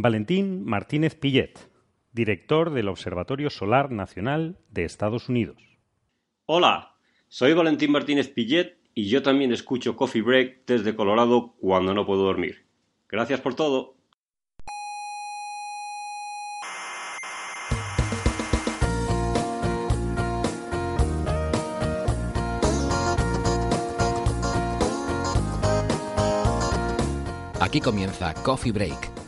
Valentín Martínez Pillet, director del Observatorio Solar Nacional de Estados Unidos. Hola, soy Valentín Martínez Pillet y yo también escucho Coffee Break desde Colorado cuando no puedo dormir. Gracias por todo. Aquí comienza Coffee Break,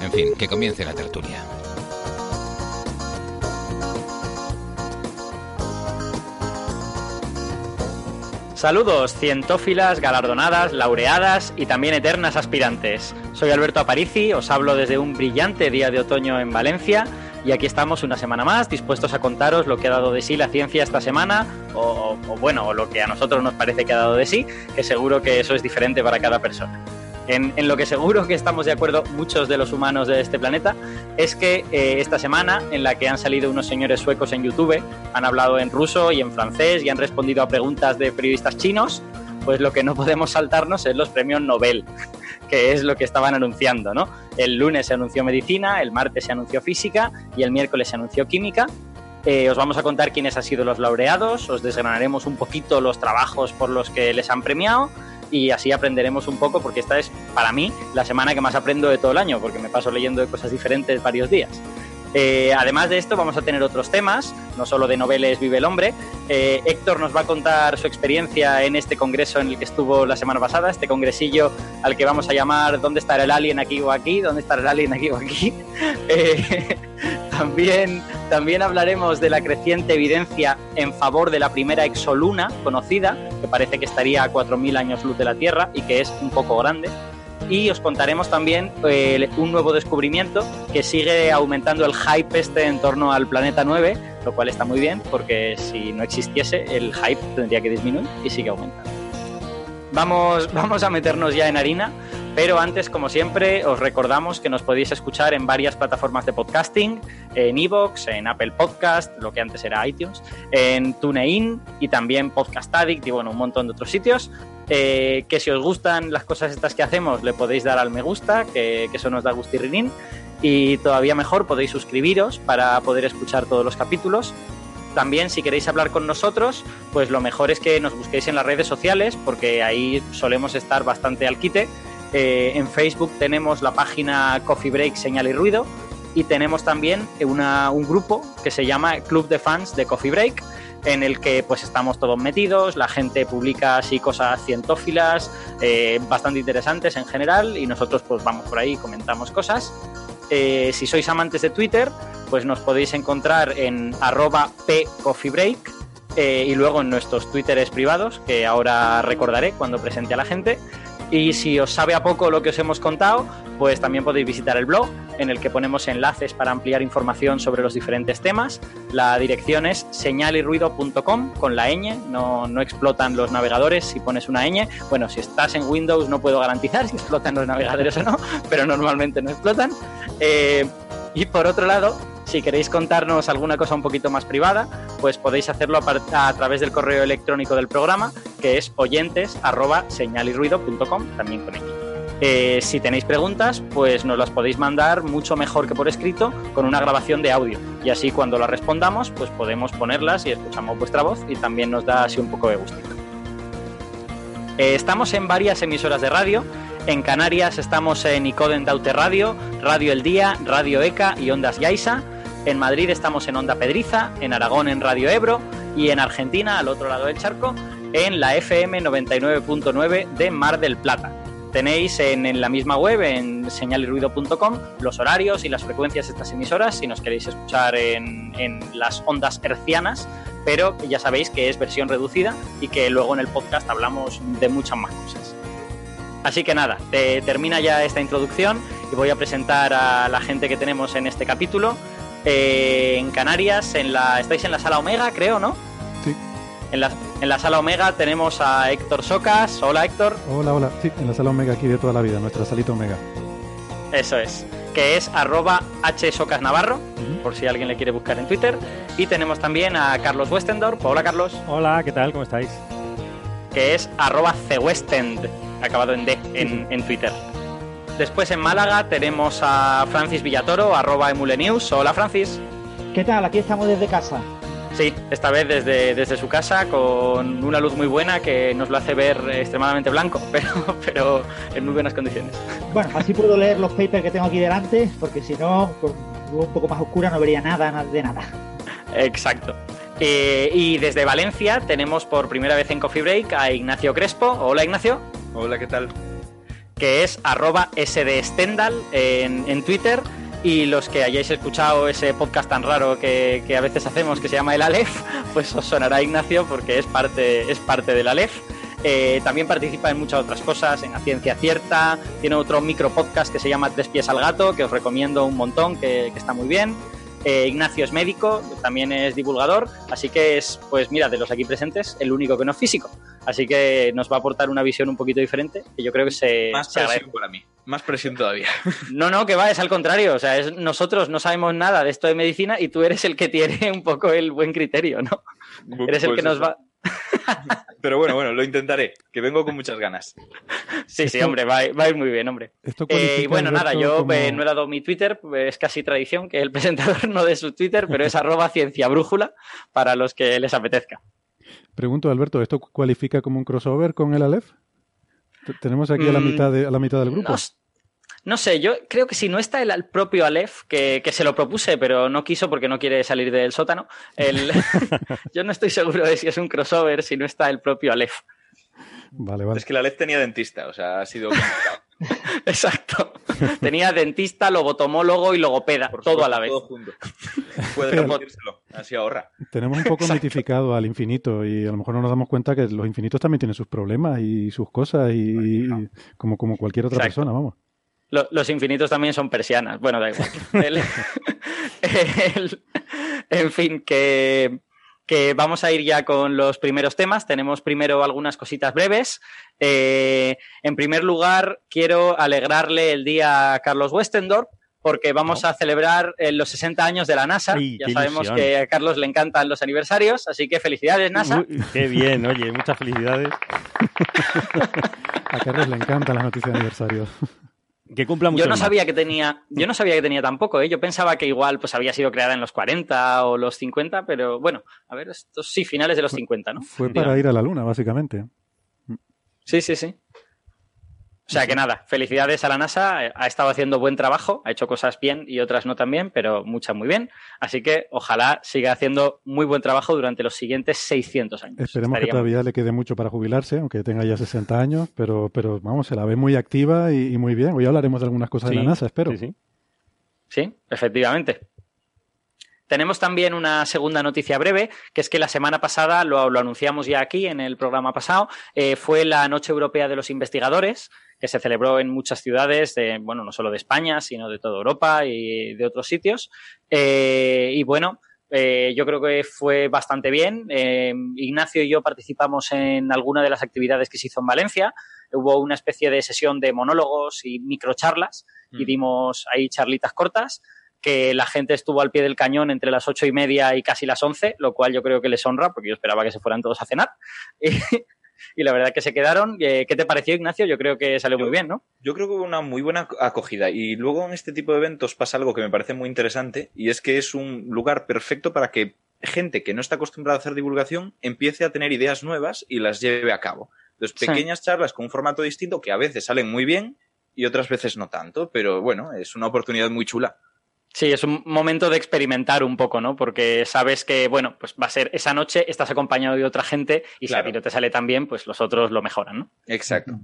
En fin, que comience la tertulia. Saludos, cientófilas, galardonadas, laureadas y también eternas aspirantes. Soy Alberto Aparici, os hablo desde un brillante día de otoño en Valencia y aquí estamos una semana más dispuestos a contaros lo que ha dado de sí la ciencia esta semana o, bueno, lo que a nosotros nos parece que ha dado de sí, que seguro que eso es diferente para cada persona. En, lo que seguro que estamos de acuerdo muchos de los humanos de este planeta es que eh, esta semana en la que han salido unos señores suecos en YouTube, han hablado en ruso y en francés y han respondido a preguntas de periodistas chinos, pues lo que no podemos saltarnos es los premios Nobel, que es lo que estaban anunciando, ¿no? El lunes se anunció medicina, el martes se anunció física y el miércoles se anunció química. Eh, os vamos a contar quiénes han sido los laureados, os desgranaremos un poquito los trabajos por los que les han premiado y así aprenderemos un poco porque esta es para mí la semana que más aprendo de todo el año porque me paso leyendo de cosas diferentes varios días. Eh, además de esto vamos a tener otros temas, no solo de noveles vive el hombre. Eh, Héctor nos va a contar su experiencia en este congreso en el que estuvo la semana pasada, este congresillo al que vamos a llamar ¿Dónde estará el alien aquí o aquí? ¿Dónde estará el alien aquí o aquí? Eh, también, también hablaremos de la creciente evidencia en favor de la primera exoluna conocida, que parece que estaría a 4.000 años luz de la Tierra y que es un poco grande. Y os contaremos también eh, un nuevo descubrimiento que sigue aumentando el hype este en torno al planeta 9, lo cual está muy bien porque si no existiese el hype tendría que disminuir y sigue aumentando. Vamos, vamos a meternos ya en harina, pero antes, como siempre, os recordamos que nos podéis escuchar en varias plataformas de podcasting, en Evox, en Apple Podcast, lo que antes era iTunes, en TuneIn y también Podcast Addict y bueno, un montón de otros sitios. Eh, que si os gustan las cosas estas que hacemos, le podéis dar al me gusta, que, que eso nos da gustirrinín. Y todavía mejor, podéis suscribiros para poder escuchar todos los capítulos. También, si queréis hablar con nosotros, pues lo mejor es que nos busquéis en las redes sociales, porque ahí solemos estar bastante al quite. Eh, en Facebook tenemos la página Coffee Break Señal y Ruido y tenemos también un grupo que se llama Club de Fans de Coffee Break en el que pues estamos todos metidos, la gente publica así cosas cientófilas eh, bastante interesantes en general y nosotros pues vamos por ahí y comentamos cosas. Eh, si sois amantes de Twitter, pues nos podéis encontrar en arroba pcoffeebreak y luego en nuestros Twitteres privados, que ahora recordaré cuando presente a la gente. Y si os sabe a poco lo que os hemos contado, pues también podéis visitar el blog en el que ponemos enlaces para ampliar información sobre los diferentes temas. La dirección es señalirruido.com con la ñ, no, no explotan los navegadores si pones una ñ. Bueno, si estás en Windows no puedo garantizar si explotan los navegadores o no, pero normalmente no explotan. Eh, y por otro lado, si queréis contarnos alguna cosa un poquito más privada, pues podéis hacerlo a, través del correo electrónico del programa, que es oyentes arroba señalirruido.com, también con X. Eh, si tenéis preguntas, pues nos las podéis mandar mucho mejor que por escrito con una grabación de audio. Y así cuando las respondamos, pues podemos ponerlas y escuchamos vuestra voz y también nos da así un poco de gustito. Eh, estamos en varias emisoras de radio. En Canarias estamos en Icoden Daute Radio, Radio El Día, Radio ECA y Ondas Yaisa. En Madrid estamos en Onda Pedriza, en Aragón en Radio Ebro y en Argentina, al otro lado del charco, en la FM 99.9 de Mar del Plata. Tenéis en, la misma web, en señalirruido.com, los horarios y las frecuencias de estas emisoras si nos queréis escuchar en las ondas hercianas, pero ya sabéis que es versión reducida y que luego en el podcast hablamos de muchas más cosas. Así que nada, termina ya esta introducción y voy a presentar a la gente que tenemos en este capítulo. Eh, en Canarias, en la, estáis en la sala Omega, creo, ¿no? Sí. En la, en la sala Omega tenemos a Héctor Socas. Hola, Héctor. Hola, hola. Sí, en la sala Omega aquí de toda la vida, nuestra salita Omega. Eso es. Que es arroba hsocasnavarro, por si alguien le quiere buscar en Twitter. Y tenemos también a Carlos Westendorf. Hola, Carlos. Hola, ¿qué tal? ¿Cómo estáis? Que es arroba cwestend, acabado en D, en, en Twitter. Después en Málaga tenemos a Francis Villatoro, arroba emulenews. Hola Francis. ¿Qué tal? Aquí estamos desde casa. Sí, esta vez desde, desde su casa con una luz muy buena que nos lo hace ver extremadamente blanco, pero, pero en muy buenas condiciones. Bueno, así puedo leer los papers que tengo aquí delante, porque si no, con luz un poco más oscura no vería nada, nada de nada. Exacto. Eh, y desde Valencia tenemos por primera vez en Coffee Break a Ignacio Crespo. Hola Ignacio. Hola, ¿qué tal? que es arroba sdstendal en, en Twitter. Y los que hayáis escuchado ese podcast tan raro que, a veces hacemos que se llama el Aleph, pues os sonará Ignacio porque es parte, es parte del Aleph. Eh, también participa en muchas otras cosas, en la ciencia cierta, tiene otro micro podcast que se llama Tres pies al gato, que os recomiendo un montón, que, que está muy bien. Eh, Ignacio es médico, también es divulgador, así que es, pues mira, de los aquí presentes, el único que no es físico. Así que nos va a aportar una visión un poquito diferente, que yo creo que se... Más se presión para mí, más presión todavía. No, no, que va, es al contrario, o sea, es, nosotros no sabemos nada de esto de medicina y tú eres el que tiene un poco el buen criterio, ¿no? Pues eres el que nos va... Pero bueno, bueno, lo intentaré, que vengo con muchas ganas. Sí, sí, hombre, va, va a ir muy bien, hombre. Eh, y bueno, nada, yo como... eh, no he dado mi Twitter, es casi tradición que el presentador no dé su Twitter, pero es arroba ciencia brújula para los que les apetezca. Pregunto, Alberto, ¿esto cualifica como un crossover con el Aleph? Tenemos aquí a la mitad, de, a la mitad del grupo. No, no, sé, yo creo que si no está el, el propio Aleph, que, que, se lo propuse, pero no quiso porque no quiere salir del sótano, el... yo no estoy seguro de si es un crossover si no está el propio Aleph. Vale, vale. Es que el Aleph tenía dentista, o sea, ha sido complicado. Exacto. Tenía dentista, logotomólogo y logopeda, Por todo supuesto, a la vez. Todo junto. Puede repetírselo, así ahorra. Tenemos un poco Exacto. mitificado al infinito y a lo mejor no nos damos cuenta que los infinitos también tienen sus problemas y sus cosas y, y como, como cualquier otra Exacto. persona, vamos. Lo- Los infinitos también son persianas. Bueno, da igual. El- el- en fin, que, que vamos a ir ya con los primeros temas. Tenemos primero algunas cositas breves. Eh, en primer lugar, quiero alegrarle el día a Carlos Westendorp porque vamos a celebrar eh, los 60 años de la NASA. Ay, ya sabemos ilusión. que a Carlos le encantan los aniversarios, así que felicidades, NASA. Uy, qué bien, oye, muchas felicidades. A Carlos le encantan las noticias de aniversario. Que cumpla mucho Yo no más. sabía que tenía, yo no sabía que tenía tampoco, ¿eh? Yo pensaba que igual pues había sido creada en los 40 o los 50, pero bueno, a ver, estos sí, finales de los 50, ¿no? Fue para ir a la luna, básicamente. Sí, sí, sí. O sea que nada, felicidades a la NASA, ha estado haciendo buen trabajo, ha hecho cosas bien y otras no tan bien, pero muchas muy bien. Así que ojalá siga haciendo muy buen trabajo durante los siguientes 600 años. Esperemos que todavía le quede mucho para jubilarse, aunque tenga ya 60 años, pero, pero vamos, se la ve muy activa y, y muy bien. Hoy hablaremos de algunas cosas Sí, de la NASA, espero. sí, sí. Sí, efectivamente. Tenemos también una segunda noticia breve, que es que la semana pasada, lo, lo anunciamos ya aquí en el programa pasado, eh, fue la Noche Europea de los Investigadores, que se celebró en muchas ciudades, de, bueno, no solo de España, sino de toda Europa y de otros sitios. Eh, y bueno, eh, yo creo que fue bastante bien. Eh, Ignacio y yo participamos en alguna de las actividades que se hizo en Valencia. Hubo una especie de sesión de monólogos y microcharlas y Mm. dimos ahí charlitas cortas que la gente estuvo al pie del cañón entre las ocho y media y casi las once, lo cual yo creo que les honra, porque yo esperaba que se fueran todos a cenar. Y, la verdad que se quedaron. Eh, ¿Qué te pareció, Ignacio? Yo creo que salió Yo- muy bien, ¿no? Yo creo que hubo una muy buena acogida y luego en este tipo de eventos pasa algo que me parece muy interesante y es que es un lugar perfecto para que gente que no está acostumbrada a hacer divulgación empiece a tener ideas nuevas y las lleve a cabo. Entonces, Sí. pequeñas charlas con un formato distinto que a veces salen muy bien y otras veces no tanto, pero bueno, es una oportunidad muy chula. Sí, es un momento de experimentar un poco, ¿no? Porque sabes que, bueno, pues va a ser esa noche, estás acompañado de otra gente y si a ti no te sale tan bien, pues los otros lo mejoran, ¿no? Exacto.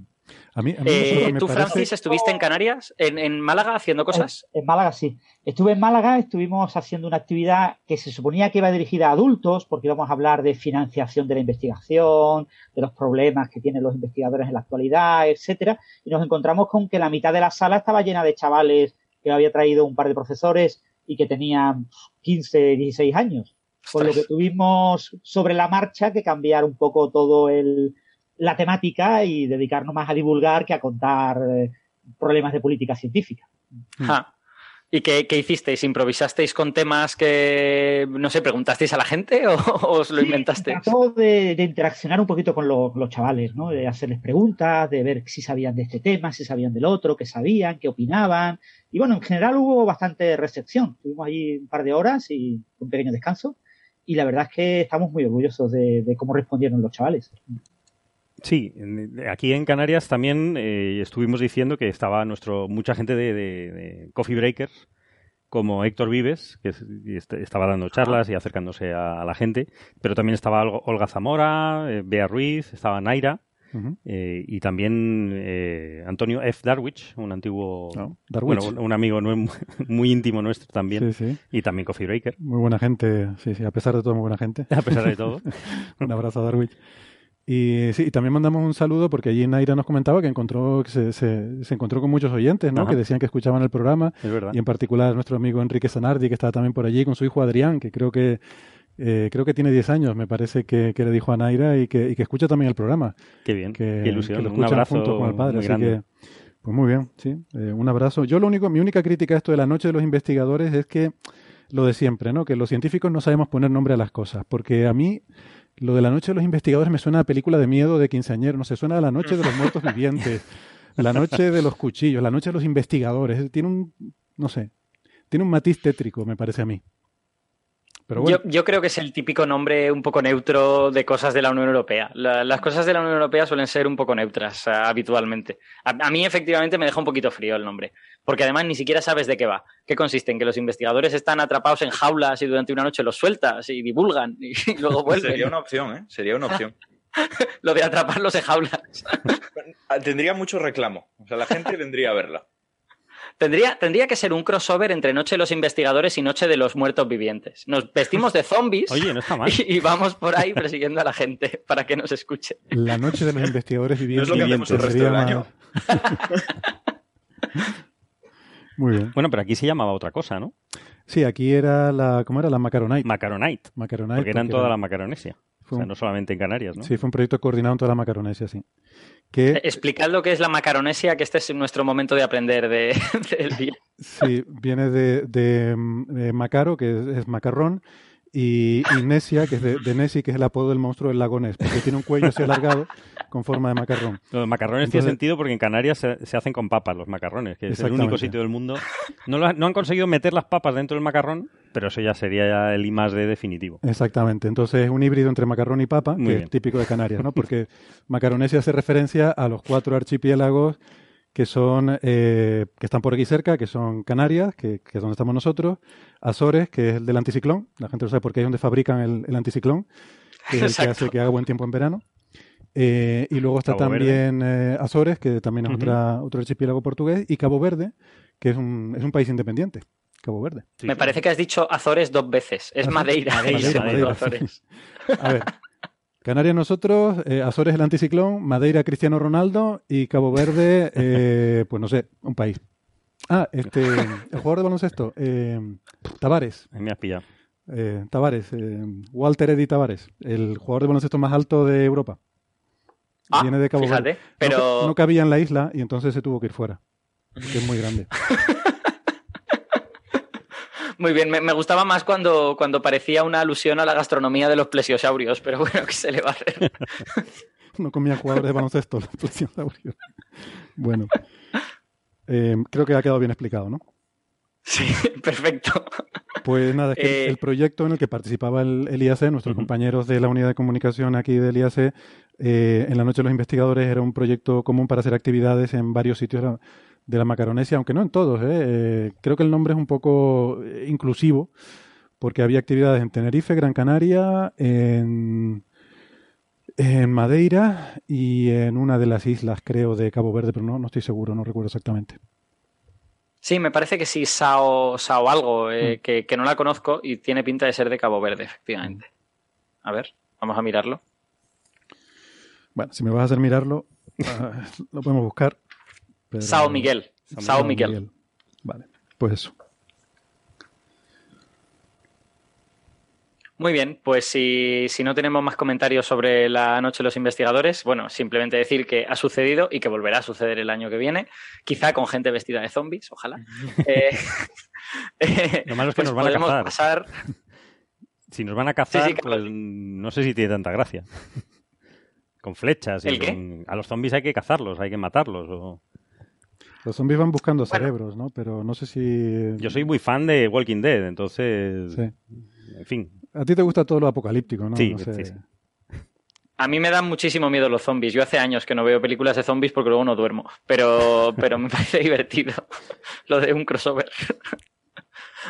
A mí, a mí Eh, me ¿Tú, parece- Francis, estuviste en Canarias, en, en Málaga, haciendo cosas? En Málaga sí. Estuve en Málaga, estuvimos haciendo una actividad que se suponía que iba dirigida a adultos, porque íbamos a hablar de financiación de la investigación, de los problemas que tienen los investigadores en la actualidad, etcétera, y nos encontramos con que la mitad de la sala estaba llena de chavales que había traído un par de profesores y que tenían 15, 16 años. Por lo que tuvimos sobre la marcha que cambiar un poco todo el, la temática y dedicarnos más a divulgar que a contar eh, problemas de política científica. Ja. ¿Y qué, qué hicisteis? ¿Improvisasteis con temas que, no sé, preguntasteis a la gente o, o os lo Sí, inventasteis? Trató de, de interaccionar un poquito con los, los chavales, ¿no? De hacerles preguntas, de ver si sabían de este tema, si sabían del otro, qué sabían, qué opinaban. Y bueno, en general hubo bastante recepción. Estuvimos allí un par de horas y un pequeño descanso. Y la verdad es que estamos muy orgullosos de, de cómo respondieron los chavales. Sí, aquí en Canarias también eh, estuvimos diciendo que estaba nuestro mucha gente de, de- de Coffee Breakers, como Héctor Vives, que estaba dando charlas y acercándose a, la gente, pero también estaba Olga- Zamora, eh, Bea Ruiz, estaba Naira eh, y también eh, Antonio F. Darwich, un antiguo, No, Darwich. bueno, un, amigo muy íntimo nuestro también, Sí, sí. y también Coffee Breaker, Muy buena gente, sí, sí, a pesar de todo, muy buena gente. a pesar de todo. un abrazo a Darwich. Y sí, y también mandamos un saludo porque allí Naira nos comentaba que encontró que se, se- se encontró con muchos oyentes, ¿no? Ajá. Que decían que escuchaban el programa Es verdad. y en particular nuestro amigo Enrique Sanardi que estaba también por allí con su hijo Adrián, que creo que eh, creo que tiene 10 años, me parece que, que le dijo a Naira y que, y que escucha también el programa. Qué bien, Que, qué ilusión. que lo un abrazo junto con el padre. así grande. que, pues muy bien, sí. eh, un abrazo. Yo lo único, mi única crítica a esto de la noche de los investigadores es que lo de siempre, ¿no? Que los científicos no sabemos poner nombre a las cosas. Porque a mí, lo de la noche de los investigadores me suena a película de miedo de quinceañero. No sé, suena a la noche de los muertos vivientes, la noche de los cuchillos, la noche de los investigadores. Tiene un, no sé, tiene un matiz tétrico, me parece a mí. Pero bueno, Yo, yo creo que es el típico nombre un poco neutro de cosas de la Unión Europea. La- las cosas de la Unión Europea suelen ser un poco neutras ah, habitualmente. A, a mí efectivamente me deja un poquito frío el nombre, porque además ni siquiera sabes de qué va. ¿Qué consiste? En que los investigadores están atrapados en jaulas y durante una noche los sueltas y divulgan y, luego vuelven. Sería una opción, ¿eh? Sería una opción. Lo de atraparlos en jaulas. Tendría mucho reclamo. O sea, la gente vendría a verla. Tendría, tendría que ser un crossover entre Noche de los Investigadores y Noche de los Muertos Vivientes. Nos vestimos de zombies Oye, no está mal. y, y vamos por ahí persiguiendo a la gente para que nos escuche. la noche de los investigadores No vivientes. es lo que hacemos el resto sería del más- año. Muy bien. Bueno, pero aquí se llamaba otra cosa, ¿no? Sí, aquí era la, ¿cómo era? La Macaronite. Macaronite. Macaronite, Porque eran porque toda era- la Macaronesia. O sea, no solamente en Canarias, ¿no? Sí, fue un proyecto coordinado en toda la Macaronesia, sí. Que, Eh, Explicad lo que es la macaronesia, que este es nuestro momento de aprender de, del día. sí, viene de, de, mm, Macaro, que es, es macarrón, y, y que es de, de Nessie, que es el apodo del monstruo del lago Ness, porque tiene un cuello así alargado con forma de macarrón. Los macarrones tiene sentido porque en Canarias se, se hacen con papas los macarrones, que es el único sitio del mundo. No, lo no han conseguido meter las papas dentro del macarrón, pero eso ya sería ya el I más D definitivo. Exactamente. Entonces es un híbrido entre macarrón y papa, Muy que bien. es típico de Canarias, ¿no? Porque Macaronesia hace referencia a los cuatro archipiélagos que son eh, que están por aquí cerca, que son Canarias, que, que es donde estamos nosotros, Azores, que es el del anticiclón, la gente lo sabe porque es donde fabrican el, el anticiclón, que es el que hace que haga buen tiempo en verano. Eh, y luego está Cabo también eh, Azores, que también es otra, otro archipiélago portugués, y Cabo Verde, que es un, es un país independiente, Cabo Verde. Sí, Me sí. parece que has dicho Azores dos veces. Es Azores- Madeira. Madeira, y se Madeira. Azores. A ver, Canarias nosotros, eh, Azores el anticiclón, Madeira Cristiano Ronaldo y Cabo Verde, eh, pues no sé, un país. Ah, este, el jugador de baloncesto, eh, Tavares, Me has pillado. eh, Tavares, eh, Walter Eddy Tavares, el jugador de baloncesto más alto de Europa. Ah, Viene de Cabo fíjate, Verde. No pero No, cabía en la isla y entonces se tuvo que ir fuera. porque es muy grande. muy bien. Me, me gustaba más cuando, cuando parecía una alusión a la gastronomía de los plesiosaurios, pero bueno, ¿qué se le va a hacer? No comían jugadores de baloncesto los plesiosaurios. Bueno, eh, creo que ha quedado bien explicado, ¿no? Sí, perfecto. Pues nada, es que Eh, el proyecto en el que participaba el, el IAC, nuestros compañeros de la unidad de comunicación aquí del IAC, eh, en la noche de los investigadores era un proyecto común para hacer actividades en varios sitios de la- Macaronesia, aunque no en todos. ¿eh? Eh, creo que el nombre es un poco inclusivo, porque había actividades en Tenerife, Gran Canaria, en, en Madeira y en una de las islas, creo, de Cabo Verde, pero no, no estoy seguro, no recuerdo exactamente. Sí, me parece que sí, Sao, Sao algo, eh, que, que no la conozco y tiene pinta de ser de Cabo Verde, efectivamente. A ver, vamos a mirarlo. Bueno, si me vas a hacer mirarlo, ah, lo podemos buscar. pero- Sao Miguel. Sao Sao Miguel. Vale, pues eso. Muy bien, pues si, si no tenemos más comentarios sobre la noche de los investigadores, bueno, simplemente decir que ha sucedido y que volverá a suceder el año que viene, quizá con gente vestida de zombies, ojalá. Eh, eh, Lo malo es que pues nos van a cazar. pasar. Si nos van a cazar, Sí, sí, claro. pues no sé si tiene tanta gracia. con flechas. y ¿El qué? con- A los zombies hay que cazarlos, hay que matarlos. o- Los zombies van buscando cerebros, ¿no? Pero no sé si... Yo soy muy fan de Walking Dead, entonces... Sí. En fin. A ti te gusta todo lo apocalíptico, ¿no? Sí, No sé. sí, sí. A mí me dan muchísimo miedo los zombies. Yo hace años que no veo películas de zombies porque luego no duermo. Pero, pero me parece divertido lo de un crossover.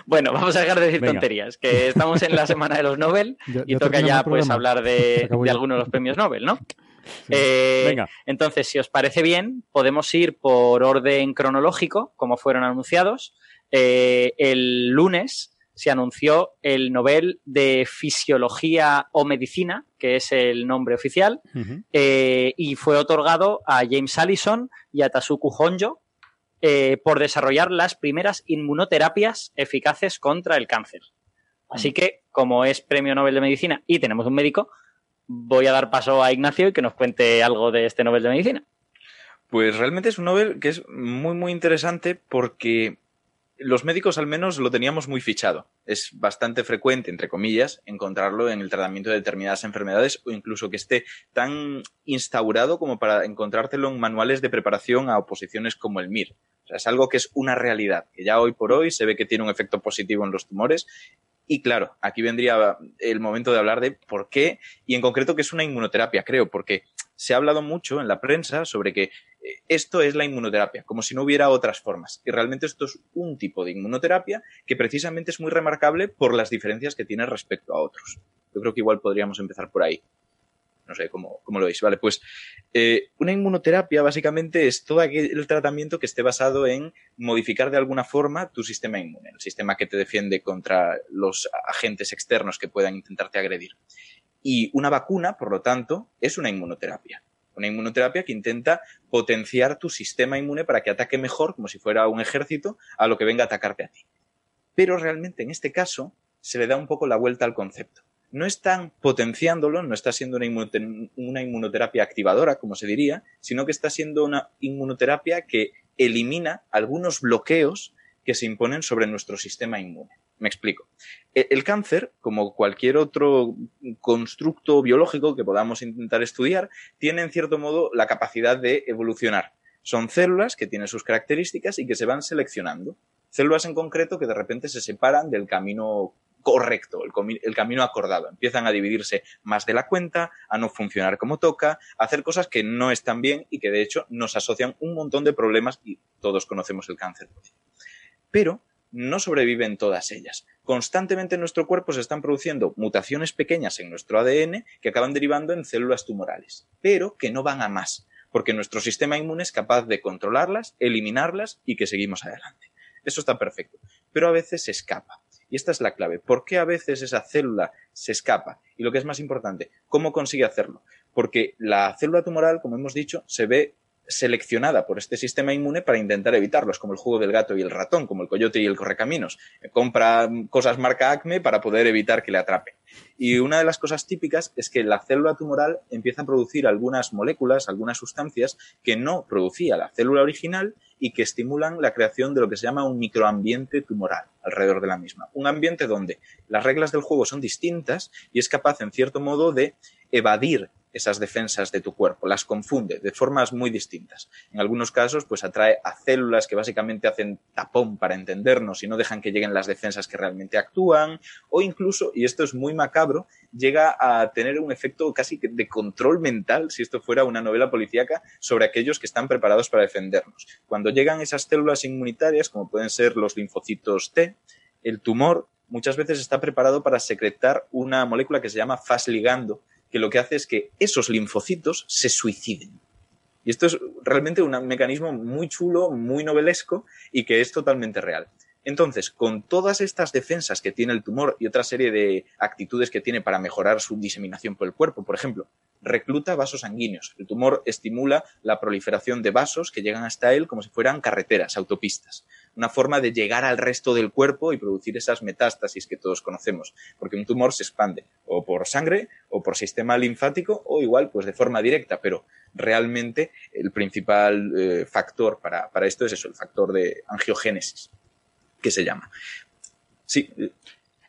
Bueno, vamos a dejar de decir Venga. tonterías, que estamos en la semana de los Nobel Ya- y ya toca ya pues hablar de, de algunos de los premios Nobel, ¿no? Eh, Venga. Entonces, si os parece bien, podemos ir por orden cronológico, como fueron anunciados. Eh, el lunes se anunció el Nobel de Fisiología o Medicina, que es el nombre oficial, eh, y fue otorgado a James Allison y a Tasuku Honjo eh, por desarrollar las primeras inmunoterapias eficaces contra el cáncer. Así que, como es Premio Nobel de Medicina y tenemos un médico, voy a dar paso a Ignacio y que nos cuente algo de este Nobel de Medicina. Pues realmente es un Nobel que es muy, muy interesante porque los médicos al menos lo teníamos muy fichado. Es bastante frecuente, entre comillas, encontrarlo en el tratamiento de determinadas enfermedades o incluso que esté tan instaurado como para encontrártelo en manuales de preparación a oposiciones como el MIR. O sea, es algo que es una realidad, que ya hoy por hoy se ve que tiene un efecto positivo en los tumores. Y claro, aquí vendría el momento de hablar de por qué y en concreto que es una inmunoterapia, creo, porque se ha hablado mucho en la prensa sobre que eh, esto es la inmunoterapia, como si no hubiera otras formas. Y realmente esto es un tipo de inmunoterapia que precisamente es muy remarcable por las diferencias que tiene respecto a otros. Yo creo que igual podríamos empezar por ahí. No sé cómo, cómo lo veis. Vale, pues eh, una inmunoterapia básicamente es todo aquel tratamiento que esté basado en modificar de alguna forma tu sistema inmune, el sistema que te defiende contra los agentes externos que puedan intentarte agredir. Y una vacuna, por lo tanto, es una inmunoterapia. Una inmunoterapia que intenta potenciar tu sistema inmune para que ataque mejor, como si fuera un ejército, a lo que venga a atacarte a ti. Pero realmente en este caso se le da un poco la vuelta al concepto. No están potenciándolo, no está siendo una, inmunote- una inmunoterapia activadora, como se diría, sino que está siendo una inmunoterapia que elimina algunos bloqueos que se imponen sobre nuestro sistema inmune. Me explico. E- El cáncer, como cualquier otro constructo biológico que podamos intentar estudiar, tiene en cierto modo la capacidad de evolucionar. Son células que tienen sus características y que se van seleccionando. Células en concreto que de repente se separan del camino correcto, el, camino acordado. Empiezan a dividirse más de la cuenta, a no funcionar como toca, a hacer cosas que no están bien y que de hecho nos asocian un montón de problemas y todos conocemos el cáncer. Pero no sobreviven todas ellas. Constantemente en nuestro cuerpo se están produciendo mutaciones pequeñas en nuestro ADN que acaban derivando en células tumorales, pero que no van a más, porque nuestro sistema inmune es capaz de controlarlas, eliminarlas y que seguimos adelante. Eso está perfecto, pero a veces se escapa. Y esta es la clave. ¿Por qué a veces esa célula se escapa? Y lo que es más importante, ¿cómo consigue hacerlo? Porque la célula tumoral, como hemos dicho, se ve seleccionada por este sistema inmune para intentar evitarlos, como el juego del gato y el ratón, como el coyote y el correcaminos. Compra cosas marca Acme para poder evitar que le atrapen. Y una de las cosas típicas es que la célula tumoral empieza a producir algunas moléculas, algunas sustancias que no producía la célula original y que estimulan la creación de lo que se llama un microambiente tumoral alrededor de la misma. Un ambiente donde las reglas del juego son distintas y es capaz, en cierto modo, de evadir esas defensas de tu cuerpo, las confunde de formas muy distintas. En algunos casos, pues atrae a células que básicamente hacen tapón para entendernos y no dejan que lleguen las defensas que realmente actúan, o incluso, y esto es muy macabro, llega a tener un efecto casi de control mental, si esto fuera una novela policíaca, sobre aquellos que están preparados para defendernos. Cuando llegan esas células inmunitarias, como pueden ser los linfocitos T, el tumor muchas veces está preparado para secretar una molécula que se llama fast ligando, que lo que hace es que esos linfocitos se suiciden. Y esto es realmente un mecanismo muy chulo, muy novelesco y que es totalmente real. Entonces, con todas estas defensas que tiene el tumor y otra serie de actitudes que tiene para mejorar su diseminación por el cuerpo, por ejemplo, recluta vasos sanguíneos. El tumor estimula la proliferación de vasos que llegan hasta él como si fueran carreteras, autopistas. Una forma de llegar al resto del cuerpo y producir esas metástasis que todos conocemos. Porque un tumor se expande o por sangre o por sistema linfático o igual pues de forma directa, pero realmente el principal eh, factor para, para esto es eso, el factor de angiogénesis que se llama. Sí.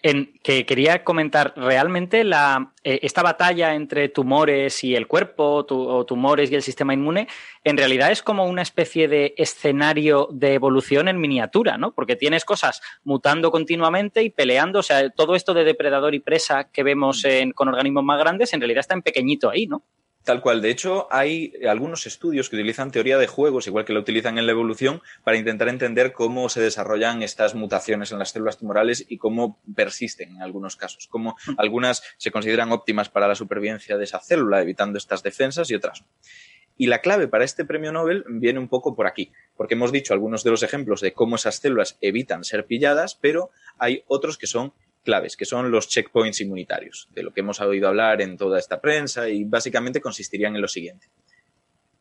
En, que quería comentar, realmente la, eh, esta batalla entre tumores y el cuerpo, o tumores y el sistema inmune, en realidad es como una especie de escenario de evolución en miniatura, ¿no? Porque tienes cosas mutando continuamente y peleando, o sea, todo esto de depredador y presa que vemos con organismos más grandes, en realidad está en pequeñito ahí, ¿no? Tal cual. De hecho, hay algunos estudios que utilizan teoría de juegos, igual que la utilizan en la evolución, para intentar entender cómo se desarrollan estas mutaciones en las células tumorales y cómo persisten en algunos casos. Cómo algunas se consideran óptimas para la supervivencia de esa célula, evitando estas defensas y otras Y la clave para este premio Nobel viene un poco por aquí, porque hemos dicho algunos de los ejemplos de cómo esas células evitan ser pilladas, pero hay otros que son claves, que son los checkpoints inmunitarios, de lo que hemos oído hablar en toda esta prensa y básicamente consistirían en lo siguiente.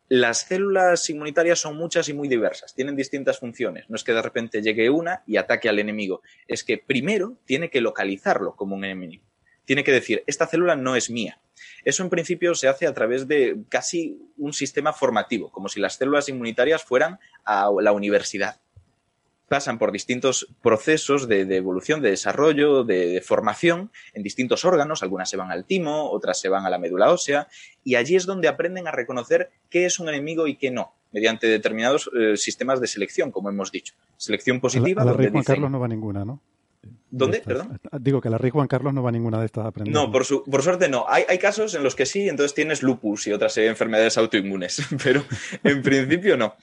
Las células inmunitarias son muchas y muy diversas, tienen distintas funciones. No es que de repente llegue una y ataque al enemigo, es que primero tiene que localizarlo como un enemigo. Tiene que decir, esta célula no es mía. Eso en principio se hace a través de casi un sistema formativo, como si las células inmunitarias fueran a la universidad pasan por distintos procesos de, evolución, de desarrollo, de, formación en distintos órganos. Algunas se van al timo, otras se van a la médula ósea, y allí es donde aprenden a reconocer qué es un enemigo y qué no, mediante determinados eh, sistemas de selección, como hemos dicho. Selección positiva. A la, Rey Juan Carlos no va ninguna, ¿no? ¿Dónde? Perdón. Digo que la Rey Juan Carlos no va ninguna de estas aprendiendo. No, por, por suerte no. Hay, hay, casos en los que sí, entonces tienes lupus y otras enfermedades autoinmunes, pero en principio no.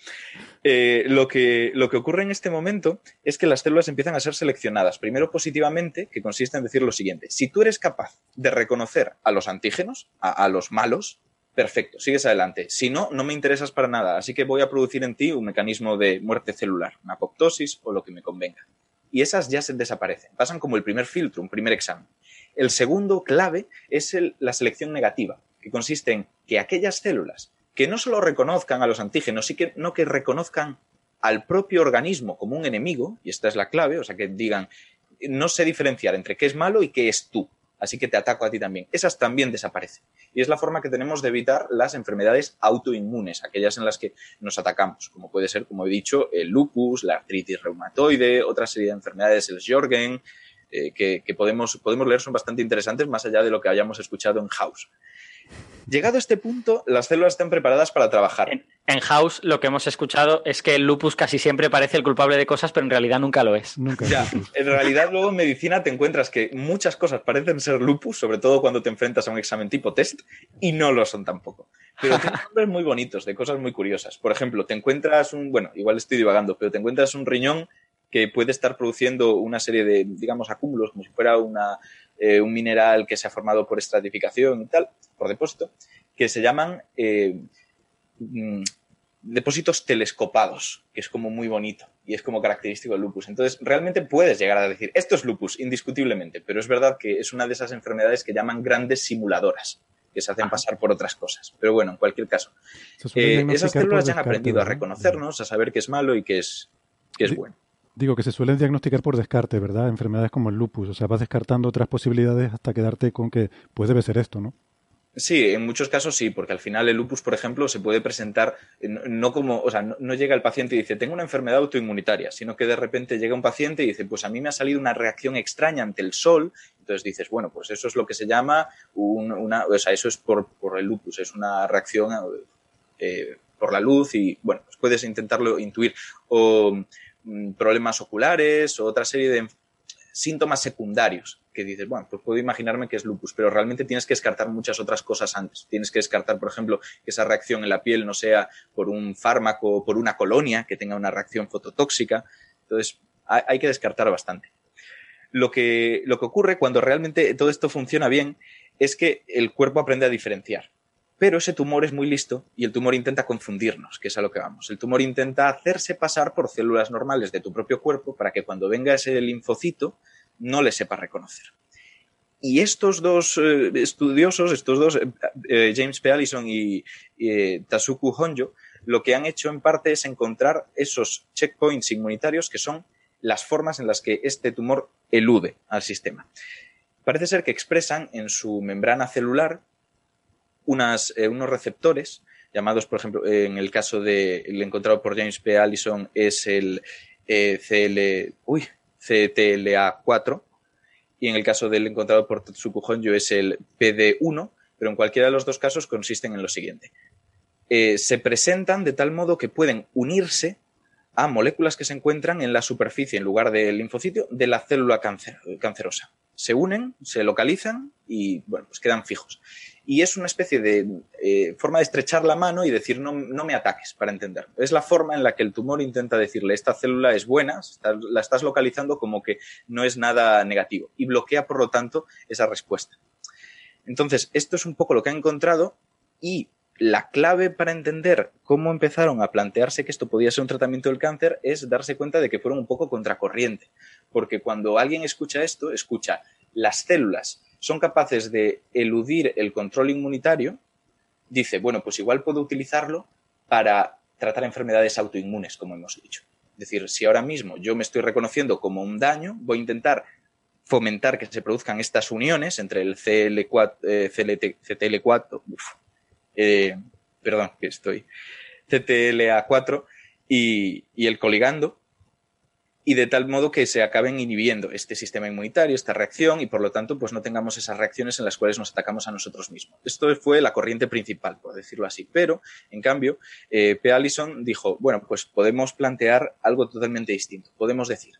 Eh, lo, que, lo que ocurre en este momento es que las células empiezan a ser seleccionadas, primero positivamente, que consiste en decir lo siguiente, si tú eres capaz de reconocer a los antígenos, a, los malos, perfecto, sigues adelante. Si no, no me interesas para nada, así que voy a producir en ti un mecanismo de muerte celular, una apoptosis o lo que me convenga. Y esas ya se desaparecen, pasan como el primer filtro, un primer examen. El segundo clave es la selección negativa, que consiste en que aquellas células que no solo reconozcan a los antígenos, sino que reconozcan al propio organismo como un enemigo, y esta es la clave, o sea, que digan, no sé diferenciar entre qué es malo y qué es tú, así que te ataco a ti también. Esas también desaparecen. Y es la forma que tenemos de evitar las enfermedades autoinmunes, aquellas en las que nos atacamos, como puede ser, como he dicho, el lupus, la artritis reumatoide, otra serie de enfermedades, el Jorgen, eh, que, que, podemos, podemos leer son bastante interesantes más allá de lo que hayamos escuchado en House. Llegado a este punto, las células están preparadas para trabajar. En, House lo que hemos escuchado es que el lupus casi siempre parece el culpable de cosas, pero en realidad nunca lo es. Nunca. Ya, en realidad luego en medicina te encuentras que muchas cosas parecen ser lupus, sobre todo cuando te enfrentas a un examen tipo test, y no lo son tampoco. Pero tienen nombres muy bonitos, de cosas muy curiosas. Por ejemplo, te encuentras un, bueno, igual estoy divagando, pero te encuentras un riñón que puede estar produciendo una serie de, digamos, acúmulos, como si fuera una, eh, un mineral que se ha formado por estratificación y tal, por depósito, que se llaman eh, mm, depósitos telescopados, que es como muy bonito y es como característico del lupus. Entonces, realmente puedes llegar a decir, esto es lupus, indiscutiblemente, pero es verdad que es una de esas enfermedades que llaman grandes simuladoras que se hacen pasar por otras cosas. Pero bueno, en cualquier caso, eh, esas células ya han aprendido a reconocernos, a saber qué es malo y qué es, qué es bueno. Digo que se suelen diagnosticar por descarte, ¿verdad? Enfermedades como el lupus. O sea, vas descartando otras posibilidades hasta quedarte con que pues debe ser esto, ¿no? Sí, en muchos casos sí, porque al final el lupus, por ejemplo, se puede presentar no como, o sea, no, llega el paciente y dice, tengo una enfermedad autoinmunitaria, sino que de repente llega un paciente y dice, pues a mí me ha salido una reacción extraña ante el sol Entonces dices, bueno, pues eso es lo que se llama una, o sea, eso es por, el lupus, es una reacción eh, por la luz y, bueno, pues puedes intentarlo intuir. O problemas oculares o otra serie de síntomas secundarios que dices, bueno, pues puedo imaginarme que es lupus, pero realmente tienes que descartar muchas otras cosas antes. Tienes que descartar, por ejemplo, que esa reacción en la piel no sea por un fármaco o por una colonia que tenga una reacción fototóxica. Entonces, hay que descartar bastante. Lo que, lo que ocurre cuando realmente todo esto funciona bien es que el cuerpo aprende a diferenciar. Pero ese tumor es muy listo y el tumor intenta confundirnos, que es a lo que vamos. El tumor intenta hacerse pasar por células normales de tu propio cuerpo para que cuando venga ese linfocito no le sepa reconocer. Y estos dos eh, estudiosos, estos dos, eh, eh, James P. Allison y, Tasuku Honjo, lo que han hecho en parte es encontrar esos checkpoints inmunitarios que son las formas en las que este tumor elude al sistema. Parece ser que expresan en su membrana celular unas, unos receptores llamados, por ejemplo, en el caso del encontrado por James P. Allison es el uy, CTLA4 y en el caso del encontrado por Tetsuku Honjo es el PD1, pero en cualquiera de los dos casos consisten en lo siguiente. Eh, se presentan de tal modo que pueden unirse a moléculas que se encuentran en la superficie, en lugar del linfocidio, de la célula cancerosa. Se unen, se localizan y bueno, pues quedan fijos y es una especie de eh, forma de estrechar la mano y decir no, no, me ataques, para entender. Es la forma en la que el tumor intenta decirle esta célula es buena, la estás localizando como que no es nada negativo y bloquea, por lo tanto, esa respuesta. Entonces, esto es un poco lo que ha encontrado y la clave para entender cómo empezaron a plantearse que esto podía ser un tratamiento del cáncer es darse cuenta de que fueron un poco contracorriente, porque cuando alguien escucha esto, escucha las células son capaces de eludir el control inmunitario, dice, bueno, pues igual puedo utilizarlo para tratar enfermedades autoinmunes, como hemos dicho. Es decir, si ahora mismo yo me estoy reconociendo como un daño, voy a intentar fomentar que se produzcan estas uniones entre el CL4, eh, CTL4, eh, perdón, que estoy, CTLA4 y, y el coligando, y de tal modo que se acaben inhibiendo este sistema inmunitario, esta reacción, y por lo tanto, pues no tengamos esas reacciones en las cuales nos atacamos a nosotros mismos. Esto fue la corriente principal, por decirlo así. Pero, en cambio, eh, P. Allison dijo, bueno, pues podemos plantear algo totalmente distinto. Podemos decir,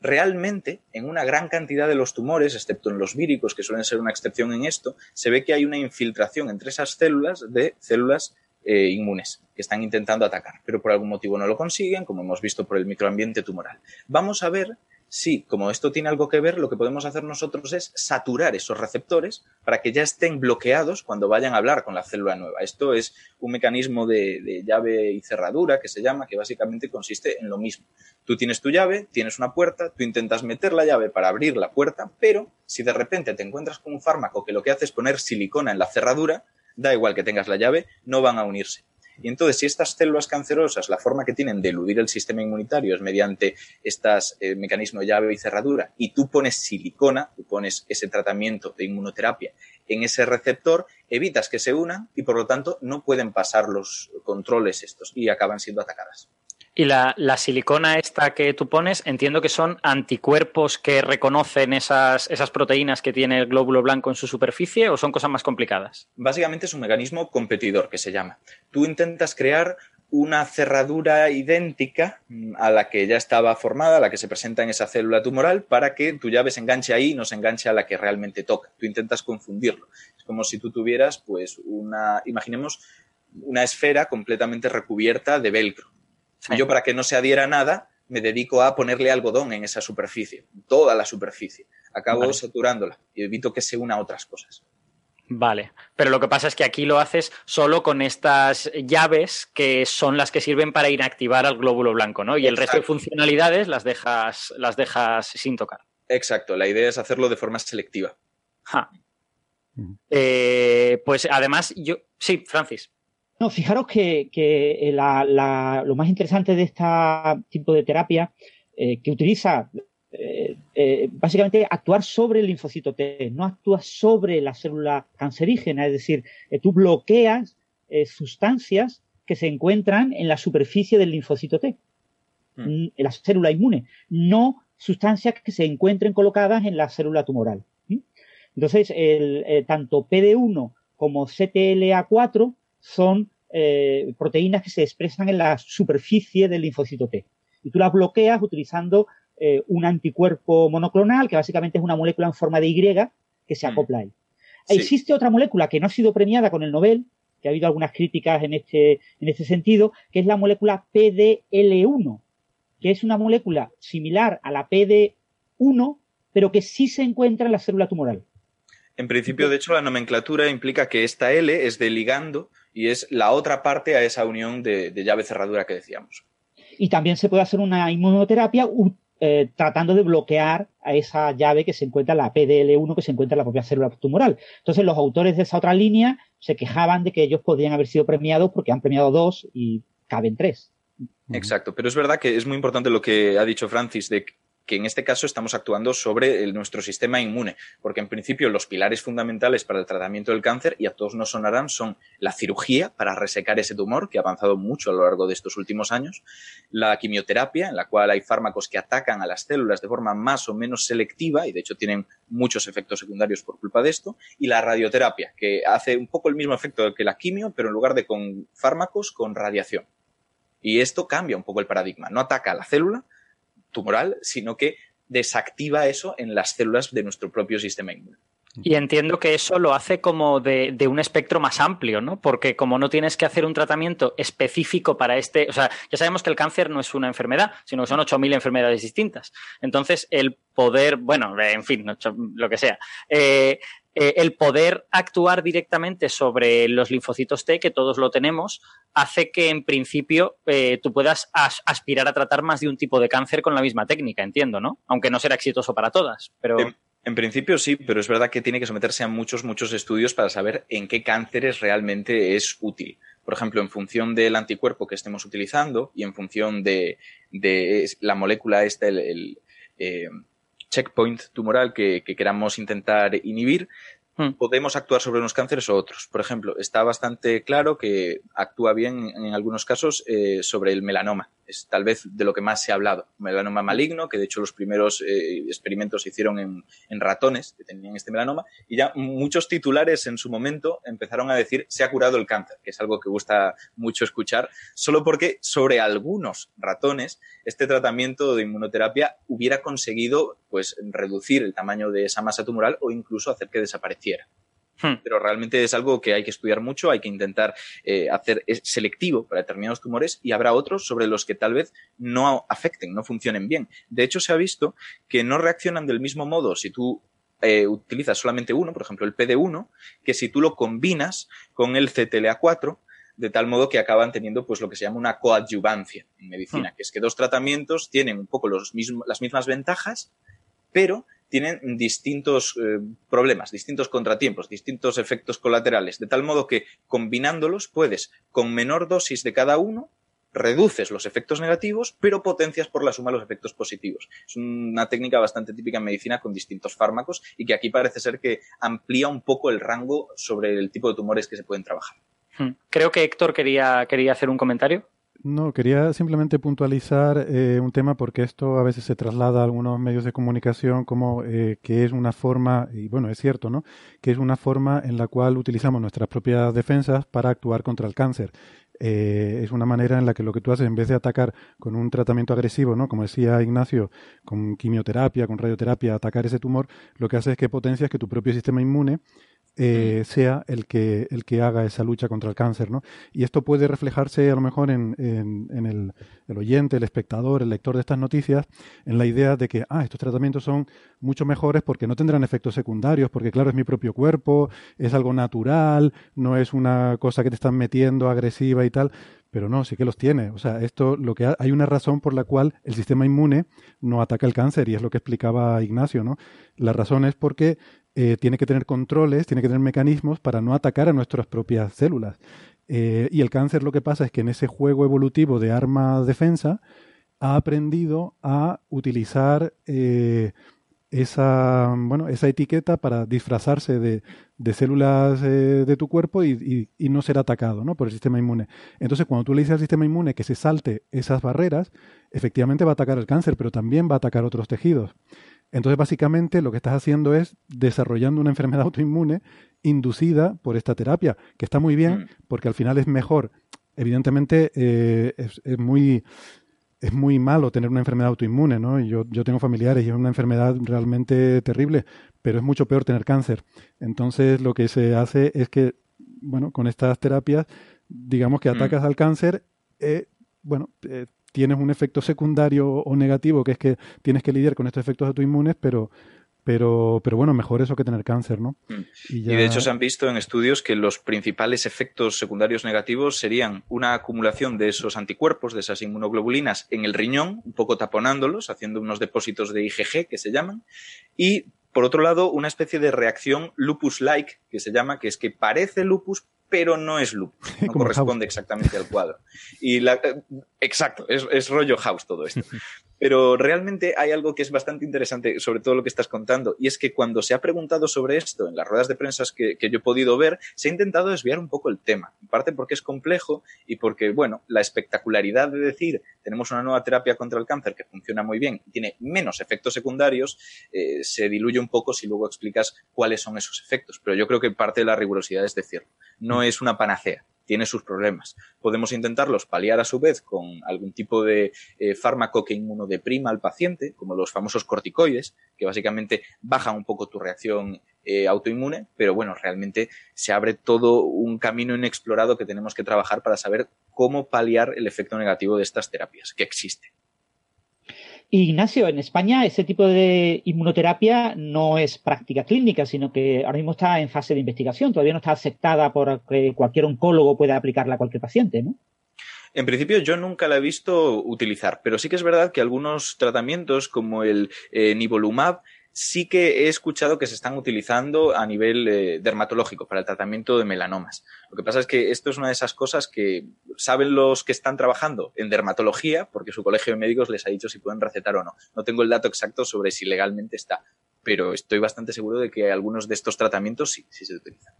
realmente, en una gran cantidad de los tumores, excepto en los víricos, que suelen ser una excepción en esto, se ve que hay una infiltración entre esas células de células eh, inmunes que están intentando atacar, pero por algún motivo no lo consiguen, como hemos visto por el microambiente tumoral. Vamos a ver si, como esto tiene algo que ver, lo que podemos hacer nosotros es saturar esos receptores para que ya estén bloqueados cuando vayan a hablar con la célula nueva. Esto es un mecanismo de, de, llave y cerradura que se llama, que básicamente consiste en lo mismo. Tú tienes tu llave, tienes una puerta, tú intentas meter la llave para abrir la puerta, pero si de repente te encuentras con un fármaco que lo que hace es poner silicona en la cerradura, da igual que tengas la llave, no van a unirse. Y entonces, si estas células cancerosas, la forma que tienen de eludir el sistema inmunitario es mediante estos eh, mecanismos llave y cerradura, y tú pones silicona, tú pones ese tratamiento de inmunoterapia en ese receptor, evitas que se unan y por lo tanto no pueden pasar los controles estos y acaban siendo atacadas. Y la, silicona esta que tú pones, entiendo que son anticuerpos que reconocen esas, esas proteínas que tiene el glóbulo blanco en su superficie o son cosas más complicadas? Básicamente es un mecanismo competidor que se llama. Tú intentas crear una cerradura idéntica mm, a la que ya estaba formada, a la que se presenta en esa célula tumoral, para que tu llave se enganche ahí y no se enganche a la que realmente toca. Tú intentas confundirlo. Es como si tú tuvieras, pues, una, imaginemos, una esfera completamente recubierta de velcro yo, para que no se adhiera nada, me dedico a ponerle algodón en esa superficie, toda la superficie. Acabo saturándola y evito que se una a otras cosas. Vale, pero lo que pasa es que aquí lo haces solo con estas llaves que son las que sirven para inactivar al glóbulo blanco, ¿no? Y el resto de funcionalidades las dejas, las dejas sin tocar. Exacto, la idea es hacerlo de forma selectiva. Eh, pues además, yo. Sí, Francis. No, fijaros que, eh, lo más interesante de este tipo de terapia eh, que utiliza eh, básicamente actuar sobre el linfocito T, no actúa sobre la célula cancerígena, es decir, tú bloqueas sustancias que se encuentran en la superficie del linfocito T, hmm. en la célula inmune, no sustancias que se encuentren colocadas en la célula tumoral. Entonces, el, tanto PD1 como CTLA4 son eh, proteínas que se expresan en la superficie del linfocito T. Y tú las bloqueas utilizando eh, un anticuerpo monoclonal, que básicamente es una molécula en forma de Y que se Mm. acopla ahí. Sí. Existe otra molécula que no ha sido premiada con el Nobel, que ha habido algunas críticas en este, en este sentido, que es la molécula PDL1, que es una molécula similar a la PD1, pero que sí se encuentra en la célula tumoral. En principio, de hecho, la nomenclatura implica que esta L es de ligando y es la otra parte a esa unión de, de llave cerradura que decíamos. Y también se puede hacer una inmunoterapia eh, tratando de bloquear a esa llave que se encuentra, la PDL1, que se encuentra en la propia célula tumoral. Entonces, los autores de esa otra línea se quejaban de que ellos podían haber sido premiados porque han premiado dos y caben tres. Exacto, pero es verdad que es muy importante lo que ha dicho Francis, de que en este caso estamos actuando sobre nuestro sistema inmune, porque en principio los pilares fundamentales para el tratamiento del cáncer, y a todos nos sonarán, son la cirugía para resecar ese tumor, que ha avanzado mucho a lo largo de estos últimos años, la quimioterapia, en la cual hay fármacos que atacan a las células de forma más o menos selectiva, y de hecho tienen muchos efectos secundarios por culpa de esto, y la radioterapia, que hace un poco el mismo efecto que la quimio, pero en lugar de con fármacos, con radiación. Y esto cambia un poco el paradigma. No ataca a la célula tumoral, sino que desactiva eso en las células de nuestro propio sistema inmune. Y entiendo que eso lo hace como de, de, un espectro más amplio, ¿no? Porque como no tienes que hacer un tratamiento específico para este, o sea, ya sabemos que el cáncer no es una enfermedad, sino que son 8.000 enfermedades distintas. Entonces, el poder, bueno, en fin, lo que sea, eh, eh, el poder actuar directamente sobre los linfocitos T, que todos lo tenemos, hace que en principio eh, tú puedas as aspirar a tratar más de un tipo de cáncer con la misma técnica, entiendo, ¿no? Aunque no será exitoso para todas, pero... En, principio sí, pero es verdad que tiene que someterse a muchos, muchos estudios para saber en qué cánceres realmente es útil. Por ejemplo, en función del anticuerpo que estemos utilizando y en función de, de la molécula esta, el, el eh, checkpoint tumoral que, que queramos intentar inhibir, hmm. podemos actuar sobre unos cánceres o otros. Por ejemplo, está bastante claro que actúa bien en algunos casos eh, sobre el melanoma. Es tal vez de lo que más se ha hablado. Melanoma maligno, que de hecho los primeros eh, experimentos se hicieron en, en, ratones que tenían este melanoma, y ya muchos titulares en su momento empezaron a decir se ha curado el cáncer, que es algo que gusta mucho escuchar, solo porque sobre algunos ratones este tratamiento de inmunoterapia hubiera conseguido pues reducir el tamaño de esa masa tumoral o incluso hacer que desapareciera. Hmm. Pero realmente es algo que hay que estudiar mucho, hay que intentar eh, hacer selectivo para determinados tumores y habrá otros sobre los que tal vez no afecten, no funcionen bien. De hecho, se ha visto que no reaccionan del mismo modo si tú eh, utilizas solamente uno, por ejemplo el PD1, que si tú lo combinas con el CTLA4, de tal modo que acaban teniendo pues lo que se llama una coadyuvancia en medicina, hmm. que es que dos tratamientos tienen un poco los mismos, las mismas ventajas, pero tienen distintos eh, problemas, distintos contratiempos, distintos efectos colaterales, de tal modo que combinándolos puedes, con menor dosis de cada uno, reduces los efectos negativos, pero potencias por la suma los efectos positivos. Es una técnica bastante típica en medicina con distintos fármacos y que aquí parece ser que amplía un poco el rango sobre el tipo de tumores que se pueden trabajar. Creo que Héctor quería, quería hacer un comentario. No, quería simplemente puntualizar eh, un tema porque esto a veces se traslada a algunos medios de comunicación como eh, que es una forma, y bueno, es cierto, ¿no? Que es una forma en la cual utilizamos nuestras propias defensas para actuar contra el cáncer. Eh, es una manera en la que lo que tú haces, en vez de atacar con un tratamiento agresivo, ¿no? Como decía Ignacio, con quimioterapia, con radioterapia, atacar ese tumor, lo que hace es que potencias que tu propio sistema inmune eh, sea el que, el que haga esa lucha contra el cáncer, ¿no? Y esto puede reflejarse a lo mejor en, en, en el, oyente, el espectador, el lector de estas noticias, en la idea de que, ah, estos tratamientos son mucho mejores porque no tendrán efectos secundarios, porque claro, es mi propio cuerpo, es algo natural, no es una cosa que te están metiendo agresiva y tal, pero no, sí que los tiene. O sea, esto, lo que ha, hay una razón por la cual el sistema inmune no ataca el cáncer y es lo que explicaba Ignacio, ¿no? La razón es porque eh, tiene que tener controles, tiene que tener mecanismos para no atacar a nuestras propias células. Eh, y el cáncer lo que pasa es que en ese juego evolutivo de arma-defensa ha aprendido a utilizar eh, esa, bueno, esa etiqueta para disfrazarse de, de células de tu cuerpo y, y, y, no ser atacado ¿no? por el sistema inmune. Entonces, cuando tú le dices al sistema inmune que se salte esas barreras, efectivamente va a atacar el cáncer, pero también va a atacar otros tejidos. Entonces, básicamente, lo que estás haciendo es desarrollando una enfermedad autoinmune inducida por esta terapia, que está muy bien, Mm. porque al final es mejor. Evidentemente, eh, es, es muy es muy malo tener una enfermedad autoinmune, ¿no? Yo, yo tengo familiares y es una enfermedad realmente terrible, pero es mucho peor tener cáncer. Entonces, lo que se hace es que, bueno, con estas terapias, digamos que Mm. atacas al cáncer, eh, bueno, eh, tienes un efecto secundario o negativo, que es que tienes que lidiar con estos efectos autoinmunes, pero, pero, pero bueno, mejor eso que tener cáncer, ¿no? Mm. Y, Y de hecho se han visto en estudios que los principales efectos secundarios negativos serían una acumulación de esos anticuerpos, de esas inmunoglobulinas en el riñón, un poco taponándolos, haciendo unos depósitos de IgG que se llaman, y por otro lado una especie de reacción lupus-like que se llama, que es que parece lupus pero no es lupus, no Como corresponde exactamente al cuadro. Y la, eh, exacto, es, es rollo house todo esto. Pero realmente hay algo que es bastante interesante sobre todo lo que estás contando, y es que cuando se ha preguntado sobre esto en las ruedas de prensa que, yo he podido ver, se ha intentado desviar un poco el tema, en parte porque es complejo y porque, bueno, la espectacularidad de decir tenemos una nueva terapia contra el cáncer que funciona muy bien y tiene menos efectos secundarios, eh, se diluye un poco si luego explicas cuáles son esos efectos. Pero yo creo que parte de la rigurosidad es decirlo. No es una panacea, tiene sus problemas. Podemos intentarlos paliar a su vez con algún tipo de eh, fármaco que inmunodeprima al paciente, como los famosos corticoides, que básicamente bajan un poco tu reacción eh, autoinmune, pero bueno, realmente se abre todo un camino inexplorado que tenemos que trabajar para saber cómo paliar el efecto negativo de estas terapias, que existe. Ignacio, en España ese tipo de inmunoterapia no es práctica clínica, sino que ahora mismo está en fase de investigación. Todavía no está aceptada por que cualquier oncólogo pueda aplicarla a cualquier paciente, ¿no? En principio yo nunca la he visto utilizar, pero sí que es verdad que algunos tratamientos como el eh, nivolumab sí que he escuchado que se están utilizando a nivel eh, dermatológico para el tratamiento de melanomas. Lo que pasa es que esto es una de esas cosas que saben los que están trabajando en dermatología, porque su colegio de médicos les ha dicho si pueden recetar o no. No tengo el dato exacto sobre si legalmente está, pero estoy bastante seguro de que algunos de estos tratamientos sí, sí se utilizan.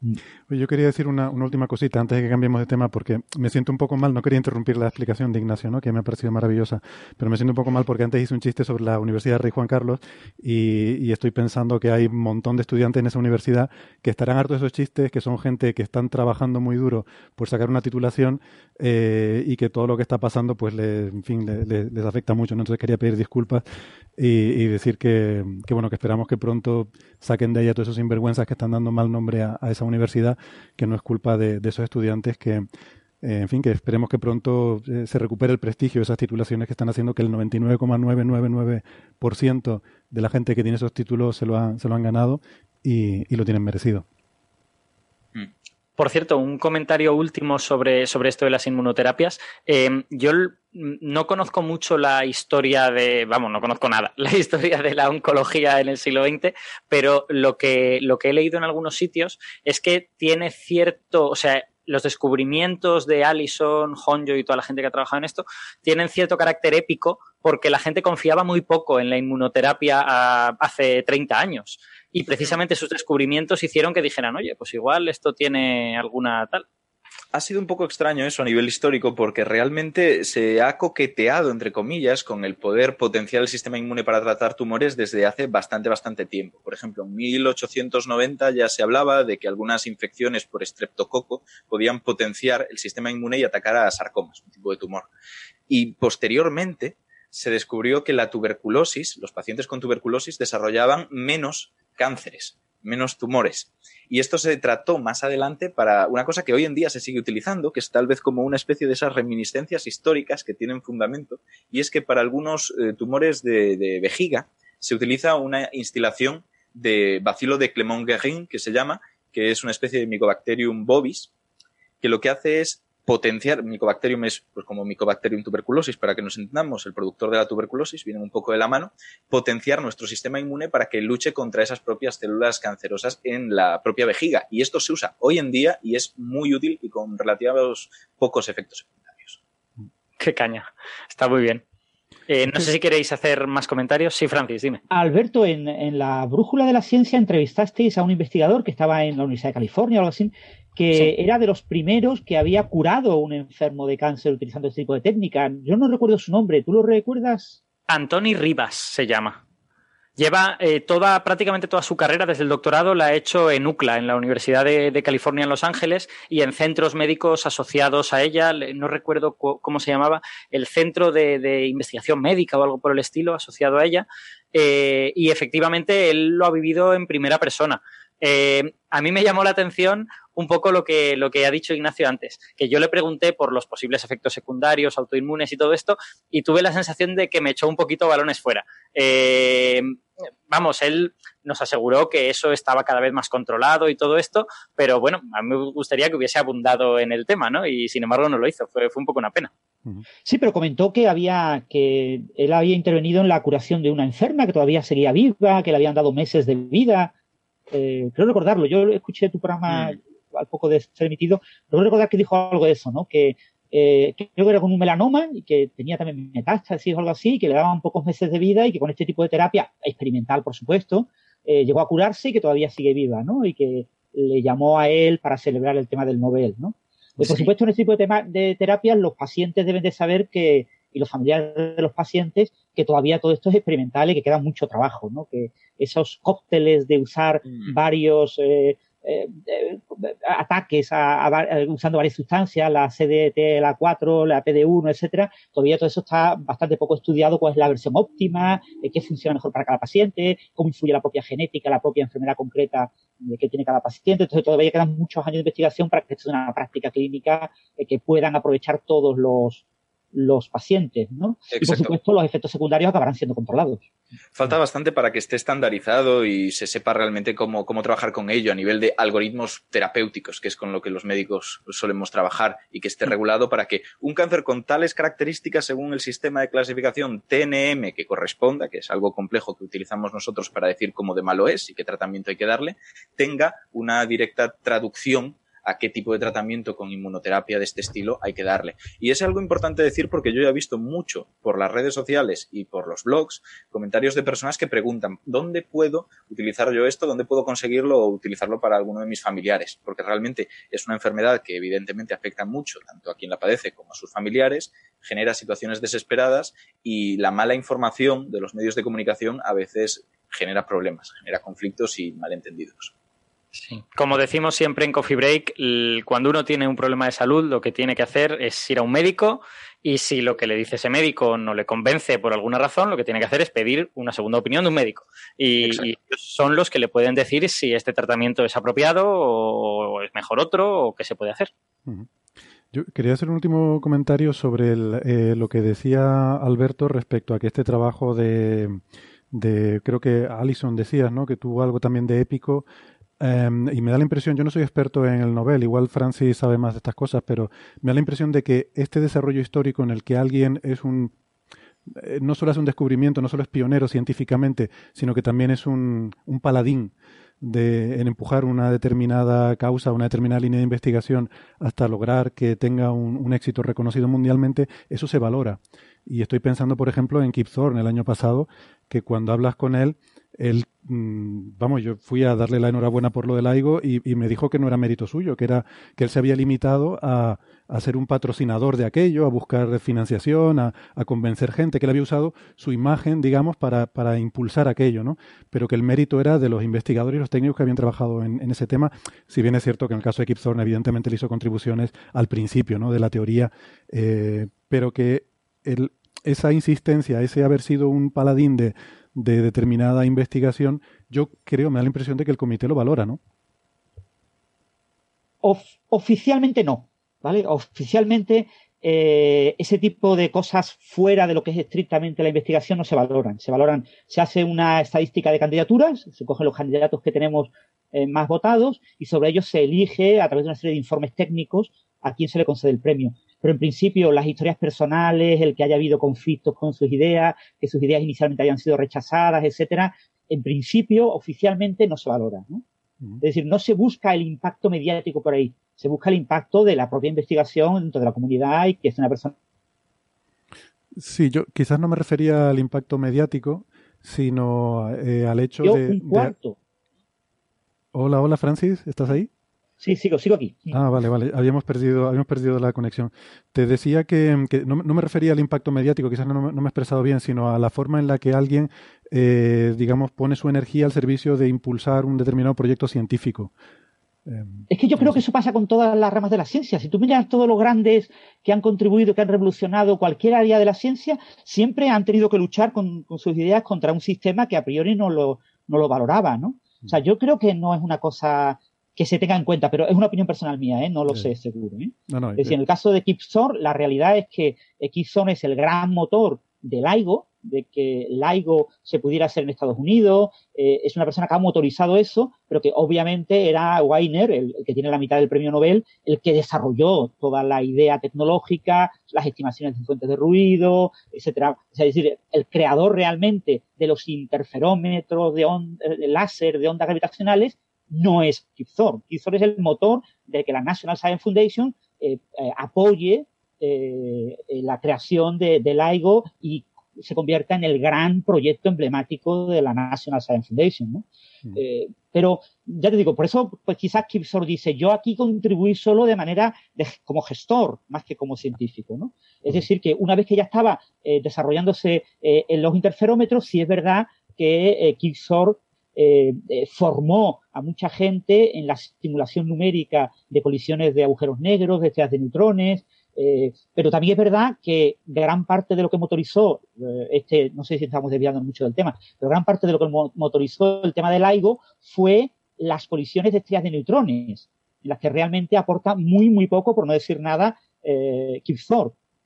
Oye, yo quería decir una, una, última cosita antes de que cambiemos de tema, porque me siento un poco mal. No quería interrumpir la explicación de Ignacio, ¿no? que me ha parecido maravillosa, pero me siento un poco mal porque antes hice un chiste sobre la Universidad Rey Juan Carlos y, y, estoy pensando que hay un montón de estudiantes en esa universidad que estarán hartos de esos chistes, que son gente que están trabajando muy duro por sacar una titulación eh, y que todo lo que está pasando, pues, le, en fin, le, le, les afecta mucho. ¿no? Entonces quería pedir disculpas y, y decir que, que, bueno, que esperamos que pronto saquen de ella todos esos sinvergüenzas que están dando mal nombre a, a esa universidad, que no es culpa de, esos estudiantes que, eh, en fin, que esperemos que pronto eh, se recupere el prestigio de esas titulaciones que están haciendo que el 99,999% de la gente que tiene esos títulos se lo han, se lo han ganado y lo tienen merecido. Por cierto, un comentario último sobre, sobre esto de las inmunoterapias. Eh, yo no conozco mucho la historia de, vamos, no conozco nada, la historia de la oncología en el siglo XX, pero lo que, lo que he leído en algunos sitios es que tiene cierto, o sea, los descubrimientos de Allison, Honjo y toda la gente que ha trabajado en esto tienen cierto carácter épico porque la gente confiaba muy poco en la inmunoterapia a, hace 30 años. Y precisamente sus descubrimientos hicieron que dijeran, oye, pues igual esto tiene alguna tal. Ha sido un poco extraño eso a nivel histórico porque realmente se ha coqueteado, entre comillas, con el poder potenciar el sistema inmune para tratar tumores desde hace bastante, bastante tiempo. Por ejemplo, en 1890 ya se hablaba de que algunas infecciones por estreptococo podían potenciar el sistema inmune y atacar a sarcomas, un tipo de tumor. Y posteriormente se descubrió que la tuberculosis, los pacientes con tuberculosis desarrollaban menos cánceres, menos tumores. Y esto se trató más adelante para una cosa que hoy en día se sigue utilizando, que es tal vez como una especie de esas reminiscencias históricas que tienen fundamento, y es que para algunos eh, tumores de, vejiga se utiliza una instilación de bacilo de Clermont-Guerin, que se llama, que es una especie de Mycobacterium bovis, que lo que hace es potenciar, Mycobacterium es pues como Mycobacterium tuberculosis, para que nos entendamos, el productor de la tuberculosis, viene un poco de la mano, potenciar nuestro sistema inmune para que luche contra esas propias células cancerosas en la propia vejiga. Y esto se usa hoy en día y es muy útil y con relativos pocos efectos secundarios. Qué caña, está muy bien. Eh, no sé si queréis hacer más comentarios. Sí, Francis, dime. Alberto, en, en, la Brújula de la Ciencia entrevistasteis a un investigador que estaba en la Universidad de California o algo así, que sí. era de los primeros que había curado a un enfermo de cáncer utilizando este tipo de técnica. Yo no recuerdo su nombre, ¿tú lo recuerdas? Antoni Rivas se llama. Lleva eh, toda, prácticamente toda su carrera, desde el doctorado, la ha hecho en UCLA, en la Universidad de, California en Los Ángeles, y en centros médicos asociados a ella. No recuerdo cómo se llamaba, el Centro de, Investigación Médica o algo por el estilo, asociado a ella. Eh, y efectivamente él lo ha vivido en primera persona. Eh, a mí me llamó la atención un poco lo que, lo que ha dicho Ignacio antes, que yo le pregunté por los posibles efectos secundarios, autoinmunes y todo esto, y tuve la sensación de que me echó un poquito balones fuera. Eh, vamos, él nos aseguró que eso estaba cada vez más controlado y todo esto, pero bueno, a mí me gustaría que hubiese abundado en el tema, ¿no? Y sin embargo no lo hizo, fue, fue un poco una pena. Sí, pero comentó que había que él había intervenido en la curación de una enferma que todavía seguía viva, que le habían dado meses de vida eh, creo recordarlo, yo escuché tu programa mm. al poco de ser emitido, creo recordar que dijo algo de eso, ¿no? Que eh, creo que era con un melanoma y que tenía también metástasis o algo así, que le daban pocos meses de vida y que con este tipo de terapia, experimental por supuesto, eh, llegó a curarse y que todavía sigue viva, ¿no? Y que le llamó a él para celebrar el tema del Nobel, ¿no? Por supuesto, en este tipo de, tema, de terapias los pacientes deben de saber que, y los familiares de los pacientes, que todavía todo esto es experimental y que queda mucho trabajo, ¿no? Que esos cócteles de usar mm. varios eh, eh, eh, ataques usando varias sustancias, la CDT, la 4, la PD1, etcétera, todavía todo eso está bastante poco estudiado, cuál es la versión óptima, qué funciona mejor para cada paciente, cómo influye la propia genética, la propia enfermedad concreta que tiene cada paciente. Entonces todavía quedan muchos años de investigación para que esto sea una práctica clínica que puedan aprovechar todos los, los pacientes, ¿no? Y por supuesto los efectos secundarios acabarán siendo controlados. Falta bastante para que esté estandarizado y se sepa realmente cómo, cómo trabajar con ello a nivel de algoritmos terapéuticos, que es con lo que los médicos solemos trabajar, y que esté mm. regulado para que un cáncer con tales características según el sistema de clasificación TNM que corresponda, que es algo complejo que utilizamos nosotros para decir cómo de malo es y qué tratamiento hay que darle, tenga una directa traducción a qué tipo de tratamiento con inmunoterapia de este estilo hay que darle. Y es algo importante decir porque yo ya he visto mucho por las redes sociales y por los blogs comentarios de personas que preguntan, ¿dónde puedo utilizar yo esto? ¿Dónde puedo conseguirlo o utilizarlo para alguno de mis familiares? Porque realmente es una enfermedad que evidentemente afecta mucho tanto a quien la padece como a sus familiares, genera situaciones desesperadas y la mala información de los medios de comunicación a veces genera problemas, genera conflictos y malentendidos. Como decimos siempre en Coffee Break, cuando uno tiene un problema de salud, lo que tiene que hacer es ir a un médico y si lo que le dice ese médico no le convence por alguna razón, lo que tiene que hacer es pedir una segunda opinión de un médico. Y, son los que le pueden decir si este tratamiento es apropiado o es mejor otro o qué se puede hacer. Yo quería hacer un último comentario sobre eh, lo que decía Alberto respecto a que este trabajo de, de creo que Alison decías, ¿no? Que tuvo algo también de épico Em, y me da la impresión, yo no soy experto en el Nobel, igual Francis sabe más de estas cosas, pero me da la impresión de que este desarrollo histórico en el que alguien es un eh, no solo es un descubrimiento, no solo es pionero científicamente, sino que también es un, un paladín de, en empujar una determinada causa, una determinada línea de investigación hasta lograr que tenga un, un, éxito reconocido mundialmente, eso se valora. Y estoy pensando, por ejemplo, en Kip Thorne el año pasado, que cuando hablas con él, él, mm, vamos, yo fui a darle la enhorabuena por lo del AIGO y, me dijo que no era mérito suyo, que era que él se había limitado a, a ser un patrocinador de aquello, a buscar financiación, a, a, convencer gente, que él había usado su imagen, digamos, para, para, impulsar aquello, ¿no? Pero que el mérito era de los investigadores y los técnicos que habían trabajado en, ese tema, si bien es cierto que en el caso de Kip Thorne evidentemente le hizo contribuciones al principio, ¿no? De la teoría, eh, pero que el, esa insistencia, ese haber sido un paladín de de determinada investigación, yo creo, me da la impresión de que el comité lo valora, ¿no? oficialmente no, ¿vale? Oficialmente eh, ese tipo de cosas fuera de lo que es estrictamente la investigación no se valoran. Se valoran, se hace una estadística de candidaturas, se cogen los candidatos que tenemos eh, más votados y sobre ellos se elige a través de una serie de informes técnicos a quién se le concede el premio pero en principio las historias personales, el que haya habido conflictos con sus ideas, que sus ideas inicialmente hayan sido rechazadas, etcétera, en principio oficialmente no se valora, ¿no? Es decir, no se busca el impacto mediático por ahí, se busca el impacto de la propia investigación dentro de la comunidad y que es una persona. Sí, yo quizás no me refería al impacto mediático, sino eh, al hecho de, un cuarto. Hola, hola Francis, ¿estás ahí? Sí, sigo, sigo aquí. Ah, vale, vale. Habíamos perdido, habíamos perdido la conexión. Te decía que, no, me refería al impacto mediático, quizás no, me he expresado bien, sino a la forma en la que alguien eh, digamos, pone su energía al servicio de impulsar un determinado proyecto científico. Es que yo creo que eso pasa con todas las ramas de la ciencia. Si tú miras todos los grandes que han contribuido, que han revolucionado cualquier área de la ciencia, siempre han tenido que luchar con, sus ideas contra un sistema que a priori no lo, no lo valoraba, ¿no? O sea, yo creo que no es una cosa que se tenga en cuenta, pero es una opinión personal mía, ¿eh? no lo sé seguro. ¿eh? es decir, en el caso de Kipzor, la realidad es que Kipzor es el gran motor del LIGO, de que LIGO se pudiera hacer en Estados Unidos. Eh, es una persona que ha motorizado eso, pero que obviamente era Weiner, el, que tiene la mitad del premio Nobel, el que desarrolló toda la idea tecnológica, las estimaciones de fuentes de ruido, etcétera. Es decir, el creador realmente de los interferómetros de, de láser, de ondas gravitacionales, no es Kip Thorne. Es el motor de que la National Science Foundation eh, eh, apoye la creación de, de LIGO y se convierta en el gran proyecto emblemático de la National Science Foundation, ¿no? Mm. Eh, pero ya te digo, por eso pues quizás Kipsor dice, yo aquí contribuí solo de manera de, como gestor, más que como científico, ¿no? Es mm. decir, que una vez que ya estaba eh, desarrollándose eh, en los interferómetros, sí es verdad que Kipsor formó a mucha gente en la simulación numérica de colisiones de agujeros negros, de estrellas de neutrones, eh, pero también es verdad que gran parte de lo que motorizó, eh, este, no sé si estamos desviando mucho del tema, pero gran parte de lo que motorizó el tema del LIGO fue las colisiones de estrellas de neutrones, las que realmente aporta muy, muy poco, por no decir nada, eh.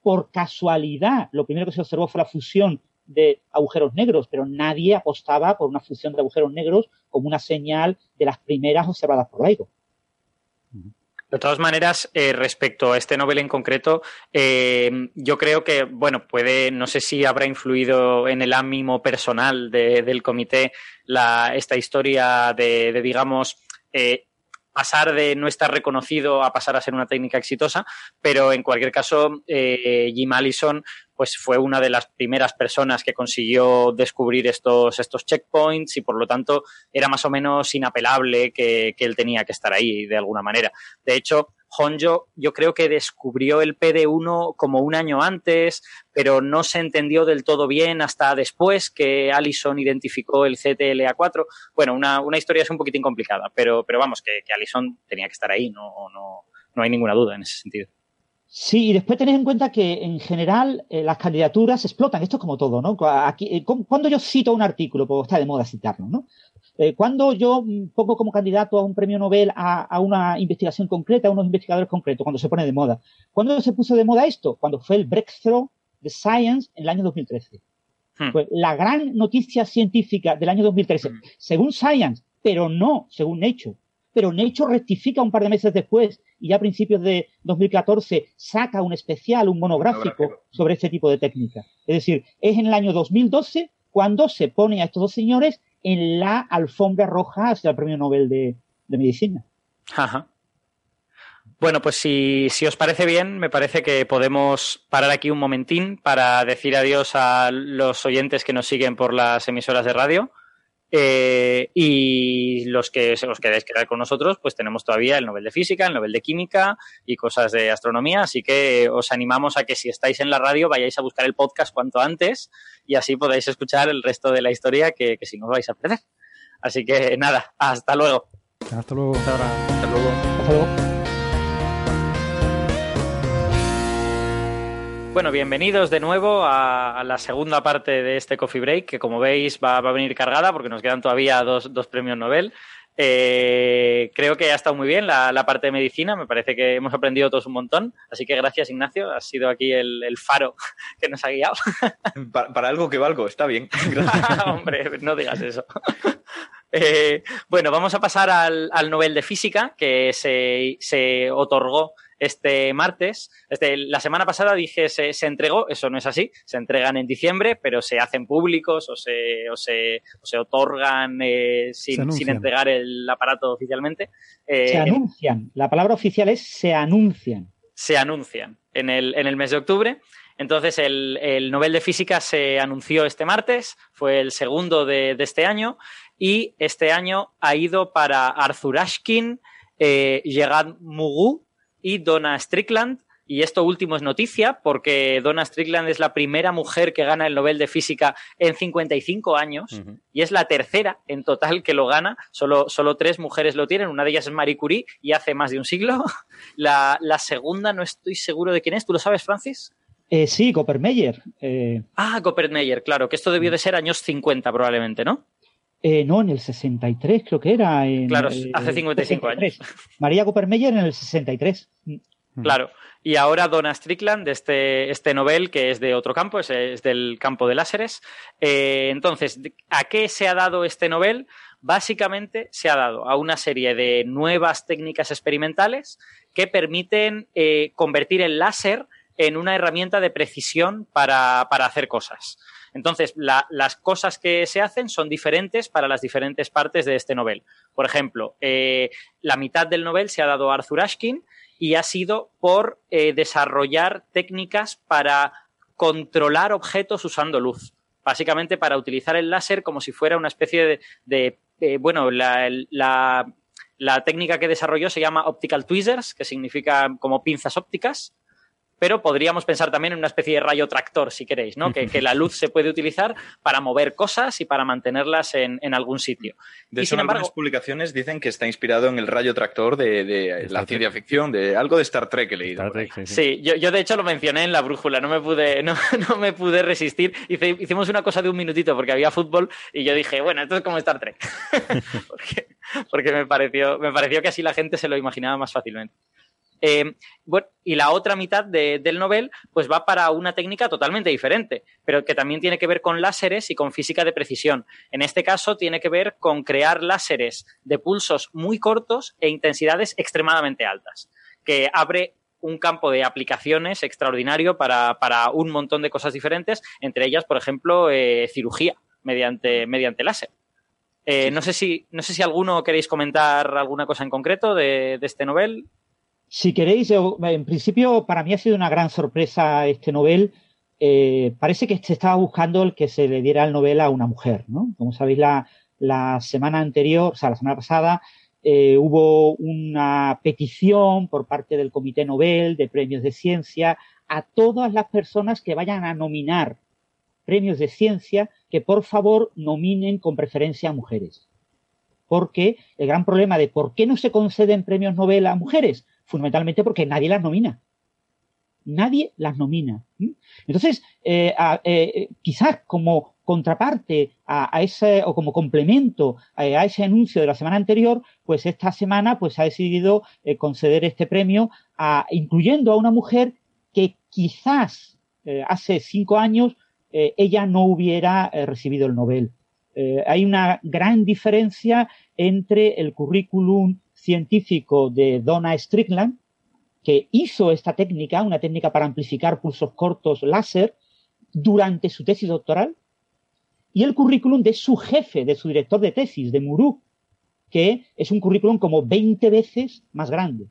Por casualidad, lo primero que se observó fue la fusión de agujeros negros, pero nadie apostaba por una fusión de agujeros negros como una señal de las primeras observadas por LIGO. De todas maneras, eh, respecto a este Nobel en concreto, eh, yo creo que, bueno, puede, no sé si habrá influido en el ánimo personal del comité la, esta historia de, digamos, eh, pasar de no estar reconocido a pasar a ser una técnica exitosa, pero en cualquier caso, Jim Allison pues fue una de las primeras personas que consiguió descubrir estos, estos checkpoints y por lo tanto era más o menos inapelable que, él tenía que estar ahí de alguna manera. De hecho, Honjo yo creo que descubrió el PD1 como un año antes, pero no se entendió del todo bien hasta después que Allison identificó el CTLA4. Bueno, una, historia es un poquitín complicada, pero, pero vamos, que, que Allison tenía que estar ahí, no, no, no hay ninguna duda en ese sentido. Sí, y después tenés en cuenta que en general eh, las candidaturas explotan. Esto es como todo, ¿no? Aquí, eh, cuando yo cito un artículo, pues está de moda citarlo, ¿no? Eh, cuando yo mm, pongo como candidato a un premio Nobel a, una investigación concreta, a unos investigadores concretos, cuando se pone de moda. ¿Cuándo se puso de moda esto? Cuando fue el Breakthrough de Science en el año 2013. Hmm. Pues la gran noticia científica del año 2013, hmm. según Science, pero no según Nature. Pero Nature rectifica un par de meses después y ya a principios de 2014 saca un especial, un monográfico sobre este tipo de técnica. Es decir, es en el año 2012 cuando se pone a estos dos señores en la alfombra roja hacia el Premio Nobel de, Medicina. Ajá. Bueno, pues si, si, os parece bien, me parece que podemos parar aquí un momentín para decir adiós a los oyentes que nos siguen por las emisoras de radio. Eh, y los que se os quedáis quedar con nosotros, pues tenemos todavía el Nobel de Física, el Nobel de Química y cosas de astronomía. Así que os animamos a que si estáis en la radio vayáis a buscar el podcast cuanto antes y así podáis escuchar el resto de la historia que, si no os vais a perder. Así que nada, hasta luego. Hasta luego. Hasta, luego. Hasta luego. Bueno, bienvenidos de nuevo a, la segunda parte de este Coffee Break, que como veis va, a venir cargada porque nos quedan todavía dos, premios Nobel. Eh, creo que ha estado muy bien la, parte de medicina, me parece que hemos aprendido todos un montón, así que gracias Ignacio, has sido aquí el, faro que nos ha guiado. Para, algo que valgo, está bien. Hombre, no digas eso. Eh, bueno, vamos a pasar al, Nobel de Física que se, se otorgó este martes. Este, la semana pasada dije se, se, entregó, eso no es así, se entregan en diciembre, pero se hacen públicos o se, o se, o se otorgan eh, sin, sin, entregar el aparato oficialmente. Eh, se anuncian, la palabra oficial es se anuncian. Se anuncian en el, en el mes de octubre. Entonces, el, el, Nobel de Física se anunció este martes, fue el segundo de, de este año, y este año ha ido para Arthur Ashkin, eh, Gerard Mugu, y Donna Strickland. Y esto último es noticia porque Donna Strickland es la primera mujer que gana el Nobel de Física en 55 años y es la tercera en total que lo gana. Solo, solo tres mujeres lo tienen. Una de ellas es Marie Curie y hace más de un siglo. La, la segunda no estoy seguro de quién es. ¿Tú lo sabes, Francis? Eh, sí, Coppermeyer. Eh, Ah, Coppermeyer, claro, que esto debió de ser años 50 probablemente, ¿no? Eh, no, en el 63 creo que era. en, Claro, hace 55 años. María Coppermeyer en el 63. Claro. Y ahora Donna Strickland, de este, este Nobel, que es de otro campo, es, es del campo de láseres. Eh, entonces, ¿a qué se ha dado este Nobel? Básicamente se ha dado a una serie de nuevas técnicas experimentales que permiten eh, convertir el láser en una herramienta de precisión para, para hacer cosas. Entonces, la- las cosas que se hacen son diferentes para las diferentes partes de este Nobel. Por ejemplo, eh, la mitad del Nobel se ha dado a Arthur Ashkin y ha sido por eh, desarrollar técnicas para controlar objetos usando luz. Básicamente para utilizar el láser como si fuera una especie de, eh, bueno, la, la- la técnica que desarrolló se llama optical tweezers, que significa como pinzas ópticas, pero podríamos pensar también en una especie de rayo tractor, si queréis, ¿no? Que, que la luz se puede utilizar para mover cosas y para mantenerlas en, en algún sitio. De y hecho, sin en algunas embargo, publicaciones dicen que está inspirado en el rayo tractor de, de la ciencia ficción, de algo de Star Trek he leído. ahí. Sí, yo, yo de hecho lo mencioné en la brújula, no me pude, no, no me pude resistir. Hice- hicimos una cosa de un minutito porque había fútbol y yo dije, bueno, esto es como Star Trek. porque porque me, pareció, me pareció que así la gente se lo imaginaba más fácilmente. Eh, bueno, y la otra mitad de- del Nobel pues va para una técnica totalmente diferente, pero que también tiene que ver con láseres y con física de precisión. En este caso tiene que ver con crear láseres de pulsos muy cortos e intensidades extremadamente altas, que abre un campo de aplicaciones extraordinario para, para un montón de cosas diferentes, entre ellas, por ejemplo, eh, cirugía mediante, mediante láser. Eh, no, sé si, no sé si alguno queréis comentar alguna cosa en concreto de, de este Nobel. Si queréis, yo- en principio para mí ha sido una gran sorpresa este Nobel. Eh, parece que se estaba buscando el que se le diera el Nobel a una mujer, ¿no? Como sabéis, la, la semana anterior, o sea, la semana pasada, eh, hubo una petición por parte del Comité Nobel de Premios de Ciencia a todas las personas que vayan a nominar premios de ciencia que por favor nominen con preferencia a mujeres. Porque el gran problema de por qué no se conceden premios Nobel a mujeres, fundamentalmente porque nadie las nomina. Nadie las nomina. Entonces, eh, eh, quizás como contraparte a, ese, o como complemento a, a ese anuncio de la semana anterior, pues esta semana pues ha decidido eh, conceder este premio a, incluyendo a una mujer que quizás eh, hace cinco años eh, ella no hubiera eh, recibido el Nobel. Eh, hay una gran diferencia entre el currículum científico de Donna Strickland, que hizo esta técnica, una técnica para amplificar pulsos cortos láser, durante su tesis doctoral, y el currículum de su jefe, de su director de tesis, de Muru, que es un currículum como 20 veces más grande.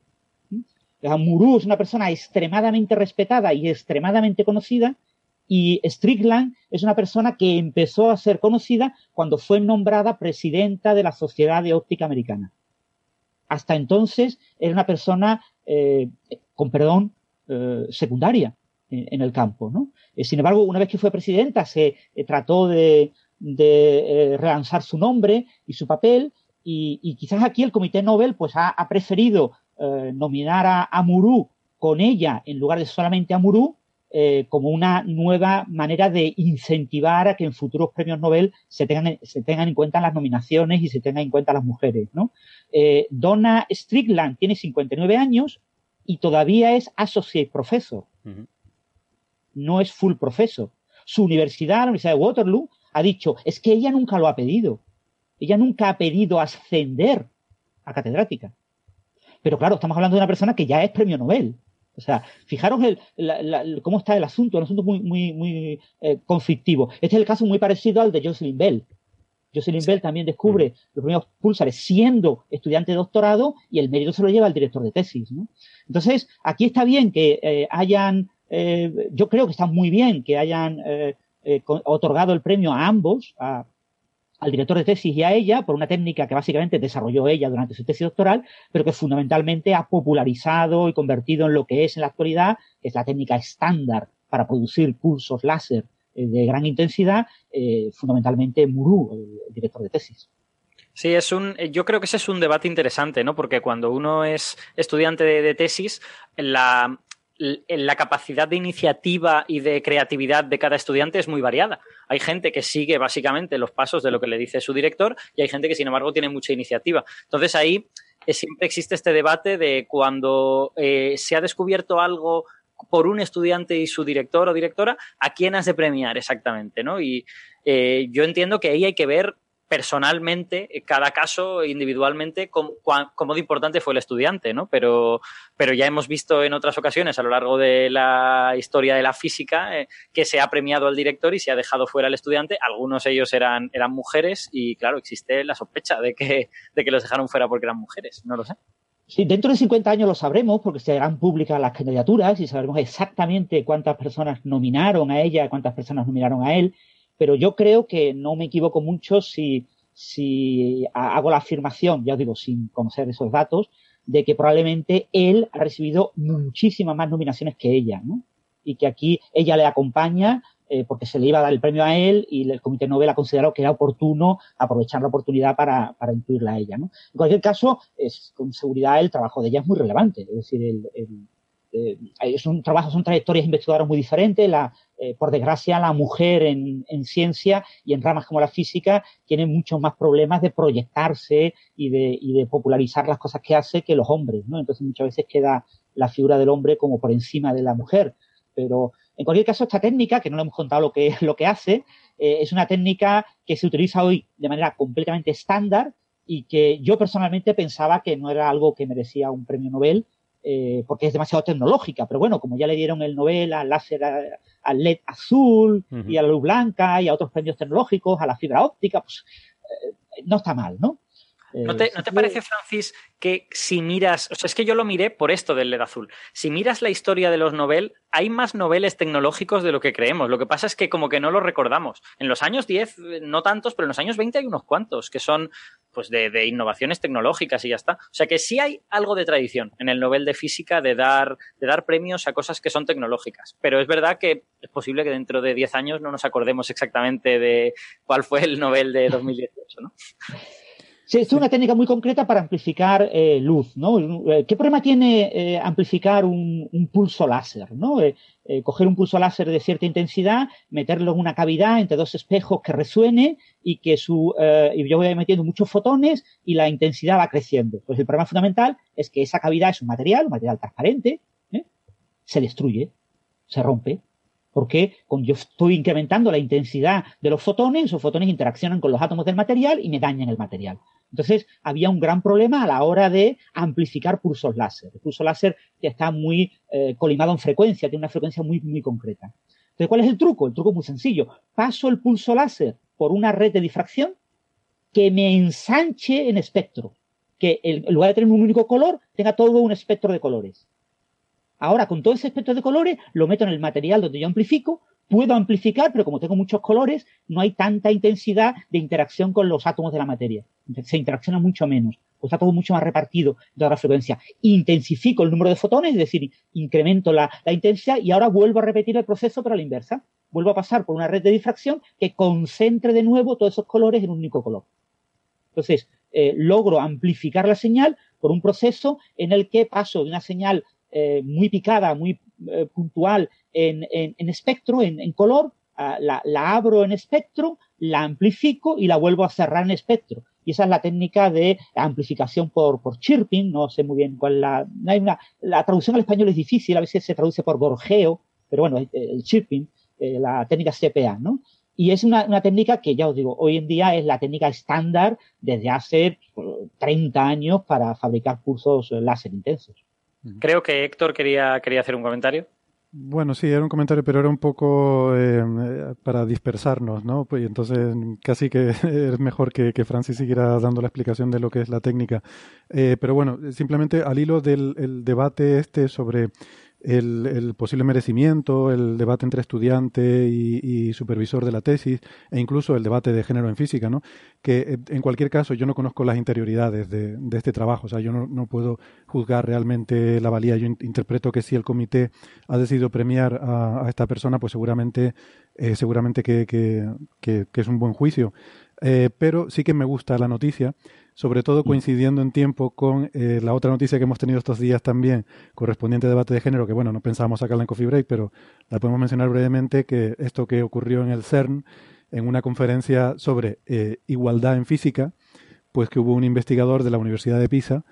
Muru es una persona extremadamente respetada y extremadamente conocida, y Strickland es una persona que empezó a ser conocida cuando fue nombrada presidenta de la Sociedad de Óptica Americana. Hasta entonces era una persona, eh, con perdón, eh, secundaria en, el campo. ¿no? Eh, sin embargo, una vez que fue presidenta, se trató de, de relanzar su nombre y su papel, y, y quizás aquí el Comité Nobel pues, ha, preferido nominar a, a con ella en lugar de solamente a Murú, eh, como una nueva manera de incentivar a que en futuros premios Nobel se tengan, se tengan en cuenta las nominaciones y se tengan en cuenta las mujeres. ¿no? Eh, Donna Strickland tiene 59 años y todavía es associate professor, no es full professor. Su universidad, la Universidad de Waterloo, ha dicho, es que ella nunca lo ha pedido. Ella nunca ha pedido ascender a catedrática. Pero claro, estamos hablando de una persona que ya es premio Nobel. O sea, fijaros el, la, la, cómo está el asunto, un asunto muy, muy, muy eh, conflictivo. Este es el caso muy parecido al de Jocelyn Bell. Jocelyn Bell también descubre los primeros púlsares siendo estudiante de doctorado y el mérito se lo lleva el director de tesis. ¿no? Entonces, aquí está bien que eh, hayan, eh, yo creo que está muy bien que hayan otorgado el premio a ambos, a, al director de tesis y a ella por una técnica que básicamente desarrolló ella durante su tesis doctoral, pero que fundamentalmente ha popularizado y convertido en lo que es en la actualidad, que es la técnica estándar para producir pulsos láser eh, de gran intensidad, eh, fundamentalmente Muru, el director de tesis. Sí, es un, yo creo que ese es un debate interesante, ¿no? Porque cuando uno es estudiante de, tesis, la, la capacidad de iniciativa y de creatividad de cada estudiante es muy variada. Hay gente que sigue básicamente los pasos de lo que le dice su director y hay gente que, sin embargo, tiene mucha iniciativa. Entonces ahí eh, siempre existe este debate de cuando se ha descubierto algo por un estudiante y su director o directora, ¿a quién has de premiar exactamente? ¿no? Y eh, yo entiendo que ahí hay que ver personalmente, eh, cada caso individualmente, cómo, de importante fue el estudiante, ¿no? Pero, pero ya hemos visto en otras ocasiones a lo largo de la historia de la física eh, que se ha premiado al director y se ha dejado fuera al estudiante. Algunos de ellos eran, eran mujeres y, claro, existe la sospecha de que, de que los dejaron fuera porque eran mujeres. No lo sé. Sí, dentro de 50 años lo sabremos porque se harán públicas las candidaturas y sabremos exactamente cuántas personas nominaron a ella, cuántas personas nominaron a él, pero yo creo que no me equivoco mucho si, si hago la afirmación, ya os digo, sin conocer esos datos, de que probablemente él ha recibido muchísimas más nominaciones que ella, ¿no? Y que aquí ella le acompaña eh, porque se le iba a dar el premio a él y el Comité Nobel ha considerado que era oportuno aprovechar la oportunidad para, para incluirla a ella. ¿no? En cualquier caso, es, con seguridad el trabajo de ella es muy relevante. Es decir, el, eh, es un trabajo, son trayectorias investigadoras muy diferentes. La, eh, por desgracia, la mujer en, en, ciencia y en ramas como la física tiene muchos más problemas de proyectarse y de, y de popularizar las cosas que hace que los hombres, ¿no? Entonces muchas veces queda la figura del hombre como por encima de la mujer. Pero en cualquier caso, esta técnica, que no le hemos contado lo que, lo que hace, eh, es una técnica que se utiliza hoy de manera completamente estándar y que yo personalmente pensaba que no era algo que merecía un premio Nobel, eh, porque es demasiado tecnológica. Pero bueno, como ya le dieron el Nobel al láser, al LED azul y a la luz blanca y a otros premios tecnológicos, a la fibra óptica, pues eh, no está mal, ¿no? ¿No te, ¿No te, parece, Francis, que si miras, o sea, es que yo lo miré por esto del LED azul, si miras la historia de los Nobel, hay más noveles tecnológicos de lo que creemos. Lo que pasa es que como que no los recordamos. En los años 10, no tantos, pero en los años 20 hay unos cuantos que son pues de, de innovaciones tecnológicas y ya está. O sea que sí hay algo de tradición en el Nobel de Física de dar, de dar premios a cosas que son tecnológicas. Pero es verdad que es posible que dentro de 10 años no nos acordemos exactamente de cuál fue el Nobel de 2018, ¿no? Es una técnica muy concreta para amplificar eh, luz, ¿no? Eh, ¿Qué problema tiene eh, amplificar un, pulso láser, ¿no? coger un pulso láser de cierta intensidad, meterlo en una cavidad entre dos espejos que resuene y que su, y yo voy metiendo muchos fotones y la intensidad va creciendo. Pues el problema fundamental es que esa cavidad es un material, un material transparente, se destruye, se rompe, porque yo estoy incrementando la intensidad de los fotones, esos fotones interaccionan con los átomos del material y me dañan el material. Entonces, había un gran problema a la hora de amplificar pulsos láser. El pulso láser ya está muy eh, colimado en frecuencia, tiene una frecuencia muy, muy concreta. Entonces, ¿cuál es el truco? El truco es muy sencillo. Paso el pulso láser por una red de difracción que me ensanche en espectro. Que en lugar de tener un único color, tenga todo un espectro de colores. Ahora, con todo ese espectro de colores, lo meto en el material donde yo amplifico, puedo amplificar, pero como tengo muchos colores, no hay tanta intensidad de interacción con los átomos de la materia. Se interacciona mucho menos, pues está todo mucho más repartido de la frecuencia. Intensifico el número de fotones, es decir, incremento la, intensidad y ahora vuelvo a repetir el proceso pero a la inversa. Vuelvo a pasar por una red de difracción que concentre de nuevo todos esos colores en un único color. Entonces, eh, logro amplificar la señal por un proceso en el que paso de una señal eh, muy picada, muy eh, puntual en, espectro, en, color, ah, la, abro en espectro, la amplifico y la vuelvo a cerrar en espectro. Y esa es la técnica de amplificación por, por chirping, no sé muy bien cuál la, hay una, la traducción al español es difícil, a veces se traduce por gorjeo, pero bueno, el chirping, eh, la técnica CPA, ¿no? Y es una, una, técnica que ya os digo, hoy en día es la técnica estándar desde hace 30 pues, años para fabricar pulsos láser intensos. Creo que Héctor quería, quería hacer un comentario. Bueno, sí, era un comentario, pero era un poco eh, para dispersarnos, ¿no? Pues entonces casi que es mejor que, Francis siguiera dando la explicación de lo que es la técnica. Eh, pero bueno, simplemente al hilo del debate este sobre el, posible merecimiento, el debate entre estudiante y, supervisor de la tesis, e incluso el debate de género en física, ¿no? Que eh, en cualquier caso yo no conozco las interioridades de, este trabajo, o sea, yo no, puedo juzgar realmente la valía. Yo interpreto que si el comité ha decidido premiar a, esta persona, pues seguramente, eh, seguramente que, es un buen juicio. Eh, pero sí que me gusta la noticia sobre todo coincidiendo en tiempo con eh, la otra noticia que hemos tenido estos días también, correspondiente a debate de género, que bueno, no pensábamos sacarla en Coffee Break, pero la podemos mencionar brevemente, que esto que ocurrió en el CERN, en una conferencia sobre eh, igualdad en física, pues que hubo un investigador de la Universidad de Pisa,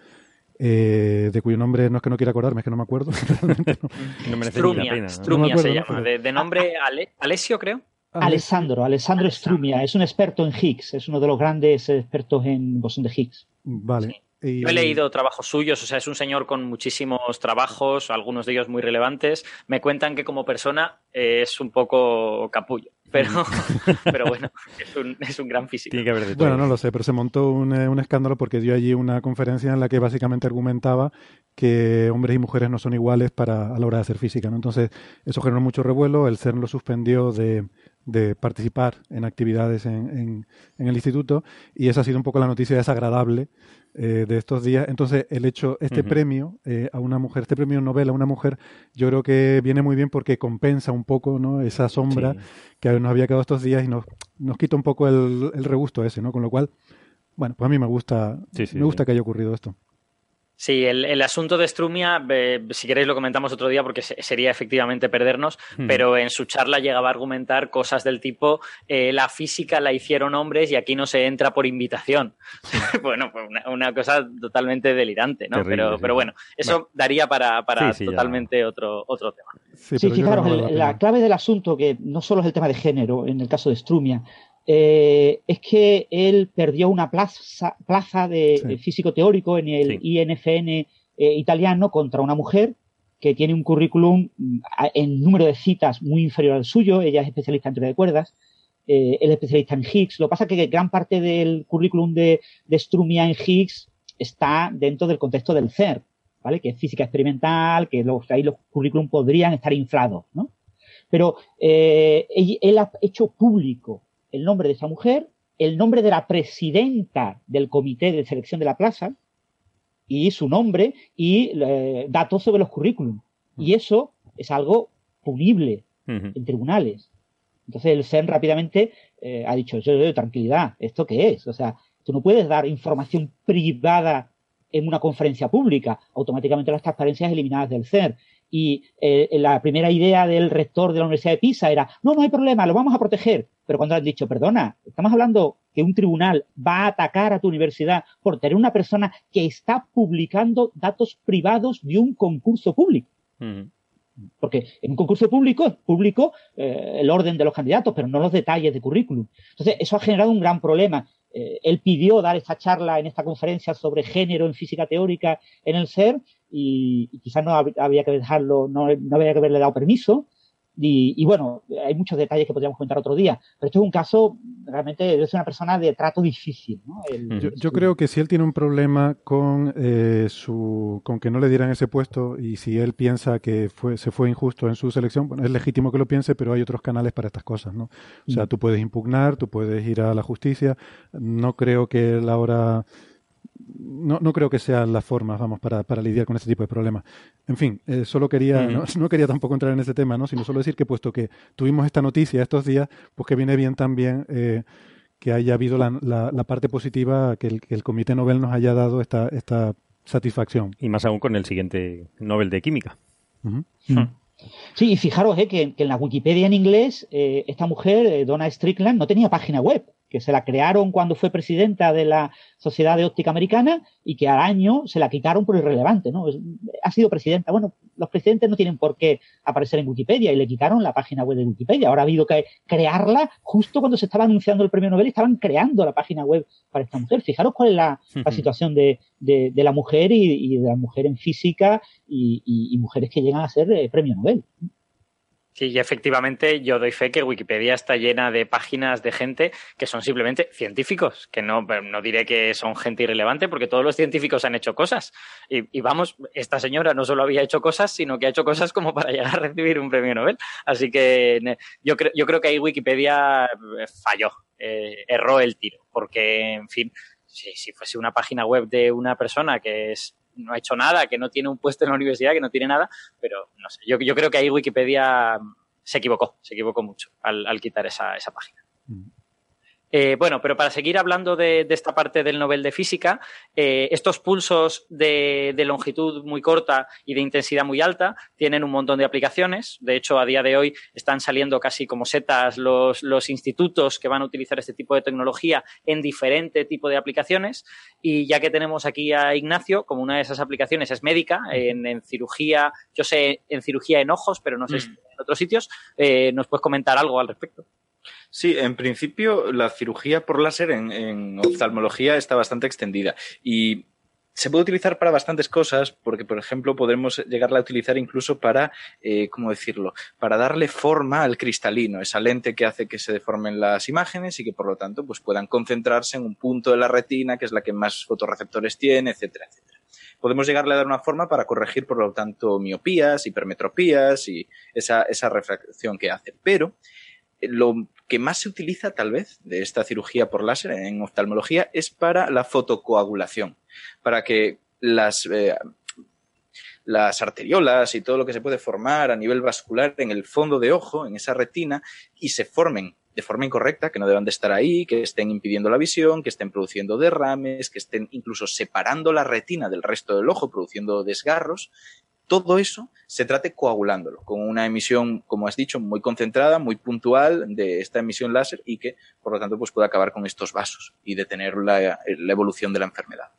eh, de cuyo nombre no es que no quiera acordarme, es que no me acuerdo. no Strumia, Strumia se llama, de, de, nombre Ale, Alessio, creo. Alessandro, Alessandro Strumia, es un experto en Higgs, es uno de los grandes expertos en bosón de Higgs. Vale. Yo he leído trabajos suyos, o sea, es un señor con muchísimos trabajos, algunos de ellos muy relevantes. Me cuentan que como persona es un poco capullo, pero, pero bueno, es un, es un gran físico. bueno, no lo sé, pero se montó un, eh, un, escándalo porque dio allí una conferencia en la que básicamente argumentaba que hombres y mujeres no son iguales para, a la hora de hacer física. ¿no? Entonces, eso generó mucho revuelo, el CERN lo suspendió de, de participar en actividades en, en, en, el instituto y esa ha sido un poco la noticia desagradable eh, de estos días. Entonces, el hecho, este uh -huh. premio eh, a una mujer, este premio Nobel a una mujer, yo creo que viene muy bien porque compensa un poco ¿no? esa sombra sí. que nos había quedado estos días y nos, nos quita un poco el, el, regusto ese, ¿no? Con lo cual, bueno, pues a mí me gusta, sí, sí, me gusta que haya ocurrido esto. Sí, el, el, asunto de Strumia, eh, si queréis lo comentamos otro día porque se, sería efectivamente perdernos, pero en su charla llegaba a argumentar cosas del tipo eh, la física la hicieron hombres y aquí no se entra por invitación. bueno, pues una, una, cosa totalmente delirante, ¿no? Terrible, pero, sí. pero bueno, eso bueno. daría para, para sí, totalmente otro, otro tema. Sí, fijaros, no la clave del asunto, que no solo es el tema de género en el caso de Strumia, eh, es que él perdió una plaza, plaza de, sí. físico teórico en el sí. INFN eh, italiano contra una mujer que tiene un currículum en número de citas muy inferior al suyo. Ella es especialista en teoría de cuerdas. Eh, él es especialista en Higgs. Lo que pasa es que gran parte del currículum de, de Strumia en Higgs está dentro del contexto del CERN, ¿vale? Que es física experimental, que los, ahí los currículum podrían estar inflados, ¿no? Pero eh, él, él ha hecho público el nombre de esa mujer, el nombre de la presidenta del comité de selección de la plaza y su nombre y eh, datos sobre los currículums. Y eso es algo punible uh -huh. en tribunales. Entonces el CERN rápidamente eh, ha dicho, yo, yo, tranquilidad, ¿esto qué es? O sea, tú no puedes dar información privada en una conferencia pública. Automáticamente las transparencias eliminadas del CERN y eh, la primera idea del rector de la Universidad de Pisa era, no, no hay problema, lo vamos a proteger. Pero cuando han dicho, perdona, estamos hablando que un tribunal va a atacar a tu universidad por tener una persona que está publicando datos privados de un concurso público. Uh -huh. Porque en un concurso público público eh, el orden de los candidatos, pero no los detalles de currículum. Entonces, eso ha generado un gran problema. Eh, él pidió dar esta charla en esta conferencia sobre género en física teórica en el CER y, quizás no había que dejarlo, no había que haberle dado permiso. Y, y, bueno, hay muchos detalles que podríamos comentar otro día, pero esto es un caso, realmente es una persona de trato difícil. ¿no? El, yo, yo, creo que si él tiene un problema con, eh, su, con que no le dieran ese puesto y si él piensa que fue, se fue injusto en su selección, bueno, es legítimo que lo piense, pero hay otros canales para estas cosas. ¿no? O sea, mm. tú puedes impugnar, tú puedes ir a la justicia. No creo que él ahora no, no creo que sean las formas, vamos, para, para lidiar con este tipo de problemas. En fin, eh, solo quería, uh -huh. no, no, quería tampoco entrar en ese tema, ¿no? Sino solo decir que puesto que tuvimos esta noticia estos días, pues que viene bien también eh, que haya habido la, la, la parte positiva, que el, que el, Comité Nobel nos haya dado esta, esta satisfacción. Y más aún con el siguiente Nobel de Química. Uh -huh. Sí, y fijaros eh, que, que, en la Wikipedia en inglés, eh, esta mujer, eh, Donna Strickland, no tenía página web que se la crearon cuando fue presidenta de la Sociedad de Óptica Americana y que al año se la quitaron por irrelevante, ¿no? Ha sido presidenta. Bueno, los presidentes no tienen por qué aparecer en Wikipedia y le quitaron la página web de Wikipedia. Ahora ha habido que crearla justo cuando se estaba anunciando el premio Nobel, estaban creando la página web para esta mujer. Fijaros cuál es la, la situación de, de, de, la mujer y, y, de la mujer en física y, y, y mujeres que llegan a ser eh, premio Nobel. Sí, y efectivamente yo doy fe que Wikipedia está llena de páginas de gente que son simplemente científicos, que no, no diré que son gente irrelevante porque todos los científicos han hecho cosas. Y, vamos, esta señora no solo había hecho cosas, sino que ha hecho cosas como para llegar a recibir un premio Nobel. Así que yo, creo, yo creo que ahí Wikipedia eh, falló, eh, erró el tiro, porque, en fin, si, si fuese una página web de una persona que es no ha hecho nada, que no tiene un puesto en la universidad, que no tiene nada, pero no sé, yo, yo creo que ahí Wikipedia se equivocó, se equivocó mucho al, quitar esa, esa página. Eh, bueno, pero para seguir hablando de, esta parte del Nobel de Física, eh, estos pulsos de, longitud muy corta y de intensidad muy alta tienen un montón de aplicaciones. De hecho, a día de hoy están saliendo casi como setas los, institutos que van a utilizar este tipo de tecnología en diferente tipo de aplicaciones. Y ya que tenemos aquí a Ignacio, como una de esas aplicaciones es médica, en, cirugía, yo sé en cirugía en ojos, pero no sé si mm. en otros sitios, eh, ¿nos puedes comentar algo al respecto? Sí, en principio la cirugía por láser en, oftalmología está bastante extendida y se puede utilizar para bastantes cosas, porque, por ejemplo, podremos llegarla a utilizar incluso para, eh, ¿cómo decirlo?, para darle forma al cristalino, esa lente que hace que se deformen las imágenes y que, por lo tanto, pues puedan concentrarse en un punto de la retina, que es la que más fotorreceptores tiene, etcétera, etcétera. Podemos llegarle a dar una forma para corregir, por lo tanto, miopías, hipermetropías y esa, esa refracción que hace. Pero lo que más se utiliza tal vez de esta cirugía por láser en oftalmología es para la fotocoagulación, para que las, eh, las arteriolas y todo lo que se puede formar a nivel vascular en el fondo de ojo, en esa retina, y se formen de forma incorrecta, que no deban de estar ahí, que estén impidiendo la visión, que estén produciendo derrames, que estén incluso separando la retina del resto del ojo, produciendo desgarros, todo eso se trate coagulándolo con una emisión, como has dicho, muy concentrada, muy puntual de esta emisión láser y que, por lo tanto, pues puede acabar con estos vasos y detener la, evolución de la enfermedad.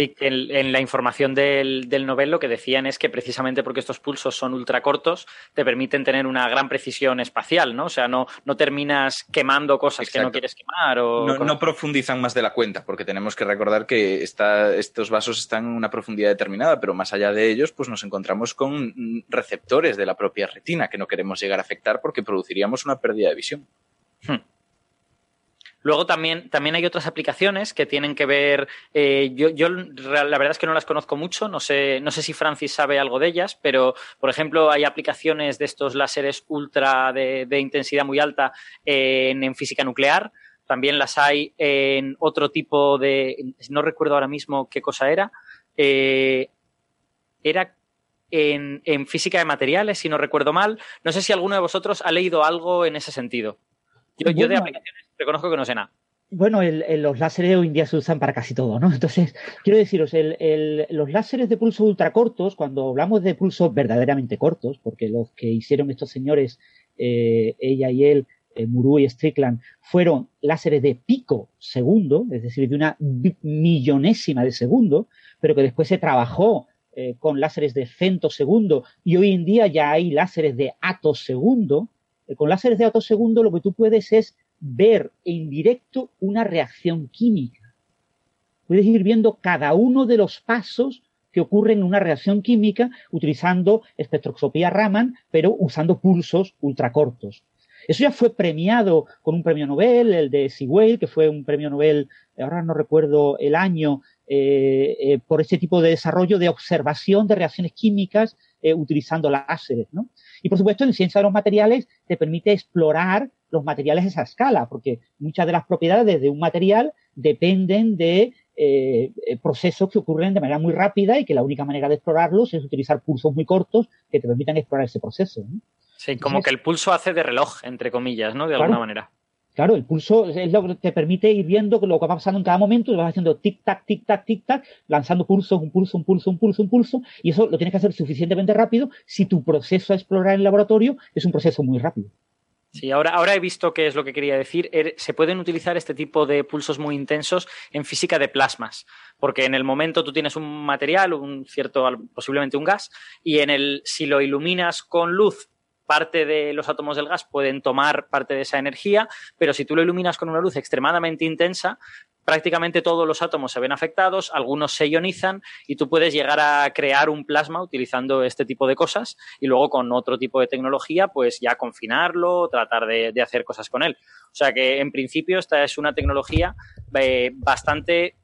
En, la información del, del, Nobel lo que decían es que precisamente porque estos pulsos son ultracortos te permiten tener una gran precisión espacial, ¿no? O sea, no, no terminas quemando cosas que no quieres quemar. O no, profundizan más de la cuenta, porque tenemos que recordar que estos vasos están en una profundidad determinada, pero más allá de ellos, pues nos encontramos con receptores de la propia retina que no queremos llegar a afectar porque produciríamos una pérdida de visión. Hmm. Luego también, también hay otras aplicaciones que tienen que ver, eh, yo, yo, la verdad es que no las conozco mucho, no sé, no sé si Francis sabe algo de ellas, pero por ejemplo hay aplicaciones de estos láseres ultra de, intensidad muy alta en, física nuclear, también las hay en otro tipo de, no recuerdo ahora mismo qué cosa era, eh, era en, en, física de materiales, si no recuerdo mal. No sé si alguno de vosotros ha leído algo en ese sentido. Yo, yo de aplicaciones reconozco que no sé nada. Bueno, los láseres hoy en día se usan para casi todo, ¿no? Entonces, quiero deciros, los láseres de pulso ultracortos, cuando hablamos de pulsos verdaderamente cortos, porque los que hicieron estos señores, eh, ella y él, eh, y Strickland, fueron láseres de pico segundo, es decir, de una millonésima de segundo, pero que después se trabajó eh, con láseres de segundo y hoy en día ya hay láseres de segundo. con láseres de segundo lo que tú puedes es ver en directo una reacción química. Puedes ir viendo cada uno de los pasos que ocurren en una reacción química utilizando espectroscopía Raman, pero usando pulsos ultracortos. Eso ya fue premiado con un premio Nobel, el de Sewell, que fue un premio Nobel, ahora no recuerdo el año, eh, eh, por este tipo de desarrollo de observación de reacciones químicas eh, utilizando láseres. ¿no? Y por supuesto, en ciencia de los materiales te permite explorar los materiales a esa escala, porque muchas de las propiedades de un material dependen de eh, procesos que ocurren de manera muy rápida y que la única manera de explorarlos es utilizar pulsos muy cortos que te permitan explorar ese proceso. Sí, como que el pulso hace de reloj, entre comillas, ¿no? De alguna manera. Claro, el pulso es lo que te permite ir viendo lo que va pasando en cada momento, y vas haciendo tic-tac, tic-tac, tic-tac, lanzando pulsos, un pulso, un pulso, un pulso, un pulso, y eso lo tienes que hacer suficientemente rápido si tu proceso a explorar en el laboratorio es un proceso muy rápido. Sí, ahora, ahora he visto qué es lo que quería decir. Er, se pueden utilizar este tipo de pulsos muy intensos en física de plasmas, porque en el momento tú tienes un material, un cierto, posiblemente un gas, y en el, si lo iluminas con luz parte de los átomos del gas pueden tomar parte de esa energía, pero si tú lo iluminas con una luz extremadamente intensa, prácticamente todos los átomos se ven afectados, algunos se ionizan y tú puedes llegar a crear un plasma utilizando este tipo de cosas y luego con otro tipo de tecnología pues ya confinarlo, tratar de, hacer cosas con él. O sea que en principio esta es una tecnología eh, bastante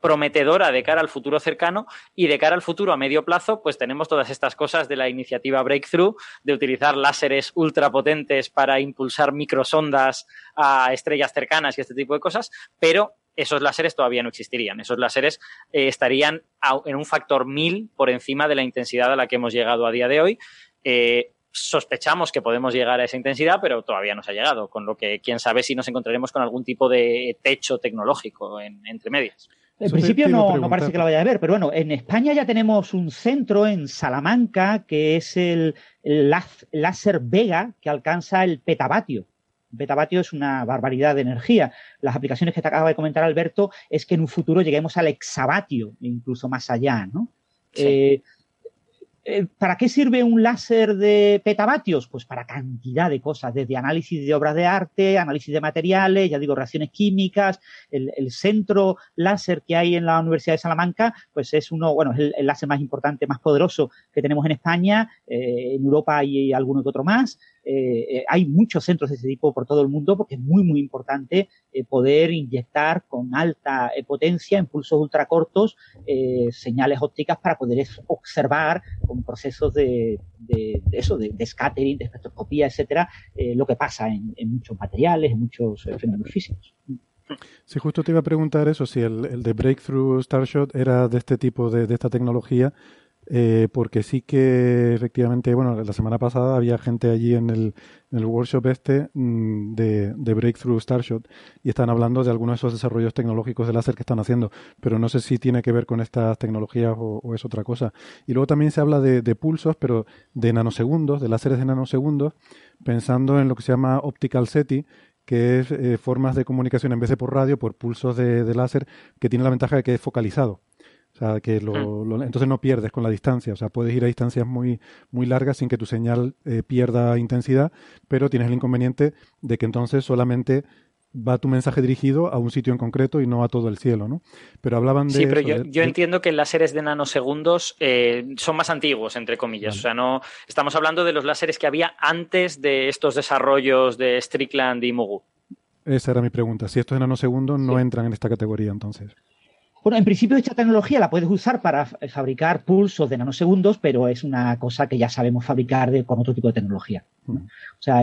prometedora de cara al futuro cercano y de cara al futuro a medio plazo, pues tenemos todas estas cosas de la iniciativa Breakthrough, de utilizar láseres ultrapotentes para impulsar microsondas a estrellas cercanas y este tipo de cosas, pero esos láseres todavía no existirían. Esos láseres eh, estarían en un factor mil por encima de la intensidad a la que hemos llegado a día de hoy. Eh, sospechamos que podemos llegar a esa intensidad, pero todavía no se ha llegado, con lo que quién sabe si nos encontraremos con algún tipo de techo tecnológico entre medias. En principio no, parece que lo vaya a ver, pero bueno, en España ya tenemos un centro en Salamanca que es el, láser Vega que alcanza el petavatio. El petavatio es una barbaridad de energía. Las aplicaciones que te acaba de comentar Alberto es que en un futuro lleguemos al exavatio, incluso más allá, ¿no? Eh, ¿Para qué sirve un láser de petavatios? Pues para cantidad de cosas, desde análisis de obras de arte, análisis de materiales, ya digo, reacciones químicas. El, centro láser que hay en la Universidad de Salamanca, pues es uno, bueno, es el, láser más importante, más poderoso que tenemos en España. Eh, en Europa hay alguno que otro más. Eh, hay muchos centros de ese tipo por todo el mundo porque es muy, muy importante poder inyectar con alta potencia, en pulsos ultracortos, señales ópticas para poder observar procesos de, eso, de, scattering, de espectroscopía, etcétera, eh, lo que pasa en, muchos materiales, en muchos eh, fenómenos físicos. Sí, justo te iba a preguntar eso, si el, el de Breakthrough Starshot era de este tipo de, de esta tecnología, eh, porque sí que efectivamente, bueno, la semana pasada había gente allí en el, el workshop este mm, de, de, Breakthrough Starshot y están hablando de algunos de esos desarrollos tecnológicos de láser que están haciendo, pero no sé si tiene que ver con estas tecnologías o, es otra cosa. Y luego también se habla de, de, pulsos, pero de nanosegundos, de láseres de nanosegundos, pensando en lo que se llama optical SETI, que es eh, formas de comunicación en vez de por radio, por pulsos de, de láser, que tiene la ventaja de que es focalizado. O sea, que lo, entonces no pierdes con la distancia. O sea, puedes ir a distancias muy, muy largas sin que tu señal eh, pierda intensidad, pero tienes el inconveniente de que entonces solamente va tu mensaje dirigido a un sitio en concreto y no a todo el cielo, ¿no? Pero hablaban de... Sí, pero yo, entiendo que láseres de nanosegundos eh, son más antiguos, entre comillas. O sea, no estamos hablando de los láseres que había antes de estos desarrollos de Strickland y Mugu. Esa era mi pregunta. Si estos de nanosegundos no entran en esta categoría, entonces. Bueno, en principio esta tecnología la puedes usar para fabricar pulsos de nanosegundos, pero es una cosa que ya sabemos fabricar con otro tipo de tecnología. O sea,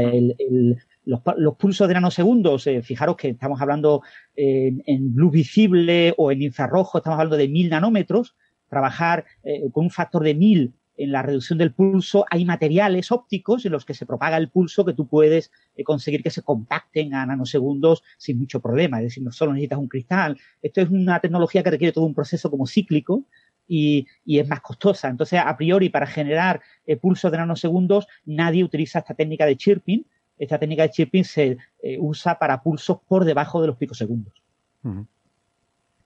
los, pulsos de nanosegundos, eh, fijaros que estamos hablando en, luz visible o en infrarrojo, estamos hablando de mil nanómetros, trabajar eh, con un factor de mil en la reducción del pulso hay materiales ópticos en los que se propaga el pulso que tú puedes eh, conseguir que se compacten a nanosegundos sin mucho problema. Es decir, no solo necesitas un cristal. Esto es una tecnología que requiere todo un proceso como cíclico y, es más costosa. Entonces, a priori, para generar eh, pulsos de nanosegundos, nadie utiliza esta técnica de chirping. Esta técnica de chirping se eh, usa para pulsos por debajo de los picosegundos.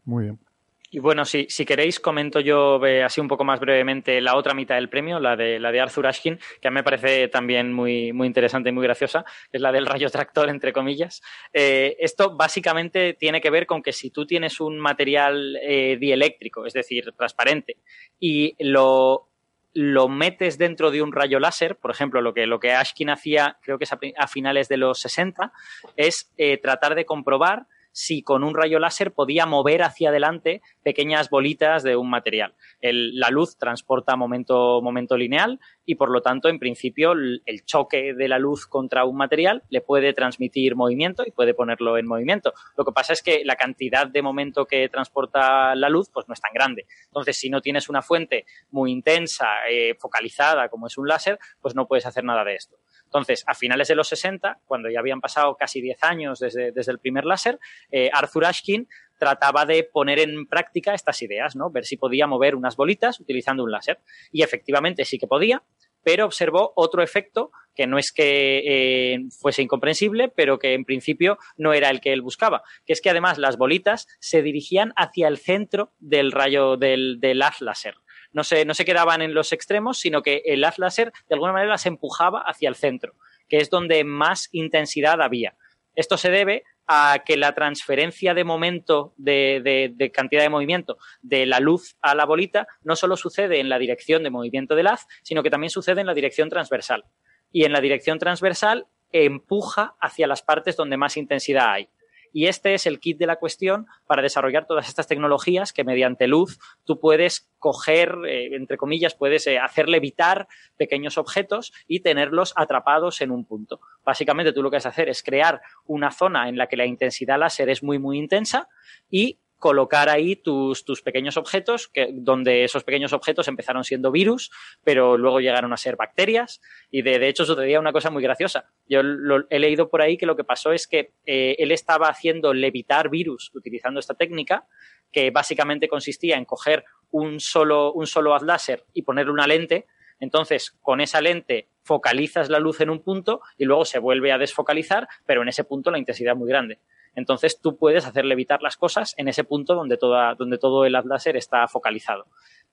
Muy bien. Y bueno, si, si queréis, comento yo eh, así un poco más brevemente la otra mitad del premio, la de, la de Arthur Ashkin, que a mí me parece también muy, muy interesante y muy graciosa, es la del rayo tractor, entre comillas. Eh, esto básicamente tiene que ver con que si tú tienes un material eh, dieléctrico, es decir, transparente, y lo, lo metes dentro de un rayo láser, por ejemplo, lo que, lo que Ashkin hacía, creo que es a, finales de los 60, es tratar de comprobar si con un rayo láser podía mover hacia adelante pequeñas bolitas de un material. la luz transporta momento, momento lineal y por lo tanto, en principio, el, choque de la luz contra un material le puede transmitir movimiento y puede ponerlo en movimiento. Lo que pasa es que la cantidad de momento que transporta la luz pues no es tan grande. Entonces, si no tienes una fuente muy intensa, eh, focalizada como es un láser, pues no puedes hacer nada de esto. Entonces, a finales de los 60, cuando ya habían pasado casi 10 años desde, el primer láser, eh, Arthur Ashkin trataba de poner en práctica estas ideas, ¿no? Ver si podía mover unas bolitas utilizando un láser. Y efectivamente sí que podía, pero observó otro efecto que no es que eh, fuese incomprensible, pero que en principio no era el que él buscaba, que es que además las bolitas se dirigían hacia el centro del rayo del, del láser no se, quedaban en los extremos, sino que el haz láser de alguna manera las empujaba hacia el centro, que es donde más intensidad había. Esto se debe a que la transferencia de momento, de, de, cantidad de movimiento de la luz a la bolita, no solo sucede en la dirección de movimiento del haz, sino que también sucede en la dirección transversal. Y en la dirección transversal empuja hacia las partes donde más intensidad hay. Y este es el kit de la cuestión para desarrollar todas estas tecnologías que mediante luz tú puedes coger, eh, entre comillas, puedes eh, hacer levitar pequeños objetos y tenerlos atrapados en un punto. Básicamente tú lo que vas a hacer es crear una zona en la que la intensidad láser es muy, muy intensa y colocar ahí tus, tus pequeños objetos, que, donde esos pequeños objetos empezaron siendo virus, pero luego llegaron a ser bacterias. Y de, de hecho sucedía una cosa muy graciosa. Yo lo, he leído por ahí que lo que pasó es que eh, él estaba haciendo levitar virus utilizando esta técnica, que básicamente consistía en coger un solo, un solo haz láser y ponerle una lente. Entonces, con esa lente focalizas la luz en un punto y luego se vuelve a desfocalizar, pero en ese punto la intensidad es muy grande. Entonces tú puedes hacer levitar las cosas en ese punto donde, donde todo el láser está focalizado.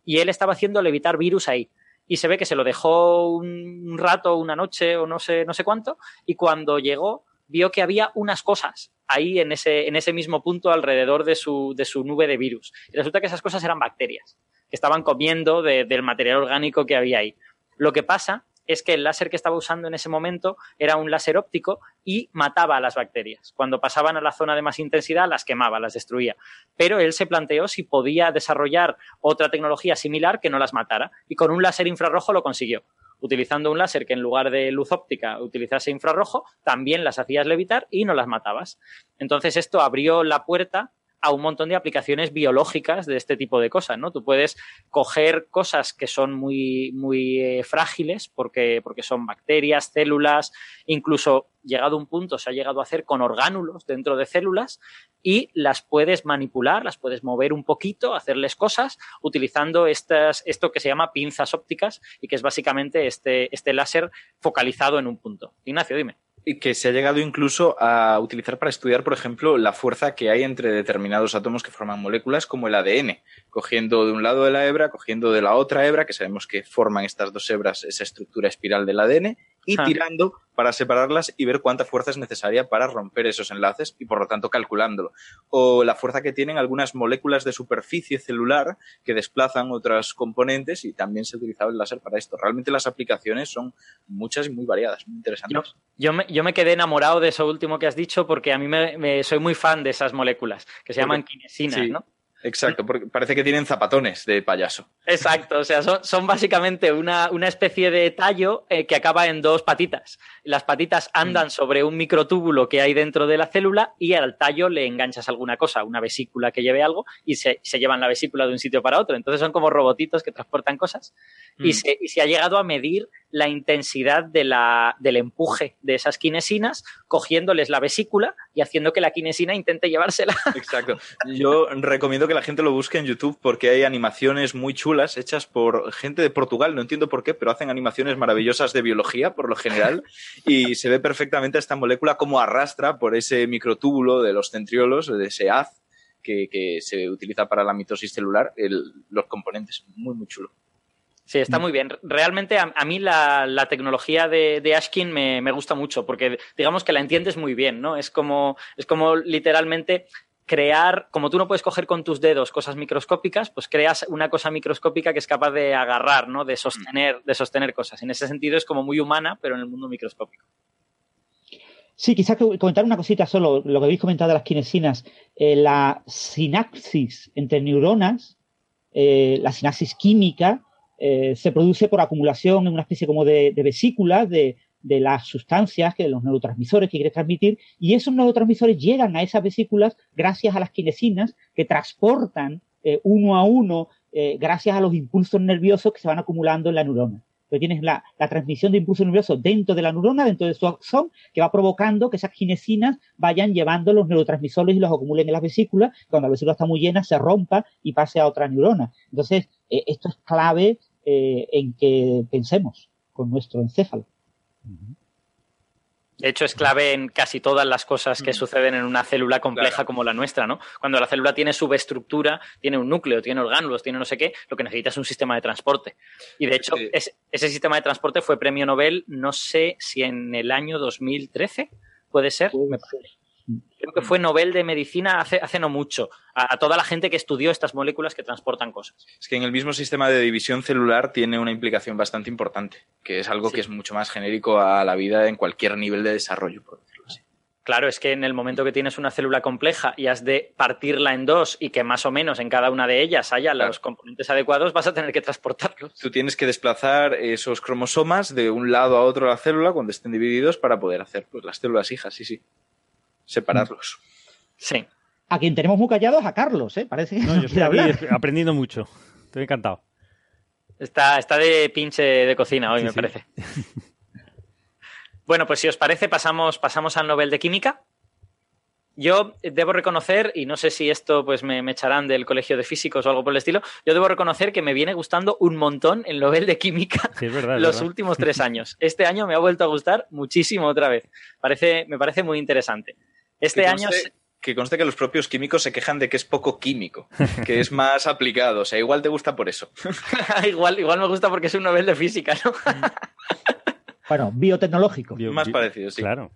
Y él estaba haciendo levitar virus ahí. Y se ve que se lo dejó un rato, una noche o no sé, no sé cuánto. Y cuando llegó, vio que había unas cosas ahí en ese, en ese mismo punto alrededor de su, de su nube de virus. Y resulta que esas cosas eran bacterias, que estaban comiendo del material orgánico que había ahí. Lo que pasa es que el láser que estaba usando en ese momento era un láser óptico y mataba a las bacterias. Cuando pasaban a la zona de más intensidad, las quemaba, las destruía. Pero él se planteó si podía desarrollar otra tecnología similar que no las matara. Y con un láser infrarrojo lo consiguió. Utilizando un láser que en lugar de luz óptica utilizase infrarrojo, también las hacías levitar y no las matabas. Entonces esto abrió la puerta a un montón de aplicaciones biológicas de este tipo de cosas, ¿no? Tú puedes coger cosas que son muy, muy eh, frágiles porque, porque son bacterias, células, incluso llegado un punto se ha llegado a hacer con orgánulos dentro de células y las puedes manipular, las puedes mover un poquito, hacerles cosas utilizando estas, esto que se llama pinzas ópticas y que es básicamente este, este láser focalizado en un punto. Ignacio, dime que se ha llegado incluso a utilizar para estudiar, por ejemplo, la fuerza que hay entre determinados átomos que forman moléculas como el ADN, cogiendo de un lado de la hebra, cogiendo de la otra hebra, que sabemos que forman estas dos hebras esa estructura espiral del ADN, y tirando para separarlas y ver cuánta fuerza es necesaria para romper esos enlaces y por lo tanto calculándolo. O la fuerza que tienen algunas moléculas de superficie celular que desplazan otras componentes y también se ha utilizado el láser para esto. Realmente las aplicaciones son muchas y muy variadas, muy interesantes. Yo, me, yo me, quedé enamorado de eso último que has dicho porque a mí me, soy muy fan de esas moléculas que se llaman kinesinas, ¿no? Exacto, porque parece que tienen zapatones de payaso. Exacto, o sea, son, básicamente una, especie de tallo eh, que acaba en dos patitas. Las patitas andan mm. sobre un microtúbulo que hay dentro de la célula y al tallo le enganchas alguna cosa, una vesícula que lleve algo y se, llevan la vesícula de un sitio para otro. Entonces son como robotitos que transportan cosas y, mm. se, y se ha llegado a medir la intensidad de la, del empuje de esas kinesinas, cogiéndoles la vesícula y haciendo que la kinesina intente llevársela. Exacto. Yo recomiendo que la gente lo busque en YouTube porque hay animaciones muy chulas hechas por gente de Portugal, no entiendo por qué, pero hacen animaciones maravillosas de biología por lo general y se ve perfectamente esta molécula como arrastra por ese microtúbulo de los centriolos, de ese haz que, se utiliza para la mitosis celular, los componentes. Muy, muy chulo. Sí, está muy bien. Realmente a, mí la, tecnología de, Ashkin me, gusta mucho porque digamos que la entiendes muy bien, ¿no? Es como, es como literalmente crear, como tú no puedes coger con tus dedos cosas microscópicas, pues creas una cosa microscópica que es capaz de agarrar, ¿no? De sostener, de sostener cosas. En ese sentido es como muy humana, pero en el mundo microscópico. Sí, quizás comentar una cosita solo, lo que habéis comentado de las kinesinas. Eh, la sinapsis entre neuronas, eh, la sinapsis química, eh, se produce por acumulación en una especie como de, vesículas de, las sustancias, que los neurotransmisores que quieres transmitir, y esos neurotransmisores llegan a esas vesículas gracias a las kinesinas que transportan eh, uno a uno eh, gracias a los impulsos nerviosos que se van acumulando en la neurona. Entonces tienes la, transmisión de impulsos nerviosos dentro de la neurona, dentro de su axón, que va provocando que esas kinesinas vayan llevando los neurotransmisores y los acumulen en las vesículas. Cuando la vesícula está muy llena, se rompa y pase a otra neurona. Entonces, esto es clave eh, en que pensemos con nuestro encéfalo. De hecho, es clave en casi todas las cosas que suceden en una célula compleja como la nuestra, ¿no? Cuando la célula tiene subestructura, tiene un núcleo, tiene orgánulos, tiene no sé qué, lo que necesita es un sistema de transporte. Y de hecho, ese sistema de transporte fue premio Nobel, no sé si en el año 2013, ¿puede ser? Creo que fue Nobel de Medicina hace, hace no mucho, a, a toda la gente que estudió estas moléculas que transportan cosas. Es que en el mismo sistema de división celular tiene una implicación bastante importante, que es algo Sí. que es mucho más genérico a la vida en cualquier nivel de desarrollo, por decirlo así. Claro, es que en el momento que tienes una célula compleja y has de partirla en dos y que más o menos en cada una de ellas haya Claro. los componentes adecuados, vas a tener que transportarlos. Tú tienes que desplazar esos cromosomas de un lado a otro de la célula cuando estén divididos para poder hacer pues, las células hijas, sí, sí. Separarlos. Sí. A quien tenemos muy callados a Carlos, ¿eh? Parece que No, no yo estoy aquí aprendiendo mucho. Estoy encantado. Está, está de pinche de cocina hoy, Sí, me sí. parece. bueno, pues si os parece, pasamos, pasamos al Nobel de Química. Yo debo reconocer, y no sé si esto pues me, me echarán del colegio de físicos o algo por el estilo, yo debo reconocer que me viene gustando un montón el Nobel de Química Sí, es verdad. es los verdad. últimos tres años. Este año me ha vuelto a gustar muchísimo otra vez. Parece, me parece muy interesante. Este que año... conste, que conste que los propios químicos se quejan de que es poco químico, que es más aplicado. O sea, igual te gusta por eso. igual, igual me gusta porque es un Nobel de física, ¿no? Bueno, biotecnológico. Bio- más parecido, sí. Claro.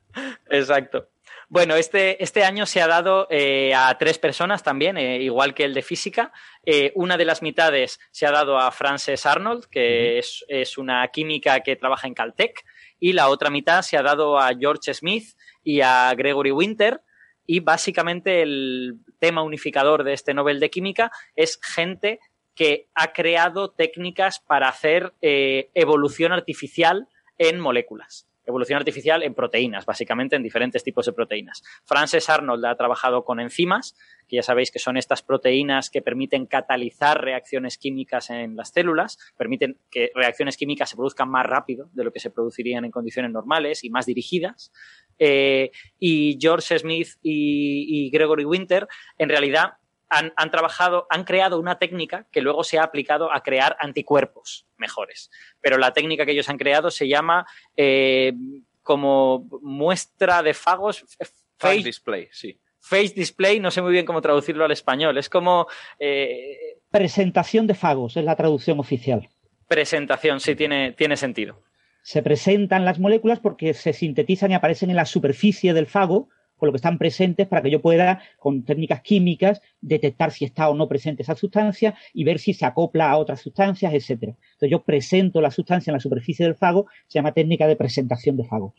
Exacto. Bueno, este, este año se ha dado eh, a tres personas también, eh, igual que el de física. Eh, una de las mitades se ha dado a Frances Arnold, que es, es una química que trabaja en Caltech, y la otra mitad se ha dado a George Smith y a Gregory Winter. Y básicamente el tema unificador de este Nobel de Química es gente que ha creado técnicas para hacer eh, evolución artificial en moléculas. Evolución artificial en proteínas, básicamente en diferentes tipos de proteínas. Frances Arnold ha trabajado con enzimas, que ya sabéis que son estas proteínas que permiten catalizar reacciones químicas en las células, permiten que reacciones químicas se produzcan más rápido de lo que se producirían en condiciones normales y más dirigidas. Eh, y George Smith y, y Gregory Winter, en realidad, han, han, trabajado, han creado una técnica que luego se ha aplicado a crear anticuerpos mejores. Pero la técnica que ellos han creado se llama eh, como muestra de fagos. Face display, sí. Face display, no sé muy bien cómo traducirlo al español. Es como. Eh, Presentación de fagos es la traducción oficial. Presentación, sí, tiene, tiene sentido. Se presentan las moléculas porque se sintetizan y aparecen en la superficie del fago con lo que están presentes para que yo pueda, con técnicas químicas, detectar si está o no presente esa sustancia y ver si se acopla a otras sustancias, etcétera. Entonces yo presento la sustancia en la superficie del fago, se llama técnica de presentación de fagos.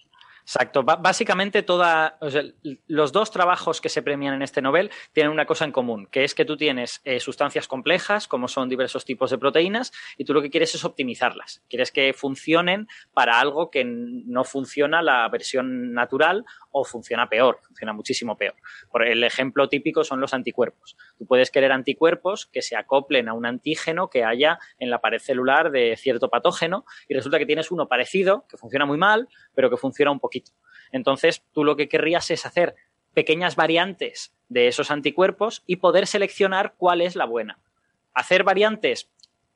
Exacto. Básicamente, toda, o sea, los dos trabajos que se premian en este Nobel tienen una cosa en común, que es que tú tienes eh, sustancias complejas, como son diversos tipos de proteínas, y tú lo que quieres es optimizarlas. Quieres que funcionen para algo que no funciona la versión natural o funciona peor, funciona muchísimo peor. Por el ejemplo típico son los anticuerpos. Tú puedes querer anticuerpos que se acoplen a un antígeno que haya en la pared celular de cierto patógeno y resulta que tienes uno parecido, que funciona muy mal, pero que funciona un poquito. Entonces, tú lo que querrías es hacer pequeñas variantes de esos anticuerpos y poder seleccionar cuál es la buena. Hacer variantes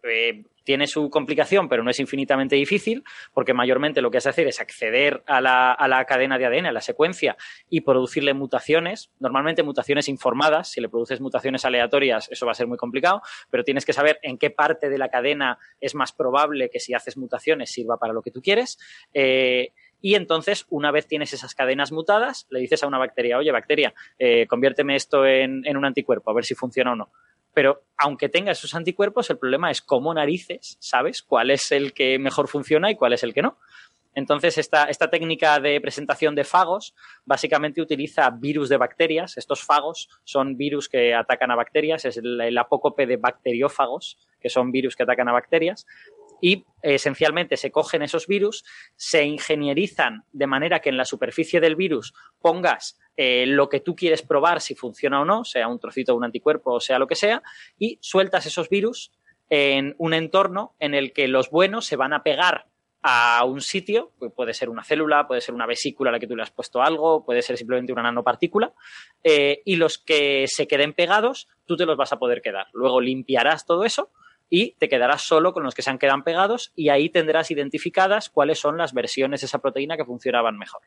eh, tiene su complicación, pero no es infinitamente difícil, porque mayormente lo que has de hacer es acceder a la, a la, cadena de ADN, a la secuencia, y producirle mutaciones, normalmente mutaciones informadas. Si le produces mutaciones aleatorias, eso va a ser muy complicado, pero tienes que saber en qué parte de la cadena es más probable que si haces mutaciones sirva para lo que tú quieres. Eh, y entonces, una vez tienes esas cadenas mutadas, le dices a una bacteria, oye, bacteria, eh, conviérteme esto en, en un anticuerpo, a ver si funciona o no. Pero aunque tenga esos anticuerpos, el problema es cómo narices sabes cuál es el que mejor funciona y cuál es el que no. Entonces, esta, esta, técnica de presentación de fagos básicamente utiliza virus de bacterias. Estos fagos son virus que atacan a bacterias, es el, el apócope de bacteriófagos, que son virus que atacan a bacterias. Y esencialmente se cogen esos virus, se ingenierizan de manera que en la superficie del virus pongas eh, lo que tú quieres probar si funciona o no, sea un trocito un anticuerpo o sea lo que sea, y sueltas esos virus en un entorno en el que los buenos se van a pegar a un sitio, puede ser una célula, puede ser una vesícula a la que tú le has puesto algo, puede ser simplemente una nanopartícula, eh, y los que se queden pegados, tú te los vas a poder quedar. Luego limpiarás todo eso y te quedarás solo con los que se han quedado pegados y ahí tendrás identificadas cuáles son las versiones de esa proteína que funcionaban mejor.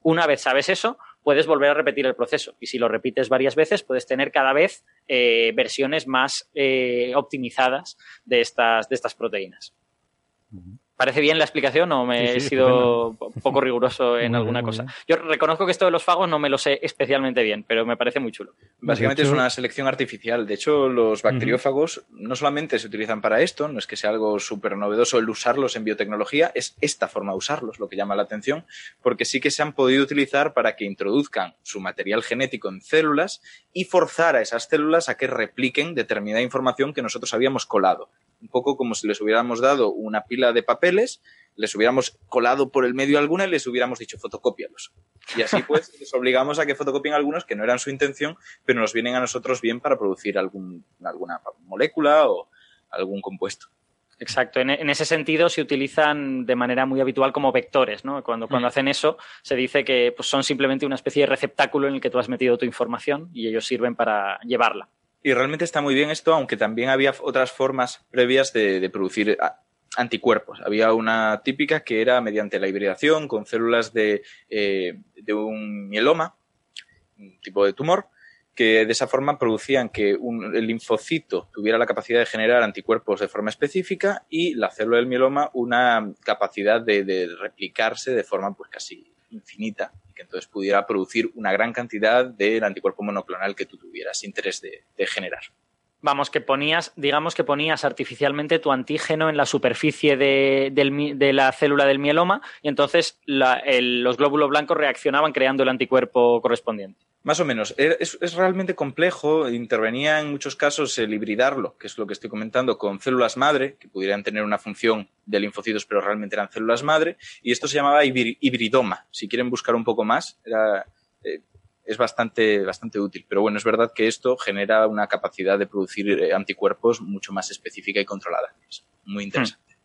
Una vez sabes eso, puedes volver a repetir el proceso. Y si lo repites varias veces, puedes tener cada vez eh, versiones más eh, optimizadas de estas, de estas proteínas. ¿Parece bien la explicación o me Sí, sí, he sido poco riguroso en Muy alguna bien, cosa? Yo reconozco que esto de los fagos no me lo sé especialmente bien, pero me parece muy chulo. Básicamente es una selección artificial. De hecho, los bacteriófagos no solamente se utilizan para esto, no es que sea algo súper novedoso el usarlos en biotecnología, es esta forma de usarlos lo que llama la atención, porque sí que se han podido utilizar para que introduzcan su material genético en células y forzar a esas células a que repliquen determinada información que nosotros habíamos colado. Un poco como si les hubiéramos dado una pila de papeles, les hubiéramos colado por el medio alguna y les hubiéramos dicho fotocópialos. Y así pues les obligamos a que fotocopien algunos que no eran su intención, pero nos vienen a nosotros bien para producir algún, alguna molécula o algún compuesto. Exacto, en, en ese sentido se utilizan de manera muy habitual como vectores, ¿no? Cuando, cuando Mm. hacen eso, se dice que pues, son simplemente una especie de receptáculo en el que tú has metido tu información y ellos sirven para llevarla. Y realmente está muy bien esto, aunque también había otras formas previas de, producir a- anticuerpos. Había una típica que era mediante la hibridación con células de, eh, de un mieloma, un tipo de tumor, que de esa forma producían que un- el linfocito tuviera la capacidad de generar anticuerpos de forma específica y la célula del mieloma una capacidad de, de replicarse de forma pues casi infinita que entonces pudiera producir una gran cantidad del anticuerpo monoclonal que tú tuvieras interés de, de generar. Vamos, que ponías, digamos que ponías artificialmente tu antígeno en la superficie de, del de la célula del mieloma y entonces la- el- los glóbulos blancos reaccionaban creando el anticuerpo correspondiente. Más o menos. Es, es realmente complejo. Intervenía en muchos casos el hibridarlo, que es lo que estoy comentando, con células madre, que pudieran tener una función de linfocitos, pero realmente eran células madre. Y esto se llamaba hibri- hibridoma. Si quieren buscar un poco más, era, eh, es bastante, bastante útil. Pero bueno, es verdad que esto genera una capacidad de producir eh, anticuerpos mucho más específica y controlada. Es muy interesante.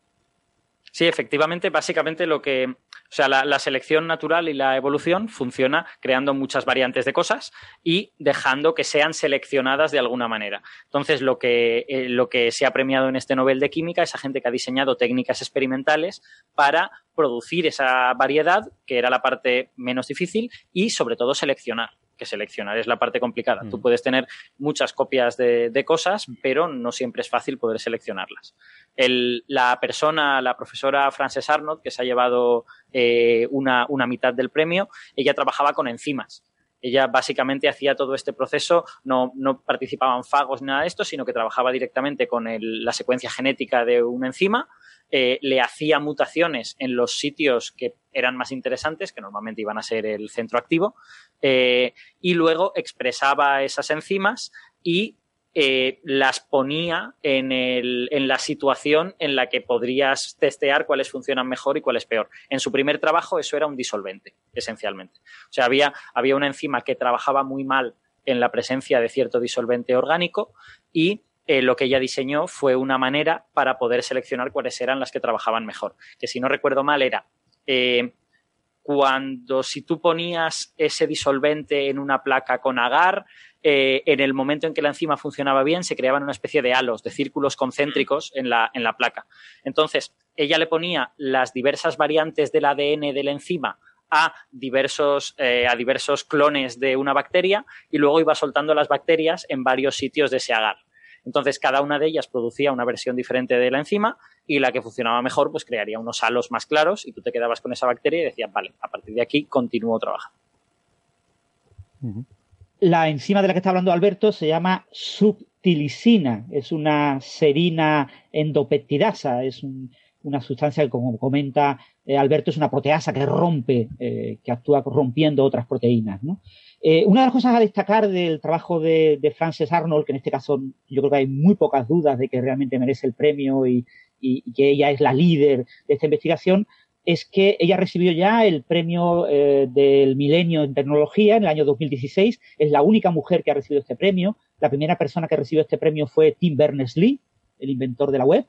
Sí, efectivamente, básicamente lo que, o sea, la, selección natural y la evolución funciona creando muchas variantes de cosas y dejando que sean seleccionadas de alguna manera. Entonces, lo que, eh, lo que se ha premiado en este Nobel de Química es a gente que ha diseñado técnicas experimentales para producir esa variedad, que era la parte menos difícil, y sobre todo seleccionar que seleccionar es la parte complicada. Tú puedes tener muchas copias de, de cosas, pero no siempre es fácil poder seleccionarlas. El- la persona, la profesora Frances Arnold, que se ha llevado eh, una, una mitad del premio, ella trabajaba con enzimas. Ella básicamente hacía todo este proceso, no, no participaban fagos ni nada de esto, sino que trabajaba directamente con la secuencia genética de una enzima, eh, le hacía mutaciones en los sitios que eran más interesantes, que normalmente iban a ser el centro activo, eh, y luego expresaba esas enzimas y eh, las ponía en, la situación en la que podrías testear cuáles funcionan mejor y cuáles peor. En su primer trabajo eso era un disolvente, esencialmente. O sea, había, había una enzima que trabajaba muy mal en la presencia de cierto disolvente orgánico y eh, lo que ella diseñó fue una manera para poder seleccionar cuáles eran las que trabajaban mejor. Que si no recuerdo mal era eh, cuando si tú ponías ese disolvente en una placa con agar, eh, en el momento en que la enzima funcionaba bien, se creaban una especie de halos, de círculos concéntricos en la, en la placa. Entonces, ella le ponía las diversas variantes del ADN de la enzima a diversos, eh, a diversos clones de una bacteria y luego iba soltando las bacterias en varios sitios de ese agar. Entonces, cada una de ellas producía una versión diferente de la enzima y la que funcionaba mejor, pues crearía unos halos más claros y tú te quedabas con esa bacteria y decías, vale, a partir de aquí continúo trabajando. La enzima de la que está hablando Alberto se llama subtilisina, es una serina endopeptidasa, es un- una sustancia que, como comenta eh, Alberto, es una proteasa que rompe, eh, que actúa rompiendo otras proteínas. ¿no? Eh, una de las cosas a destacar del trabajo de, de Frances Arnold, que en este caso yo creo que hay muy pocas dudas de que realmente merece el premio y, que ella es la líder de esta investigación, es que ella recibió ya el premio eh, del milenio en tecnología en el año 2016. Es la única mujer que ha recibido este premio. La primera persona que recibió este premio fue Tim Berners-Lee, el inventor de la web.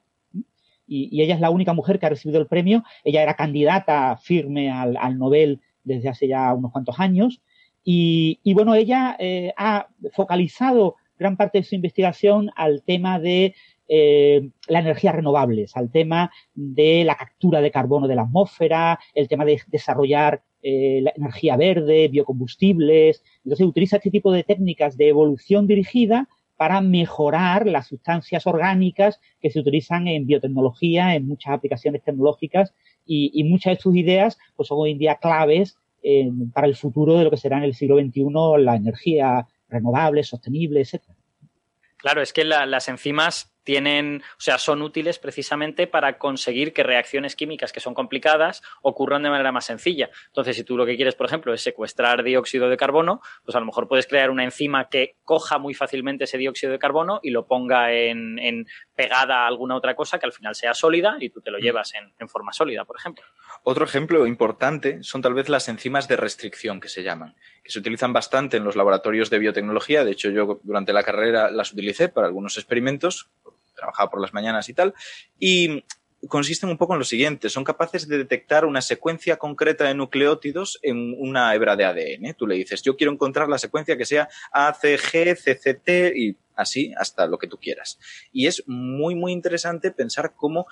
Y, ella es la única mujer que ha recibido el premio. Ella era candidata firme al, Nobel desde hace ya unos cuantos años. Y, y bueno, ella eh, ha focalizado gran parte de su investigación al tema de eh, las energías renovables, al tema de la captura de carbono de la atmósfera, el tema de desarrollar eh, la energía verde, biocombustibles. Entonces utiliza este tipo de técnicas de evolución dirigida para mejorar las sustancias orgánicas que se utilizan en biotecnología, en muchas aplicaciones tecnológicas y, muchas de sus ideas pues son hoy en día claves eh, para el futuro de lo que será en el siglo XXI la energía renovable, sostenible, etcétera. Claro, es que las enzimas tienen, o sea, son útiles precisamente para conseguir que reacciones químicas que son complicadas ocurran de manera más sencilla. Entonces, si tú lo que quieres, por ejemplo, es secuestrar dióxido de carbono, pues a lo mejor puedes crear una enzima que coja muy fácilmente ese dióxido de carbono y lo ponga en, pegada a alguna otra cosa que al final sea sólida y tú te lo mm. llevas en, en forma sólida, por ejemplo. Otro ejemplo importante son tal vez las enzimas de restricción que se llaman, que se utilizan bastante en los laboratorios de biotecnología. De hecho, yo durante la carrera las utilicé para algunos experimentos trabajaba por las mañanas y tal, y consisten un poco en lo siguiente, son capaces de detectar una secuencia concreta de nucleótidos en una hebra de ADN. Tú le dices, yo quiero encontrar la secuencia que sea ACG, y así hasta lo que tú quieras. Y es muy, muy interesante pensar cómo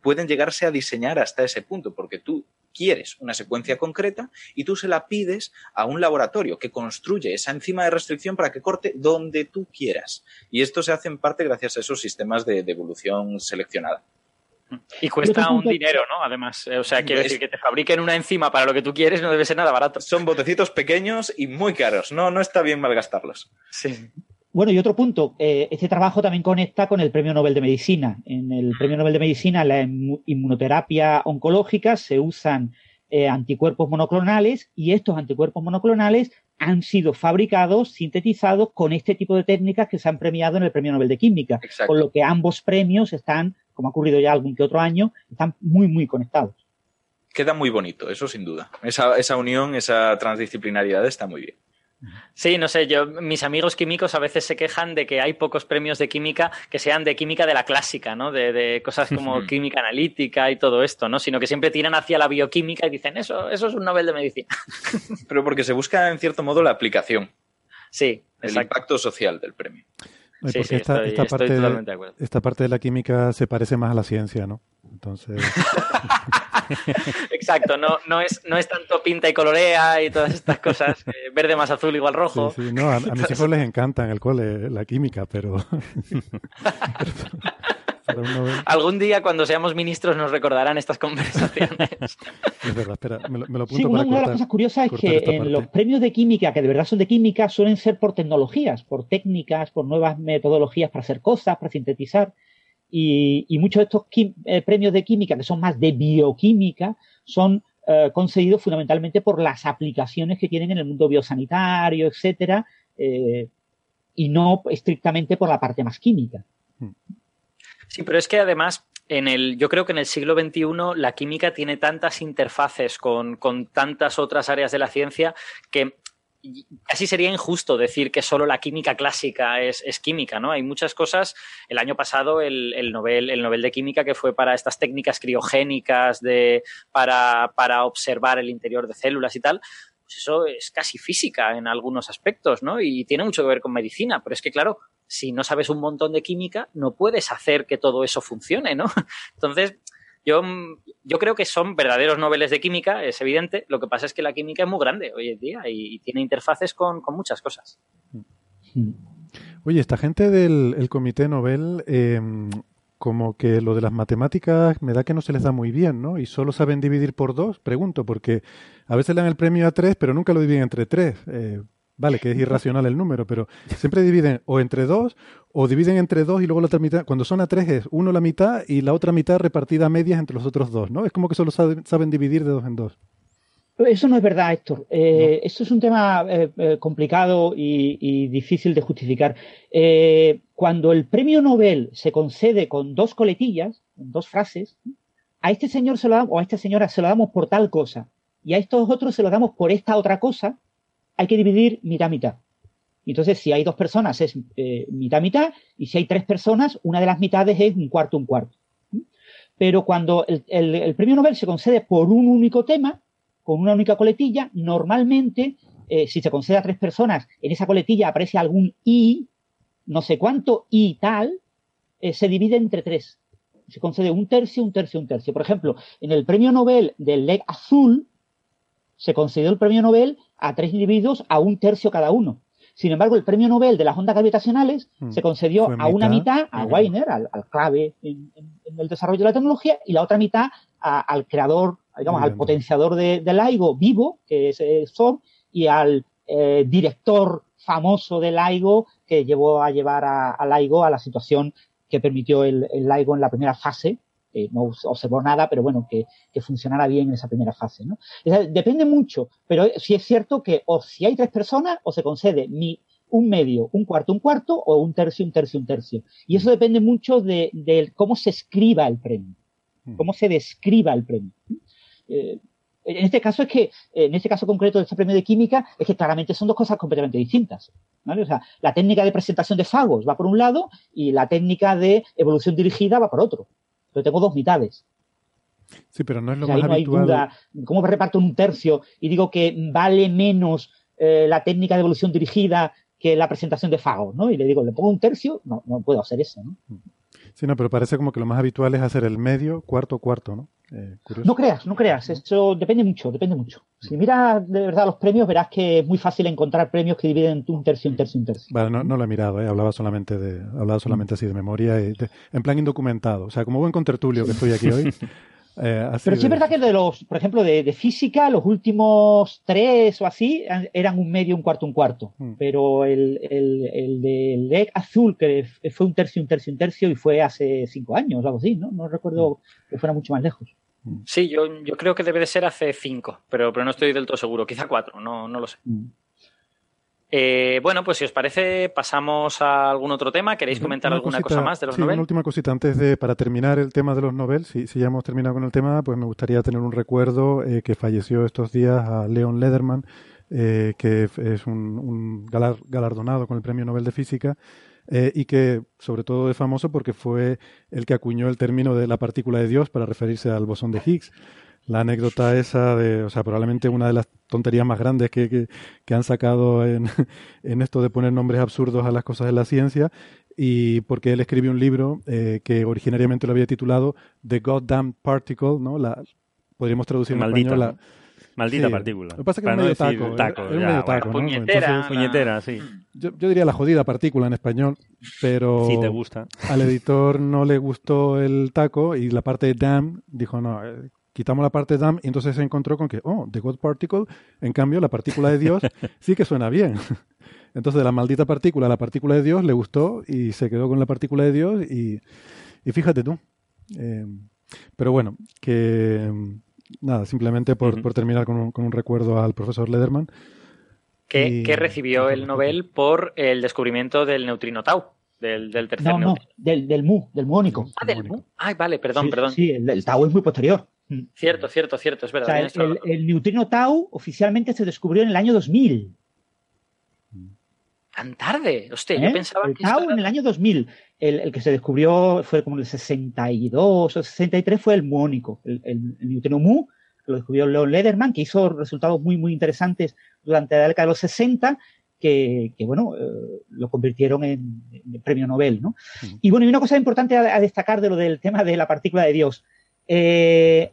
pueden llegarse a diseñar hasta ese punto, porque tú quieres una secuencia concreta y tú se la pides a un laboratorio que construye esa enzima de restricción para que corte donde tú quieras. Y esto se hace en parte gracias a esos sistemas de, evolución seleccionada. Y cuesta un dinero, ¿no? Además, o sea, quiero decir que te fabriquen una enzima para lo que tú quieres no debe ser nada barato. Son botecitos pequeños y muy caros. No, no está bien malgastarlos. Sí. Bueno, y otro punto, eh, este trabajo también conecta con el Premio Nobel de Medicina. En el Premio Nobel de Medicina, la inmunoterapia oncológica, se usan eh, anticuerpos monoclonales y estos anticuerpos monoclonales han sido fabricados, sintetizados con este tipo de técnicas que se han premiado en el Premio Nobel de Química. Con lo que ambos premios están, como ha ocurrido ya algún que otro año, están muy, muy conectados. Queda muy bonito, eso sin duda. Esa, esa unión, esa transdisciplinariedad está muy bien. Sí, no sé, yo, mis amigos químicos a veces se quejan de que hay pocos premios de química que sean de química de la clásica, ¿no? De, cosas como química analítica y todo esto, ¿no? Sino que siempre tiran hacia la bioquímica y dicen, eso, eso es un Nobel de Medicina. Pero porque se busca, en cierto modo, la aplicación. Sí, el impacto social del premio. Sí, sí, esta, parte de, esta parte de la química se parece más a la ciencia, ¿no? Entonces. Exacto, no, no, es, no es tanto pinta y colorea y todas estas cosas, eh, verde más azul igual rojo. Sí, no, a, mis hijos les encanta en el cole la química, pero... Algún día cuando seamos ministros nos recordarán estas conversaciones. Es verdad, espera, me lo, me sí, una, de las cosas curiosas es que en los premios de química, que de verdad son de química, suelen ser por tecnologías, por técnicas, por nuevas metodologías para hacer cosas, para sintetizar. Y, muchos de estos eh, premios de química, que son más de bioquímica, son eh, concedidos fundamentalmente por las aplicaciones que tienen en el mundo biosanitario, etcétera, eh, y no estrictamente por la parte más química. Sí, pero es que además en el, yo creo que en el siglo XXI la química tiene tantas interfaces con, con, tantas otras áreas de la ciencia que casi sería injusto decir que solo la química clásica es, química, ¿no? Hay muchas cosas. El año pasado el, el, Nobel, el Nobel de Química que fue para estas técnicas criogénicas de, para, para observar el interior de células y tal, pues eso es casi física en algunos aspectos, ¿no? Y tiene mucho que ver con medicina, pero es que, claro, si no sabes un montón de química, no puedes hacer que todo eso funcione, ¿no? Entonces, yo, yo creo que son verdaderos noveles de química, es evidente. Lo que pasa es que la química es muy grande hoy en día y, tiene interfaces con, muchas cosas. Oye, esta gente del Comité Nobel, em, como que lo de las matemáticas me da que no se les da muy bien, ¿no? Y solo saben dividir por dos, pregunto, porque a veces le dan el premio a tres, pero nunca lo dividen entre tres. Eh, Vale, que es irracional el número, pero siempre dividen o entre dos o dividen entre dos y luego la otra mitad. Cuando son a tres es uno la mitad y la otra mitad repartida a medias entre los otros dos, ¿no? Es como que solo saben, dividir de dos en dos. Eso no es verdad, Héctor. Eh, Esto es un tema eh, eh, complicado y, difícil de justificar. Eh, cuando el premio Nobel se concede con dos coletillas, dos frases, a este señor se lo damos, o a esta señora se lo damos por tal cosa, y a estos otros se lo damos por esta otra cosa, hay que dividir mitad-mitad. Entonces, si hay dos personas es eh, mitad-mitad y si hay tres personas, una de las mitades es un cuarto, un cuarto. Pero cuando el, premio Nobel se concede por un único tema, con una única coletilla, normalmente, eh, si se concede a tres personas, en esa coletilla aparece algún I, no sé cuánto I tal, eh, se divide entre tres. Se concede un tercio, un tercio, un tercio. Por ejemplo, en el premio Nobel del LED azul, se concedió el premio Nobel a tres individuos a un tercio cada uno. Sin embargo, el premio Nobel de las ondas gravitacionales Mm. se concedió a una mitad. a Weiner, al, al clave en, en- en el desarrollo de la tecnología, y la otra mitad a- al creador, digamos, al potenciador de, de LIGO vivo, que es eh, Thor, y al eh, director famoso de LIGO que llevó a llevar a, a LIGO a la situación que permitió el, el LIGO en la primera fase, que no obs- observó nada, pero bueno, que, que funcionara bien en esa primera fase. ¿no? O sea, depende mucho, pero sí es cierto que o si hay tres personas, o se concede mi, un medio, un cuarto, un cuarto, o un tercio, un tercio, un tercio. Y eso depende mucho de, de cómo se escriba el premio, cómo se describa el premio. Eh, en este caso es que, en este caso concreto de este premio de química, es que claramente son dos cosas completamente distintas. ¿vale? O sea, la técnica de presentación de fagos va por un lado y la técnica de evolución dirigida va por otro. Yo tengo dos mitades. Sí, pero no es lo O sea, más no hay habitual. duda. ¿Cómo reparto un tercio y digo que vale menos eh, la técnica de evolución dirigida que la presentación de fagos? ¿no? Y le digo, ¿le pongo un tercio? No, no puedo hacer eso. ¿no? Sí, no, pero parece como que lo más habitual es hacer el medio, cuarto, cuarto, ¿no? Eh. No creas, no creas. Eso depende mucho, depende mucho. Si miras de verdad los premios, verás que es muy fácil encontrar premios que dividen en un tercio, un tercio, un tercio. Vale, no, no lo he mirado, ¿eh? hablaba solamente de, hablaba solamente así de memoria, y de- en plan indocumentado. O sea, como buen contertulio que estoy aquí hoy. eh, así Pero sí de- es verdad que de los, por ejemplo, de, de física, los últimos tres o así an- eran un medio, un cuarto, un cuarto. Mm. Pero el, el, el del LEC azul, que fue un tercio, un tercio, un tercio, y fue hace cinco años o algo así, ¿no? No recuerdo que fuera mucho más lejos. Sí, yo, yo creo que debe de ser hace cinco, pero, pero no estoy del todo seguro. Quizá cuatro, no, no lo sé. Mm. Eh, bueno, pues si os parece, pasamos a algún otro tema. ¿Queréis comentar Una alguna cosita- cosa más de los sí, Nobel? Una última cosita antes de, para terminar el tema de los Nobel, si, si ya hemos terminado con el tema, pues me gustaría tener un recuerdo eh, que falleció estos días a Leon Lederman, eh, que es un, un galar- galardonado con el Premio Nobel de Física eh, y que sobre todo es famoso porque fue el que acuñó el término de la partícula de Dios para referirse al bosón de Higgs. La anécdota esa de, o sea, probablemente una de las tonterías más grandes que, que, que han sacado en, en esto de poner nombres absurdos a las cosas de la ciencia, y porque él escribió un libro eh, que originariamente lo había titulado The Goddamn Particle, ¿no? La, podríamos traducir en Maldita, español la- ¿no? Maldita Sí. partícula. Lo que pasa es que Para es no medio decir taco, taco, era un ya, medio bueno. taco, ¿no? Puñetera. Entonces, Puñetera, sí. yo, yo diría la jodida partícula en español, pero Si te gusta. al editor no le gustó el taco y la parte de damn dijo no, eh, quitamos la parte damn y entonces se encontró con que, oh, the God particle, en cambio la partícula de Dios sí que suena bien. Entonces de la maldita partícula a la partícula de Dios le gustó y se quedó con la partícula de Dios y, y fíjate tú. Eh, pero bueno, que nada, simplemente por, Ujú. por terminar con un, con un recuerdo al profesor Lederman. que, Y- que recibió el Nobel por el descubrimiento del neutrino tau, del, del tercer No, no, neutrino. del, del mu, del muónico. Ah, del mu. Ay, vale, perdón, Sí, perdón. Sí, el, el tau es muy posterior. Mm. Cierto, cierto, cierto, es O verdad. sea, el, neutrino tau oficialmente se descubrió en el año 2000. Tan tarde. Hostia, ¿eh? yo pensaba el que tau era- en el año 2000. El, el que se descubrió fue como en el 62 o 63 fue el muónico, el, el- el neutrino mu, que lo descubrió Leon Lederman, que hizo resultados muy, muy interesantes durante la década de los 60, que, que, bueno, eh, lo convirtieron en, en premio Nobel, ¿no? Y bueno, y una cosa importante a, a destacar de lo del tema de la partícula de Dios. Eh,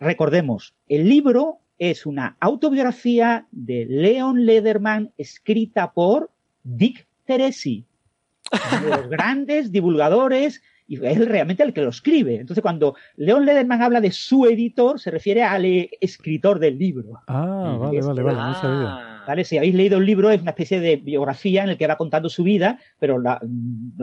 recordemos, el libro es una autobiografía de Leon Lederman escrita por Dick Teresi, uno de los grandes divulgadores, y es realmente el que lo escribe. Entonces, cuando Leon Lederman habla de su editor, se refiere al eh, escritor del libro. Ah, vale, vale, vale, no Ah. sabía. ¿Vale? Si habéis leído el libro, es una especie de biografía en el que va contando su vida, pero la-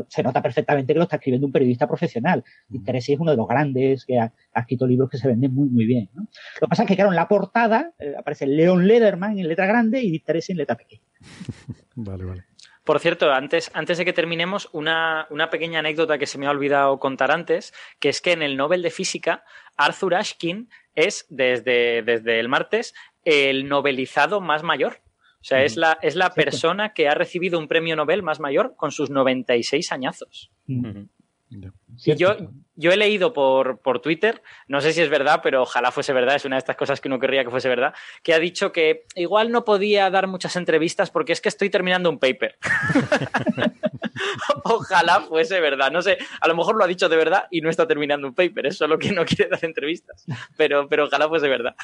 se nota perfectamente que lo está escribiendo un periodista profesional. Dick Teresi es uno de los grandes que ha, ha escrito libros que se venden muy, muy bien. ¿no? Lo que pasa es que, claro, en la portada eh, aparece Leon Lederman en letra grande y Dick Teresi en letra pequeña. Vale, vale. Por cierto, antes, antes de que terminemos, una, una pequeña anécdota que se me ha olvidado contar antes, que es que en el Nobel de Física, Arthur Ashkin es, desde, desde el martes, el novelizado más mayor. O sea, es la, es la persona que ha recibido un premio Nobel más mayor con sus 96 añazos. Ujú. Ya. Y yo, yo he leído por, por Twitter, no sé si es verdad, pero ojalá fuese verdad, es una de estas cosas que uno querría que fuese verdad, que ha dicho que igual no podía dar muchas entrevistas porque es que estoy terminando un paper. ojalá fuese verdad, no sé, a lo mejor lo ha dicho de verdad y no está terminando un paper, es solo que no quiere dar entrevistas, pero, pero ojalá fuese verdad.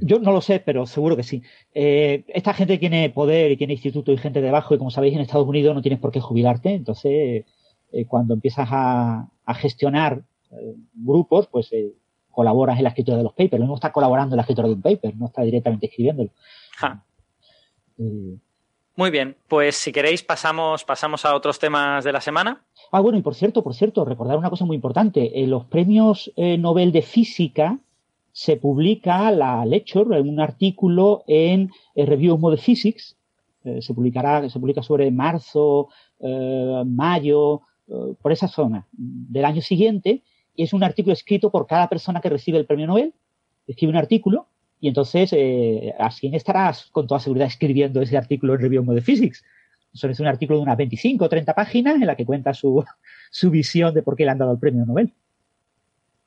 Yo no lo sé, pero seguro que sí. Eh, esta gente tiene poder y tiene instituto y gente debajo y como sabéis en Estados Unidos no tienes por qué jubilarte. Entonces, eh, cuando empiezas a, gestionar eh, grupos, pues colaboras en la escritura de los papers. No está colaborando en la escritura de un paper, no está directamente escribiéndolo. Muy bien, pues si queréis pasamos, pasamos a otros temas de la semana. Ah, bueno, y por cierto, por cierto, recordar una cosa muy importante. los premios Nobel de Física se publica la lecture, un artículo en Review of Modern Physics, eh, se publicará, se publica sobre marzo, eh, mayo, eh, por esa zona del año siguiente, y es un artículo escrito por cada persona que recibe el premio Nobel, escribe un artículo, y entonces así estarás con toda seguridad escribiendo ese artículo en Review of Modern Physics. Eso es un artículo de unas 25 o 30 páginas en la que cuenta su, su visión de por qué le han dado el premio Nobel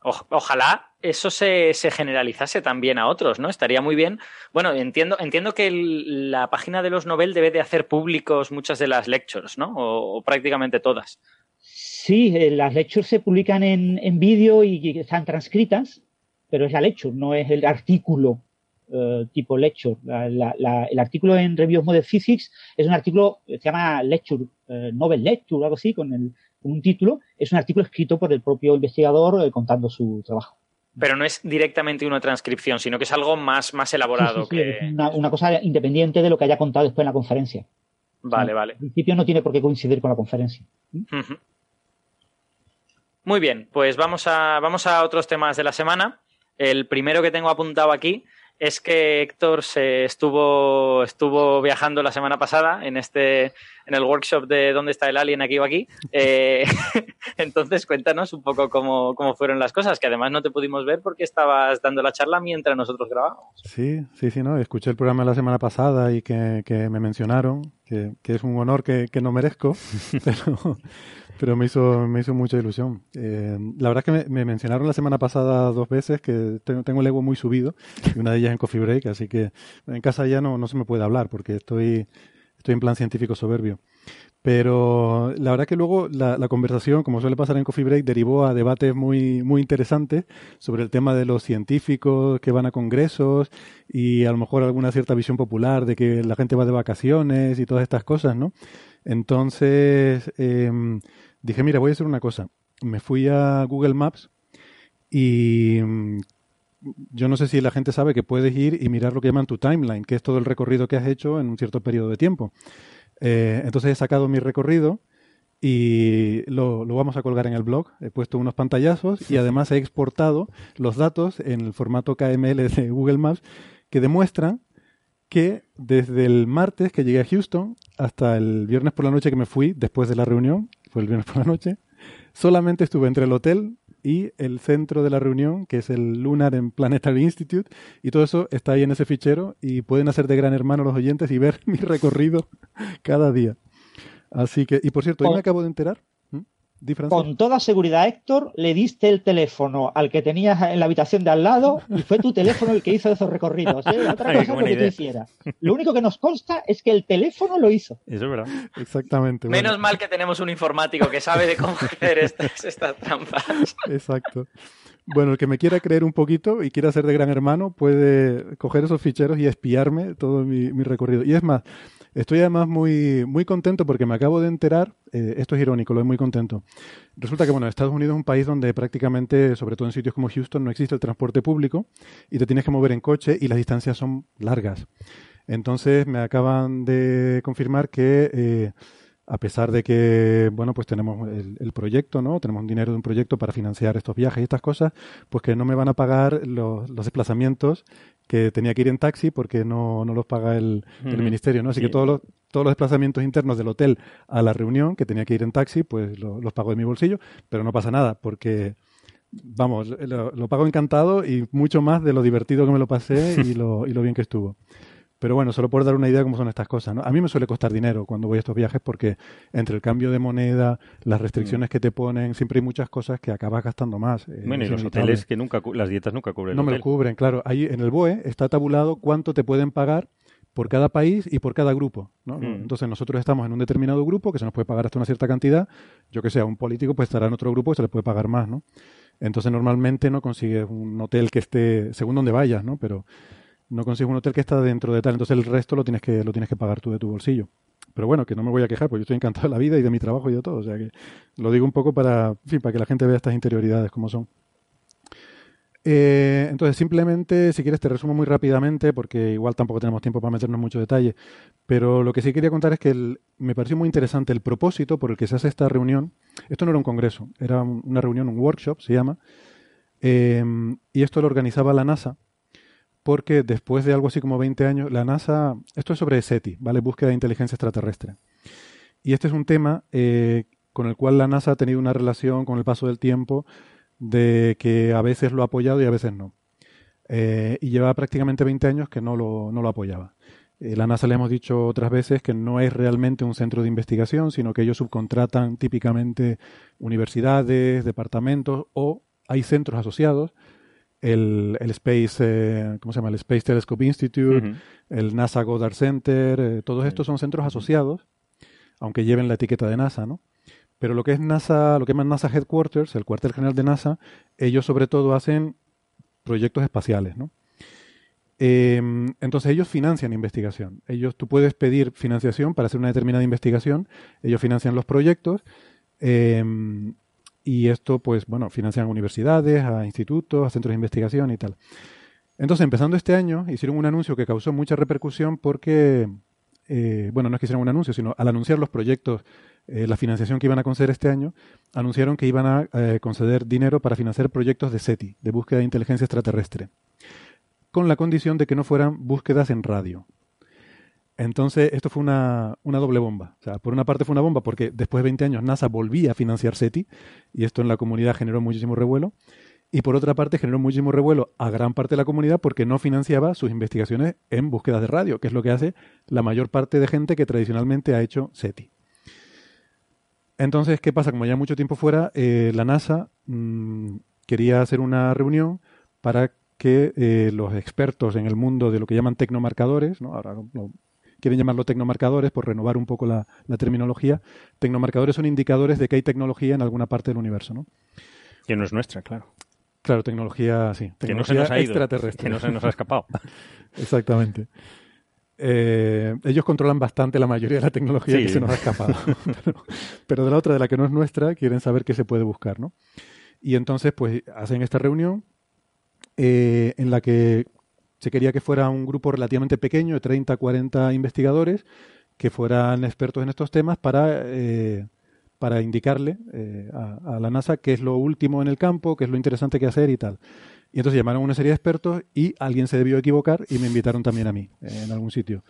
ojalá eso se, generalizase también a otros, ¿no? Estaría muy bien. Bueno, entiendo, entiendo que la página de los Nobel debe de hacer públicos muchas de las lectures, ¿no? O, prácticamente todas. Sí, eh, las lectures se publican en, vídeo y están transcritas, pero es la lecture, no es el artículo eh, tipo lecture. el artículo en Review of Modern Physics es un artículo que se llama Lecture, eh, Nobel Lecture o algo así, con el, un título, es un artículo escrito por el propio investigador eh, contando su trabajo. Pero no es directamente una transcripción, sino que es algo más, más elaborado. que... una, cosa independiente de lo que haya contado después en la conferencia. Vale, vale. En principio no tiene por qué coincidir con la conferencia. Muy bien, pues vamos a, vamos a otros temas de la semana. El primero que tengo apuntado aquí es que Héctor se estuvo, estuvo viajando la semana pasada en este en el workshop de dónde está el alien aquí o aquí. Eh, entonces cuéntanos un poco cómo, fueron las cosas, que además no te pudimos ver porque estabas dando la charla mientras nosotros grabábamos. Sí, sí, sí, no. Escuché el programa la semana pasada y que, me mencionaron, que, es un honor que, que no merezco, pero, pero me hizo, me hizo mucha ilusión. Eh, la verdad es que me, mencionaron la semana pasada dos veces que tengo, el ego muy subido, y una de ellas en Coffee Break, así que en casa ya no, no se me puede hablar porque estoy, estoy en plan científico soberbio. Pero la verdad que luego la, la, conversación, como suele pasar en Coffee Break, derivó a debates muy, muy interesantes sobre el tema de los científicos que van a congresos y a lo mejor alguna cierta visión popular de que la gente va de vacaciones y todas estas cosas, ¿no? Entonces, eh, dije, mira, voy a hacer una cosa. Me fui a Google Maps y mm, yo no sé si la gente sabe que puedes ir y mirar lo que llaman tu timeline, que es todo el recorrido que has hecho en un cierto periodo de tiempo. Eh, entonces he sacado mi recorrido y lo, lo, vamos a colgar en el blog. He puesto unos pantallazos y además he exportado los datos en el formato KML de Google Maps que demuestran que desde el martes que llegué a Houston hasta el viernes por la noche que me fui después de la reunión, fue el viernes por la noche, solamente estuve entre el hotel y el centro de la reunión, que es el Lunar and Planetary Institute, y todo eso está ahí en ese fichero y pueden hacer de gran hermano los oyentes y ver mi recorrido cada día. Así que, y por cierto, hoy me acabo de enterar con toda seguridad, Héctor, le diste el teléfono al que tenías en la habitación de al lado y fue tu teléfono el que hizo esos recorridos. ¿eh? Otra cosa lo que tú hicieras. Lo único que nos consta es que el teléfono lo hizo. Eso es verdad. Exactamente. Menos mal que tenemos un informático que sabe de cómo hacer estas, estas trampas. Exacto. Bueno, el que me quiera creer un poquito y quiera ser de gran hermano puede coger esos ficheros y espiarme todo mi, mi recorrido. Y es más, Estoy además muy, muy contento porque me acabo de enterar, eh, esto es irónico, lo es muy contento. Resulta que, bueno, Estados Unidos es un país donde prácticamente, sobre todo en sitios como Houston, no existe el transporte público y te tienes que mover en coche y las distancias son largas. Entonces me acaban de confirmar que eh, a pesar de que, bueno, pues tenemos el, proyecto, ¿no? Tenemos un dinero de un proyecto para financiar estos viajes y estas cosas, pues que no me van a pagar los desplazamientos que tenía que ir en taxi porque no, no los paga el, ministerio, ¿no? Así que todos los, todos los desplazamientos internos del hotel a la reunión, que tenía que ir en taxi, pues los pago de mi bolsillo, pero no pasa nada porque vamos, lo, lo, pago encantado y mucho más de lo divertido que me lo pasé y lo, y lo bien que estuvo. Pero bueno, solo por dar una idea de cómo son estas cosas. ¿no? A mí me suele costar dinero cuando voy a estos viajes porque entre el cambio de moneda, las restricciones mm. que te ponen, siempre hay muchas cosas que acabas gastando más. Eh, bueno, y los hoteles que nunca, las dietas nunca cubren. No me lo cubren, claro. Ahí en el BOE está tabulado cuánto te pueden pagar por cada país y por cada grupo. ¿no? Mm. Entonces nosotros estamos en un determinado grupo que se nos puede pagar hasta una cierta cantidad. Yo que sé, un político pues estará en otro grupo y se le puede pagar más, ¿no? Entonces normalmente no consigues un hotel que esté, según donde vayas, ¿no? Pero no consigues un hotel que está dentro de tal, entonces el resto lo tienes que, lo tienes que pagar tú de tu bolsillo. Pero bueno, que no me voy a quejar, porque yo estoy encantado de la vida y de mi trabajo y de todo. O sea que lo digo un poco para, fin, para que la gente vea estas interioridades como son. Eh, entonces, simplemente, si quieres, te resumo muy rápidamente, porque igual tampoco tenemos tiempo para meternos en mucho detalle. Pero lo que sí quería contar es que me pareció muy interesante el propósito por el que se hace esta reunión. Esto no era un congreso, era una reunión, un workshop, se llama. Eh, y esto lo organizaba la NASA, porque después de algo así como 20 años, la NASA, esto es sobre SETI, ¿vale? Búsqueda de inteligencia extraterrestre. Y este es un tema eh, con el cual la NASA ha tenido una relación con el paso del tiempo de que a veces lo ha apoyado y a veces no. Eh, y lleva prácticamente 20 años que no lo, no lo apoyaba. Eh, la NASA le hemos dicho otras veces que no es realmente un centro de investigación, sino que ellos subcontratan típicamente universidades, departamentos o hay centros asociados el, el Space, eh, ¿cómo se llama? El Space Telescope Institute, el NASA Goddard Center, eh, todos estos son centros asociados, aunque lleven la etiqueta de NASA, ¿no? Pero lo que es NASA, lo que llaman NASA Headquarters, el cuartel general de NASA, ellos sobre todo hacen proyectos espaciales, ¿no? Em, entonces ellos financian investigación. Ellos, tú puedes pedir financiación para hacer una determinada investigación. Ellos financian los proyectos. Eh, y esto, pues, bueno, financian a universidades, a institutos, a centros de investigación y tal. Entonces, empezando este año, hicieron un anuncio que causó mucha repercusión porque, eh, bueno, no es que hicieran un anuncio, sino al anunciar los proyectos, eh, la financiación que iban a conceder este año, anunciaron que iban a eh, conceder dinero para financiar proyectos de SETI, de búsqueda de inteligencia extraterrestre, con la condición de que no fueran búsquedas en radio. Entonces, esto fue una, doble bomba. O sea, por una parte fue una bomba porque después de 20 años NASA volvía a financiar SETI y esto en la comunidad generó muchísimo revuelo. Y por otra parte generó muchísimo revuelo a gran parte de la comunidad porque no financiaba sus investigaciones en búsquedas de radio, que es lo que hace la mayor parte de gente que tradicionalmente ha hecho SETI. Entonces, ¿qué pasa? Como ya mucho tiempo fuera, eh, la NASA mm, quería hacer una reunión para que eh, los expertos en el mundo de lo que llaman tecnomarcadores, ¿no? ahora quieren llamarlo tecnomarcadores por renovar un poco la, terminología. Tecnomarcadores son indicadores de que hay tecnología en alguna parte del universo, ¿no? Que no es nuestra, claro. Claro, tecnología, sí. que no se nos ha ido, extraterrestre. Que no se nos ha escapado. Exactamente. Eh, ellos controlan bastante la mayoría de la tecnología que se nos ha escapado. pero, de la otra, de la que no es nuestra, quieren saber qué se puede buscar, ¿no? Y entonces, pues, hacen esta reunión eh, en la que se quería que fuera un grupo relativamente pequeño, de 30, 40 investigadores, que fueran expertos en estos temas para, eh, para indicarle eh, a, la NASA qué es lo último en el campo, qué es lo interesante que hacer y tal. Y entonces llamaron a una serie de expertos y alguien se debió equivocar y me invitaron también a mí en algún sitio.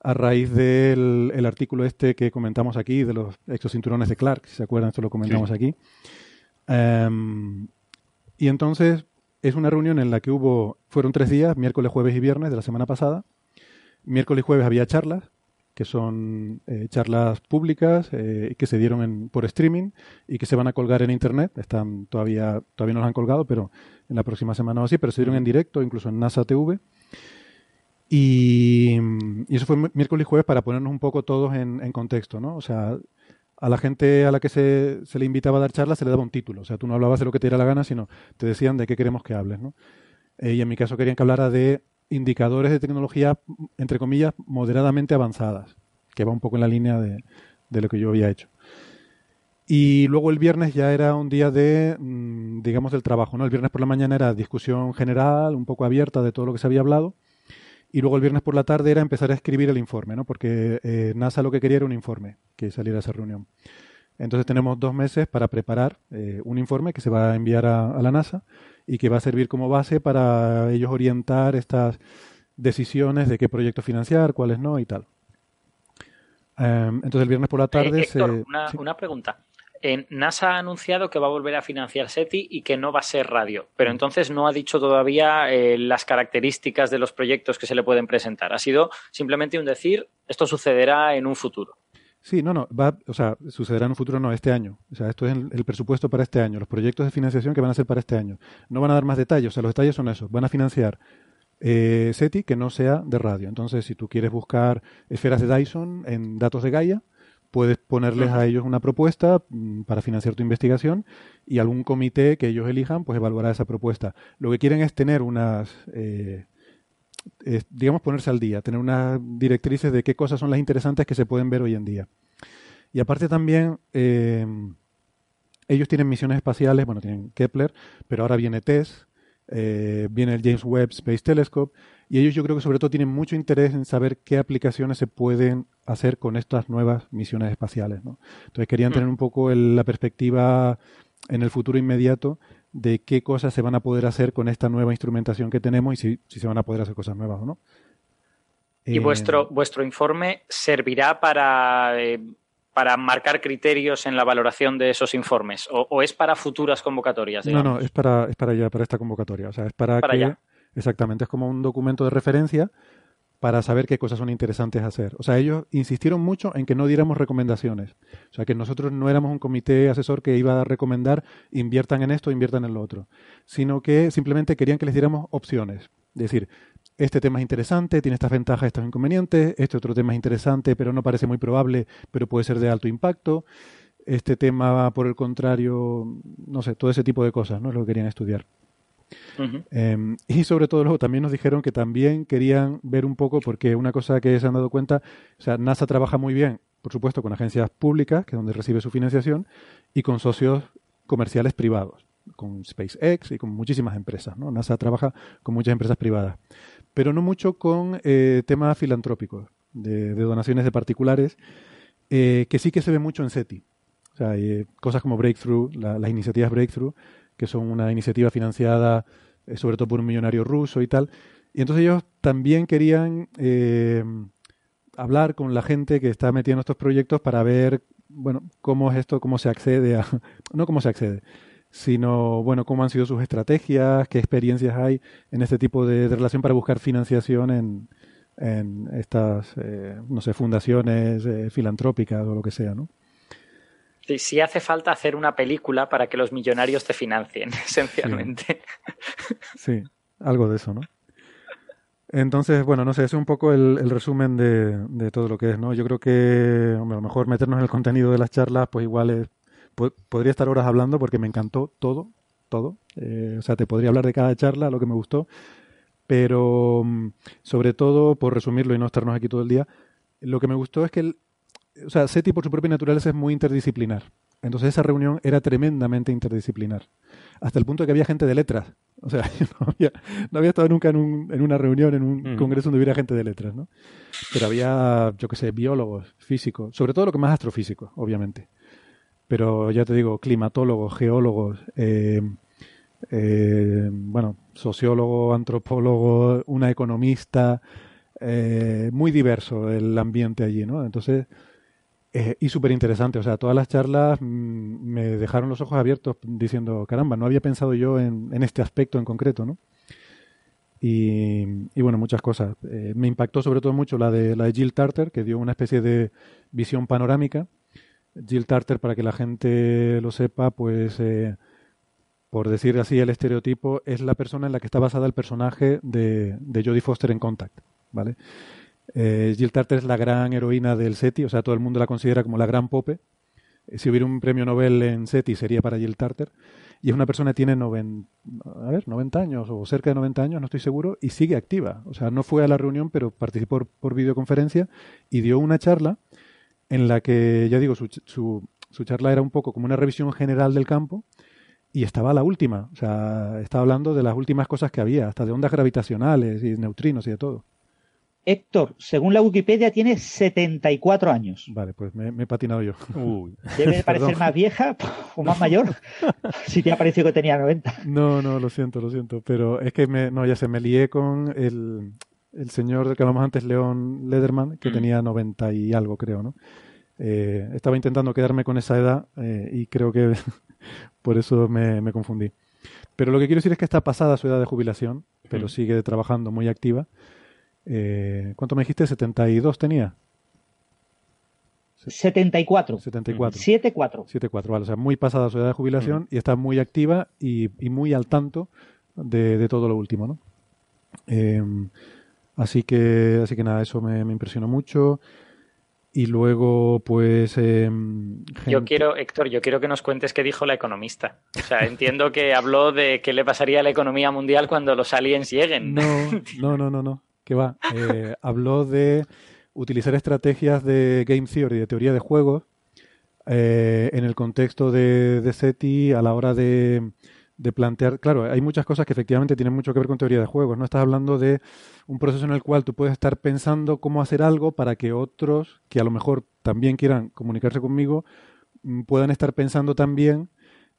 A raíz del el artículo este que comentamos aquí, de los exocinturones de Clark, si se acuerdan, esto lo comentamos aquí. Em, y entonces, es una reunión en la que hubo, fueron tres días, miércoles, jueves y viernes de la semana pasada. Miércoles y jueves había charlas, que son eh, charlas públicas eh, que se dieron en, por streaming y que se van a colgar en internet. Están todavía, todavía no las han colgado, pero en la próxima semana o así, pero se dieron en directo, incluso en NASA TV. Y, eso fue miércoles y jueves para ponernos un poco todos en, en contexto, ¿no? O sea, a la gente a la que se, le invitaba a dar charlas se le daba un título. O sea, tú no hablabas de lo que te diera la gana, sino te decían de qué queremos que hables. ¿no? Eh, y en mi caso querían que hablara de indicadores de tecnología, entre comillas, moderadamente avanzadas, que va un poco en la línea de, lo que yo había hecho. Y luego el viernes ya era un día de, mm, digamos, del trabajo. ¿no? El viernes por la mañana era discusión general, un poco abierta de todo lo que se había hablado. Y luego el viernes por la tarde era empezar a escribir el informe, ¿no? Porque eh, NASA lo que quería era un informe que saliera a esa reunión. Entonces tenemos dos meses para preparar eh, un informe que se va a enviar a, la NASA y que va a servir como base para ellos orientar estas decisiones de qué proyectos financiar, cuáles no y tal. Em, entonces el viernes por la tarde... Eh, una, una pregunta. NASA ha anunciado que va a volver a financiar SETI y que no va a ser radio, pero mm. entonces no ha dicho todavía eh, las características de los proyectos que se le pueden presentar. Ha sido simplemente un decir, esto sucederá en un futuro. Sí, no, no, va, o sea, sucederá en un futuro, no, este año. O sea, esto es el, presupuesto para este año, los proyectos de financiación que van a ser para este año. No van a dar más detalles, o sea, los detalles son esos. Van a financiar eh, SETI que no sea de radio. Entonces, si tú quieres buscar esferas de Dyson en datos de Gaia, puedes ponerles a ellos una propuesta mm, para financiar tu investigación y algún comité que ellos elijan pues evaluará esa propuesta. Lo que quieren es tener unas, eh, digamos, ponerse al día, tener unas directrices de qué cosas son las interesantes que se pueden ver hoy en día. Y aparte también, eh, ellos tienen misiones espaciales, bueno, tienen Kepler, pero ahora viene TESS, eh, viene el James Webb Space Telescope, y ellos yo creo que sobre todo tienen mucho interés en saber qué aplicaciones se pueden hacer con estas nuevas misiones espaciales. ¿no? Entonces querían tener un poco el- la perspectiva en el futuro inmediato de qué cosas se van a poder hacer con esta nueva instrumentación que tenemos y si, si se van a poder hacer cosas nuevas o no. ¿Y Eh, vuestro, vuestro informe servirá para, eh, para marcar criterios en la valoración de esos informes? ¿O, o es para futuras convocatorias? No, no, es para, es para ya, para esta convocatoria. O sea, es para, Para que. ya. Exactamente, es como un documento de referencia para saber qué cosas son interesantes hacer. O sea, ellos insistieron mucho en que no diéramos recomendaciones. O sea, que nosotros no éramos un comité asesor que iba a recomendar inviertan en esto, inviertan en lo otro. Sino que simplemente querían que les diéramos opciones. Es decir, este tema es interesante, tiene estas ventajas, estos inconvenientes, este otro tema es interesante, pero no parece muy probable, pero puede ser de alto impacto. Este tema, por el contrario, no sé, todo ese tipo de cosas, ¿no? Es lo que querían estudiar. Eh, y sobre todo luego también nos dijeron que también querían ver un poco, porque una cosa que se han dado cuenta, o sea, NASA trabaja muy bien, por supuesto, con agencias públicas, que es donde recibe su financiación, y con socios comerciales privados, con SpaceX y con muchísimas empresas. ¿no? NASA trabaja con muchas empresas privadas, pero no mucho con eh, temas filantrópicos, de, donaciones de particulares, eh, que sí que se ve mucho en SETI. O sea, eh, cosas como Breakthrough, la- las iniciativas Breakthrough, que son una iniciativa financiada eh, sobre todo por un millonario ruso y tal. Y entonces ellos también querían eh, hablar con la gente que está metida en estos proyectos para ver, bueno, cómo es esto, cómo se accede a, no cómo se accede, sino, bueno, cómo han sido sus estrategias, qué experiencias hay en este tipo de, relación para buscar financiación en, en estas, eh, no sé, fundaciones filantrópicas o lo que sea, ¿no? Sí, sí hace falta hacer una película para que los millonarios te financien, esencialmente. Sí, algo de eso, ¿no? Entonces, bueno, no sé, es un poco el, el resumen de, de todo lo que es, ¿no? Yo creo que, hombre, a lo mejor meternos en el contenido de las charlas, pues igual es, po- podría estar horas hablando porque me encantó todo, todo. Eh, o sea, te podría hablar de cada charla, lo que me gustó, pero mm, sobre todo, por resumirlo y no estarnos aquí todo el día, lo que me gustó es que, el, o sea, SETI por su propia naturaleza es muy interdisciplinar. Entonces esa reunión era tremendamente interdisciplinar. Hasta el punto de que había gente de letras. O sea, yo no había, no había estado nunca en, un, en una reunión, en un Mm. congreso donde hubiera gente de letras, ¿no? Pero había, yo qué sé, biólogos, físicos, sobre todo lo que más astrofísicos, obviamente. Pero ya te digo, climatólogos, geólogos, eh, eh, bueno, sociólogo, antropólogo, una economista, eh, muy diverso el ambiente allí, ¿no? Entonces, eh, y súper interesante, o sea, todas las charlas mm, me dejaron los ojos abiertos diciendo, caramba, no había pensado yo en, este aspecto en concreto, ¿no? Y, y bueno, muchas cosas. Eh, me impactó sobre todo mucho la de, la de Jill Tarter, que dio una especie de visión panorámica. Jill Tarter, para que la gente lo sepa, pues, eh, por decir así el estereotipo, es la persona en la que está basada el personaje de, de Jodie Foster en Contact, ¿vale? Eh, Jill Tarter es la gran heroína del SETI, o sea, todo el mundo la considera como la gran Pope. Eh, Si hubiera un premio Nobel en SETI sería para Jill Tarter. Y es una persona que tiene noven- a ver, 90 años o cerca de 90 años, no estoy seguro, y sigue activa. O sea, no fue a la reunión, pero participó por, por videoconferencia y dio una charla en la que, ya digo, su, su, su charla era un poco como una revisión general del campo y estaba la última. O sea, estaba hablando de las últimas cosas que había, hasta de ondas gravitacionales y neutrinos y de todo. Héctor, según la Wikipedia, tiene 74 años. Vale, pues me, me he patinado yo. Uy. Debe de parecer más vieja o más mayor. Si te ha parecido que tenía 90. No, no, lo siento, lo siento. Pero es que me, no, ya se me lié con el, el señor del que hablamos antes, León Lederman, que Mm. tenía 90 y algo, creo, ¿no? Eh, estaba intentando quedarme con esa edad eh, y creo que por eso me, me confundí. Pero lo que quiero decir es que está pasada su edad de jubilación, pero Mm. sigue trabajando muy activa. Eh, ¿Cuánto me dijiste? ¿72 tenía? 74. 74. 74. 7-4, vale. O sea, muy pasada su edad de jubilación y está muy activa y, y muy al tanto de, de todo lo último, ¿no? Eh, así que, así que nada, eso me, me impresionó mucho. Y luego, pues. eh, Yo quiero, Héctor, yo quiero que nos cuentes qué dijo la economista. O sea, entiendo que habló de qué le pasaría a la economía mundial cuando los aliens lleguen. No, no, no, no, no. Que va. Eh, habló de utilizar estrategias de game theory, de teoría de juegos, eh, en el contexto de, de SETI a la hora de, de plantear, claro, hay muchas cosas que efectivamente tienen mucho que ver con teoría de juegos. No estás hablando de un proceso en el cual tú puedes estar pensando cómo hacer algo para que otros, que a lo mejor también quieran comunicarse conmigo, mm, puedan estar pensando también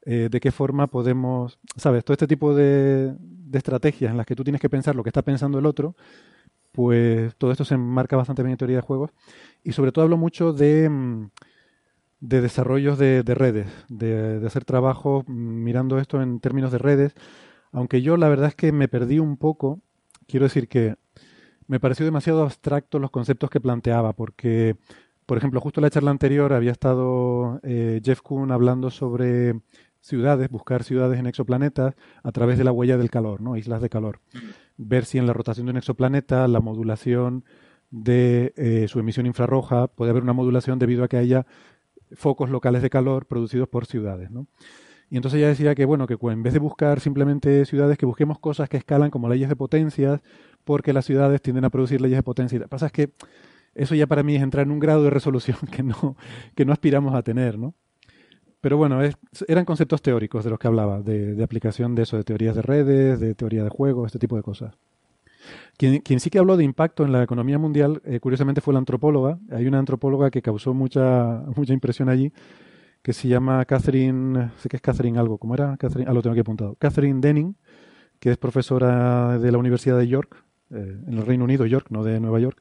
eh, de qué forma podemos, sabes, todo este tipo de, de estrategias en las que tú tienes que pensar lo que está pensando el otro, pues todo esto se enmarca bastante bien en teoría de juegos. Y sobre todo hablo mucho de, mm, de desarrollos de, de redes, de, hacer trabajo mm, mirando esto en términos de redes. Aunque yo la verdad es que me perdí un poco, quiero decir que me pareció demasiado abstracto los conceptos que planteaba, porque, por ejemplo, justo en la charla anterior había estado eh, Jeff Kuhn hablando sobre ciudades, buscar ciudades en exoplanetas a través de la huella del calor, ¿no? Islas de calor. Ver si en la rotación de un exoplaneta la modulación de eh, su emisión infrarroja puede haber una modulación debido a que haya focos locales de calor producidos por ciudades, ¿no? Y entonces ella decía que, bueno, que en vez de buscar simplemente ciudades, que busquemos cosas que escalan como leyes de potencias, porque las ciudades tienden a producir leyes de potencia. Lo que pasa es que eso ya para mí es entrar en un grado de resolución que no, que no aspiramos a tener, ¿no? Pero bueno, es, eran conceptos teóricos de los que hablaba, de, aplicación de eso, de teorías de redes, de teoría de juegos, este tipo de cosas. Quien, quien sí que habló de impacto en la economía mundial, eh, curiosamente, fue la antropóloga. Hay una antropóloga que causó mucha, mucha impresión allí, que se llama Catherine, sé que es Catherine algo, ¿cómo era? Catherine, ah, lo tengo aquí apuntado. Catherine Denning, que es profesora de la Universidad de York, eh, en el Reino Unido, York, no de Nueva York,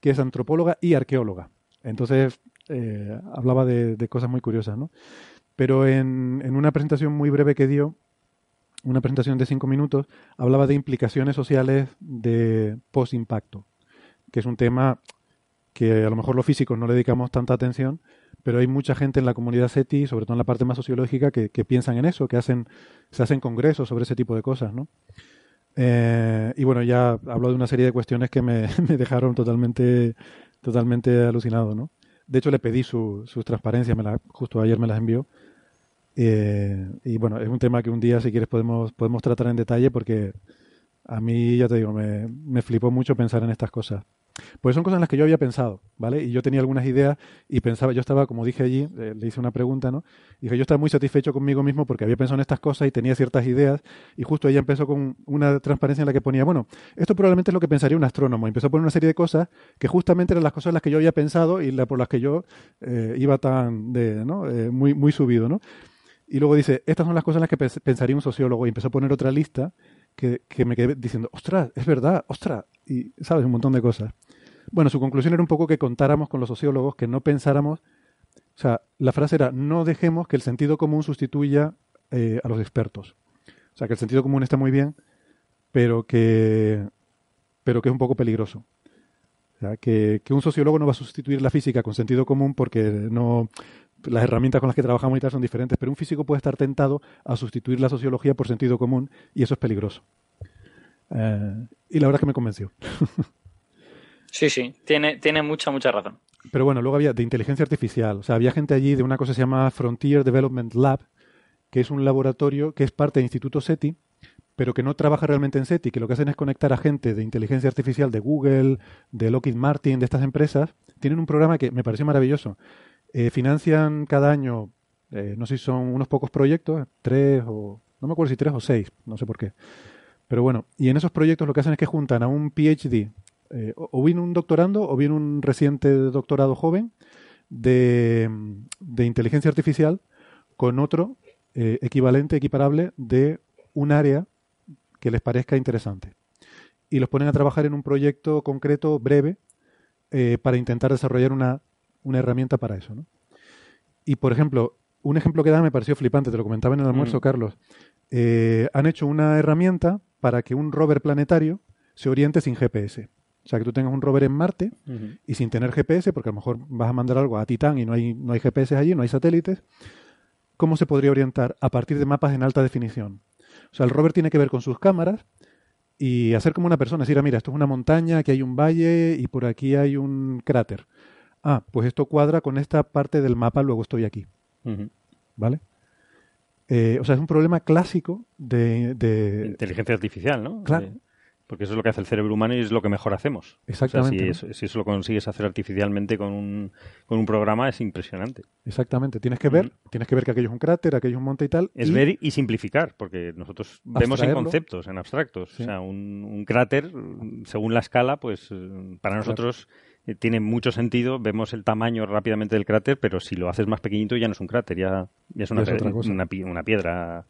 que es antropóloga y arqueóloga. Entonces, eh, hablaba de, cosas muy curiosas, ¿no? Pero en, en, una presentación muy breve que dio, una presentación de cinco minutos, hablaba de implicaciones sociales de post-impacto, que es un tema que a lo mejor los físicos no le dedicamos tanta atención, pero hay mucha gente en la comunidad SETI, sobre todo en la parte más sociológica, que, que piensan en eso, que hacen, se hacen congresos sobre ese tipo de cosas, ¿no? Eh, y bueno, ya hablo de una serie de cuestiones que me, me dejaron totalmente, totalmente alucinado, ¿no? De hecho, le pedí su, sus transparencias, me la, justo ayer me las envió. Eh, y bueno, es un tema que un día, si quieres, podemos, podemos tratar en detalle porque a mí, ya te digo, me, me flipó mucho pensar en estas cosas. Pues son cosas en las que yo había pensado, ¿vale? Y yo tenía algunas ideas y pensaba, yo estaba, como dije allí, eh, le hice una pregunta, ¿no? Dije, yo estaba muy satisfecho conmigo mismo porque había pensado en estas cosas y tenía ciertas ideas y justo ella empezó con una transparencia en la que ponía, bueno, esto probablemente es lo que pensaría un astrónomo. Y empezó a poner una serie de cosas que justamente eran las cosas en las que yo había pensado y por las que yo eh, iba tan, de, ¿no? Eh, muy, muy subido, ¿no? Y luego dice, estas son las cosas en las que pensaría un sociólogo y empezó a poner otra lista que, que me quedé diciendo, ostras, es verdad, ostras, y sabes, un montón de cosas. Bueno, su conclusión era un poco que contáramos con los sociólogos, que no pensáramos, o sea, la frase era, no dejemos que el sentido común sustituya eh, a los expertos. O sea, que el sentido común está muy bien, pero que, pero que es un poco peligroso. O sea, que, que un sociólogo no va a sustituir la física con sentido común porque no, las herramientas con las que trabajamos y tal son diferentes, pero un físico puede estar tentado a sustituir la sociología por sentido común y eso es peligroso. Eh, y la verdad es que me convenció. Sí, sí, tiene, tiene mucha, mucha razón. Pero bueno, luego había de inteligencia artificial. O sea, había gente allí de una cosa que se llama Frontier Development Lab, que es un laboratorio que es parte del Instituto SETI, pero que no trabaja realmente en SETI, que lo que hacen es conectar a gente de inteligencia artificial de Google, de Lockheed Martin, de estas empresas. Tienen un programa que me pareció maravilloso. Eh, financian cada año, eh, no sé si son unos pocos proyectos, tres o, no me acuerdo si tres o seis, no sé por qué. Pero bueno, y en esos proyectos lo que hacen es que juntan a un PhD eh, o bien un doctorando o bien un reciente doctorado joven de, de inteligencia artificial con otro eh, equivalente, equiparable de un área que les parezca interesante. Y los ponen a trabajar en un proyecto concreto, breve, eh, para intentar desarrollar una, una herramienta para eso. ¿no? Y, por ejemplo, un ejemplo que da me pareció flipante, te lo comentaba en el almuerzo, mm. Carlos. Eh, han hecho una herramienta para que un rover planetario se oriente sin GPS. O sea, que tú tengas un rover en Marte uh -huh. y sin tener GPS, porque a lo mejor vas a mandar algo a Titán y no hay, no hay GPS allí, no hay satélites, ¿cómo se podría orientar? A partir de mapas en alta definición. O sea, el rover tiene que ver con sus cámaras y hacer como una persona, decir, ah, mira, esto es una montaña, aquí hay un valle y por aquí hay un cráter. Ah, pues esto cuadra con esta parte del mapa, luego estoy aquí. Uh -huh. ¿Vale? Eh, o sea, es un problema clásico de, de... Inteligencia artificial, ¿no? Claro. De Porque eso es lo que hace el cerebro humano y es lo que mejor hacemos. Exactamente. O sea, ¿no? si, eso, si eso lo consigues hacer artificialmente con un, con un programa es impresionante. Exactamente. Tienes que ver, tienes que ver que aquello es un cráter, aquello es un monte y tal. Es y- ver y simplificar, porque nosotros vemos en conceptos, en abstractos. Sí. O sea, un, un cráter, según la escala, pues eh, para nosotros eh, tiene mucho sentido. Vemos el tamaño rápidamente del cráter, pero si lo haces más pequeñito ya no es un cráter, ya, ya es, una, es otra pe- cosa. una una piedra,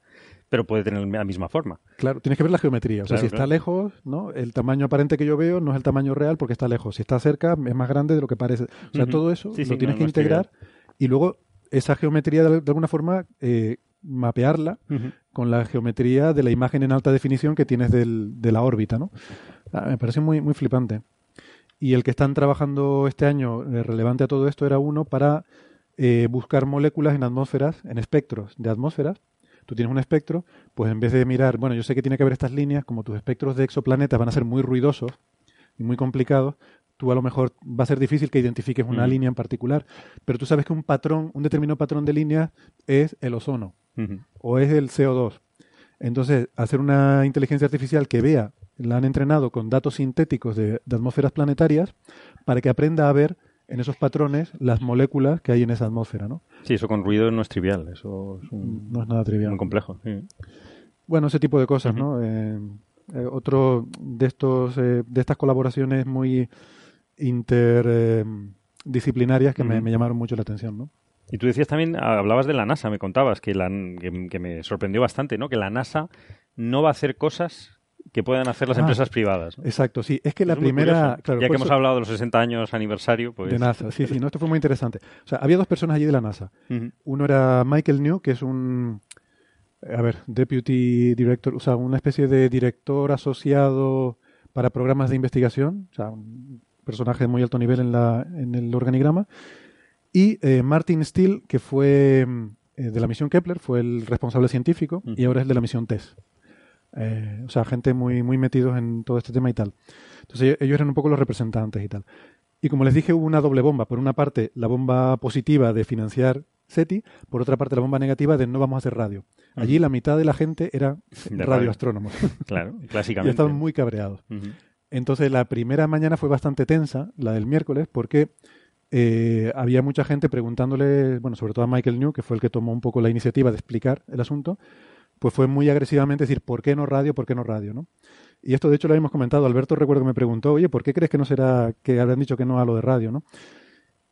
pero puede tener la misma forma. Claro, tienes que ver la geometría. O sea, Claro, si está claro. lejos, ¿no? El tamaño aparente que yo veo no es el tamaño real porque está lejos. Si está cerca, es más grande de lo que parece. O sea, todo eso Sí, lo sí, tienes no, que integrar y luego esa geometría, de, de alguna forma, eh, mapearla con la geometría de la imagen en alta definición que tienes del- de la órbita, ¿no? Ah, me parece muy, muy flipante. Y el que están trabajando este año, eh, relevante a todo esto, era uno para eh, buscar moléculas en atmósferas, en espectros de atmósferas. Tú tienes un espectro, pues en vez de mirar, bueno, yo sé que tiene que haber estas líneas, como tus espectros de exoplanetas van a ser muy ruidosos y muy complicados, tú a lo mejor va a ser difícil que identifiques una Mm. línea en particular, pero tú sabes que un patrón, un determinado patrón de líneas es el ozono o es el CO2. Entonces, hacer una inteligencia artificial que vea, la han entrenado con datos sintéticos de, de atmósferas planetarias para que aprenda a ver en esos patrones las moléculas que hay en esa atmósfera, ¿no? Sí, eso con ruido no es trivial, eso es un- No es nada trivial. muy complejo. sí. Bueno, ese tipo de cosas, ¿no? Eh, eh, otro de estos eh, de estas colaboraciones muy interdisciplinarias que me, llamaron mucho la atención, ¿no? Y tú decías también, hablabas de la NASA, me contabas, que, la, que, que me sorprendió bastante, ¿no? Que la NASA no va a hacer cosas que puedan hacer las Ah, empresas privadas. ¿no? Exacto, sí. Es que la es primera, claro, ya que hemos hablado de los 60 años aniversario, pues... de NASA, sí, sí, no, esto fue muy interesante. O sea, había dos personas allí de la NASA. Uno era Michael New, que es un, a ver, deputy director, o sea, una especie de director asociado para programas de investigación, o sea, un personaje de muy alto nivel en, la, en el organigrama. Y eh, Martin Steele, que fue eh, de la misión Kepler, fue el responsable científico y ahora es de la misión TESS. Eh, o sea, gente muy, muy metidos en todo este tema y tal. Entonces ellos- eran un poco los representantes y tal. Y como les dije, hubo una doble bomba. Por una parte, la bomba positiva de financiar SETI, por otra parte, la bomba negativa de no vamos a hacer radio. Allí la mitad de la gente era De radio. radioastrónomos. Claro, y clásicamente. estaban muy cabreados. Entonces la primera mañana fue bastante tensa, la del miércoles, porque eh, había mucha gente preguntándole, bueno, sobre todo a Michael New, que fue el que tomó un poco la iniciativa de explicar el asunto, pues fue muy agresivamente decir, ¿por qué no radio? ¿Por qué no radio? ¿no? Y esto de hecho lo habíamos comentado. Alberto recuerdo que me preguntó, oye, ¿por qué crees que no será, que habrán dicho que no a lo de radio? ¿no?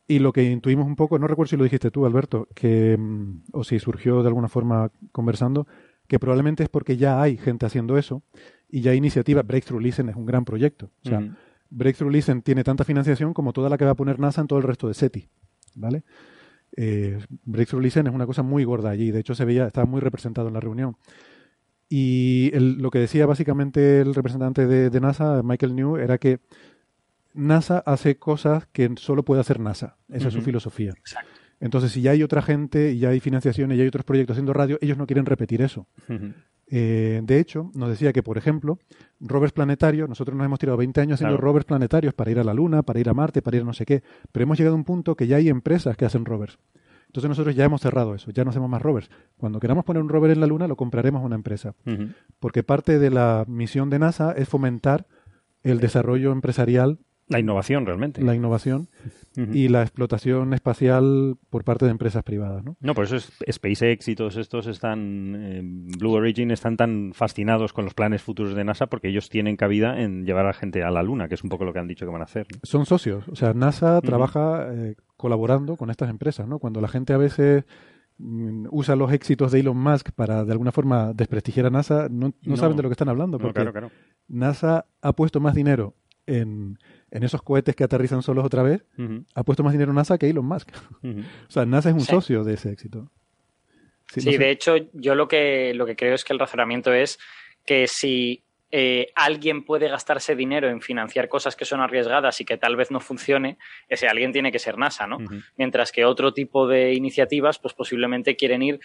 Y lo que intuimos un poco, no recuerdo si lo dijiste tú, Alberto, que, mm, o si surgió de alguna forma conversando, que probablemente es porque ya hay gente haciendo eso y ya hay iniciativa. Breakthrough Listen es un gran proyecto. O sea. Breakthrough Listen tiene tanta financiación como toda la que va a poner NASA en todo el resto de SETI. ¿Vale? Eh, Breakthrough Listen es una cosa muy gorda allí. De hecho, se veía, estaba muy representado en la reunión. Y el- lo que decía básicamente el representante de, de NASA, Michael New, era que NASA hace cosas que solo puede hacer NASA. Esa es su filosofía. Entonces, si ya hay otra gente y ya hay financiación y ya hay otros proyectos haciendo radio, ellos no quieren repetir eso. Ujú. Eh, de hecho, nos decía que, por ejemplo, rovers planetarios, nosotros nos hemos tirado 20 años haciendo Claro. rovers planetarios para ir a la Luna, para ir a Marte, para ir a no sé qué, pero hemos llegado a un punto que ya hay empresas que hacen rovers. Entonces nosotros ya hemos cerrado eso, ya no hacemos más rovers. Cuando queramos poner un rover en la Luna, lo compraremos a una empresa. Porque parte de la misión de NASA es fomentar el desarrollo empresarial, La innovación, realmente. la innovación y la explotación espacial por parte de empresas privadas. ¿no? No, por eso es, SpaceX y todos estos están, eh, Blue Origin están tan fascinados con los planes futuros de NASA porque ellos tienen cabida en llevar a gente a la Luna, que es un poco lo que han dicho que van a hacer. ¿no? son socios. O sea, NASA trabaja eh, colaborando con estas empresas, ¿no? Cuando la gente a veces mm, usa los éxitos de Elon Musk para de alguna forma desprestigiar a NASA, no, no No. saben de lo que están hablando, No, porque claro, claro. NASA ha puesto más dinero en, en esos cohetes que aterrizan solos otra vez, ha puesto más dinero NASA que Elon Musk. O sea, NASA es un Sí. socio de ese éxito. Sí, Sí, no sé. de hecho, yo lo que, lo que creo es que el razonamiento es que si eh, alguien puede gastarse dinero en financiar cosas que son arriesgadas y que tal vez no funcione, ese alguien tiene que ser NASA, ¿no? Mientras que otro tipo de iniciativas, pues posiblemente quieren ir,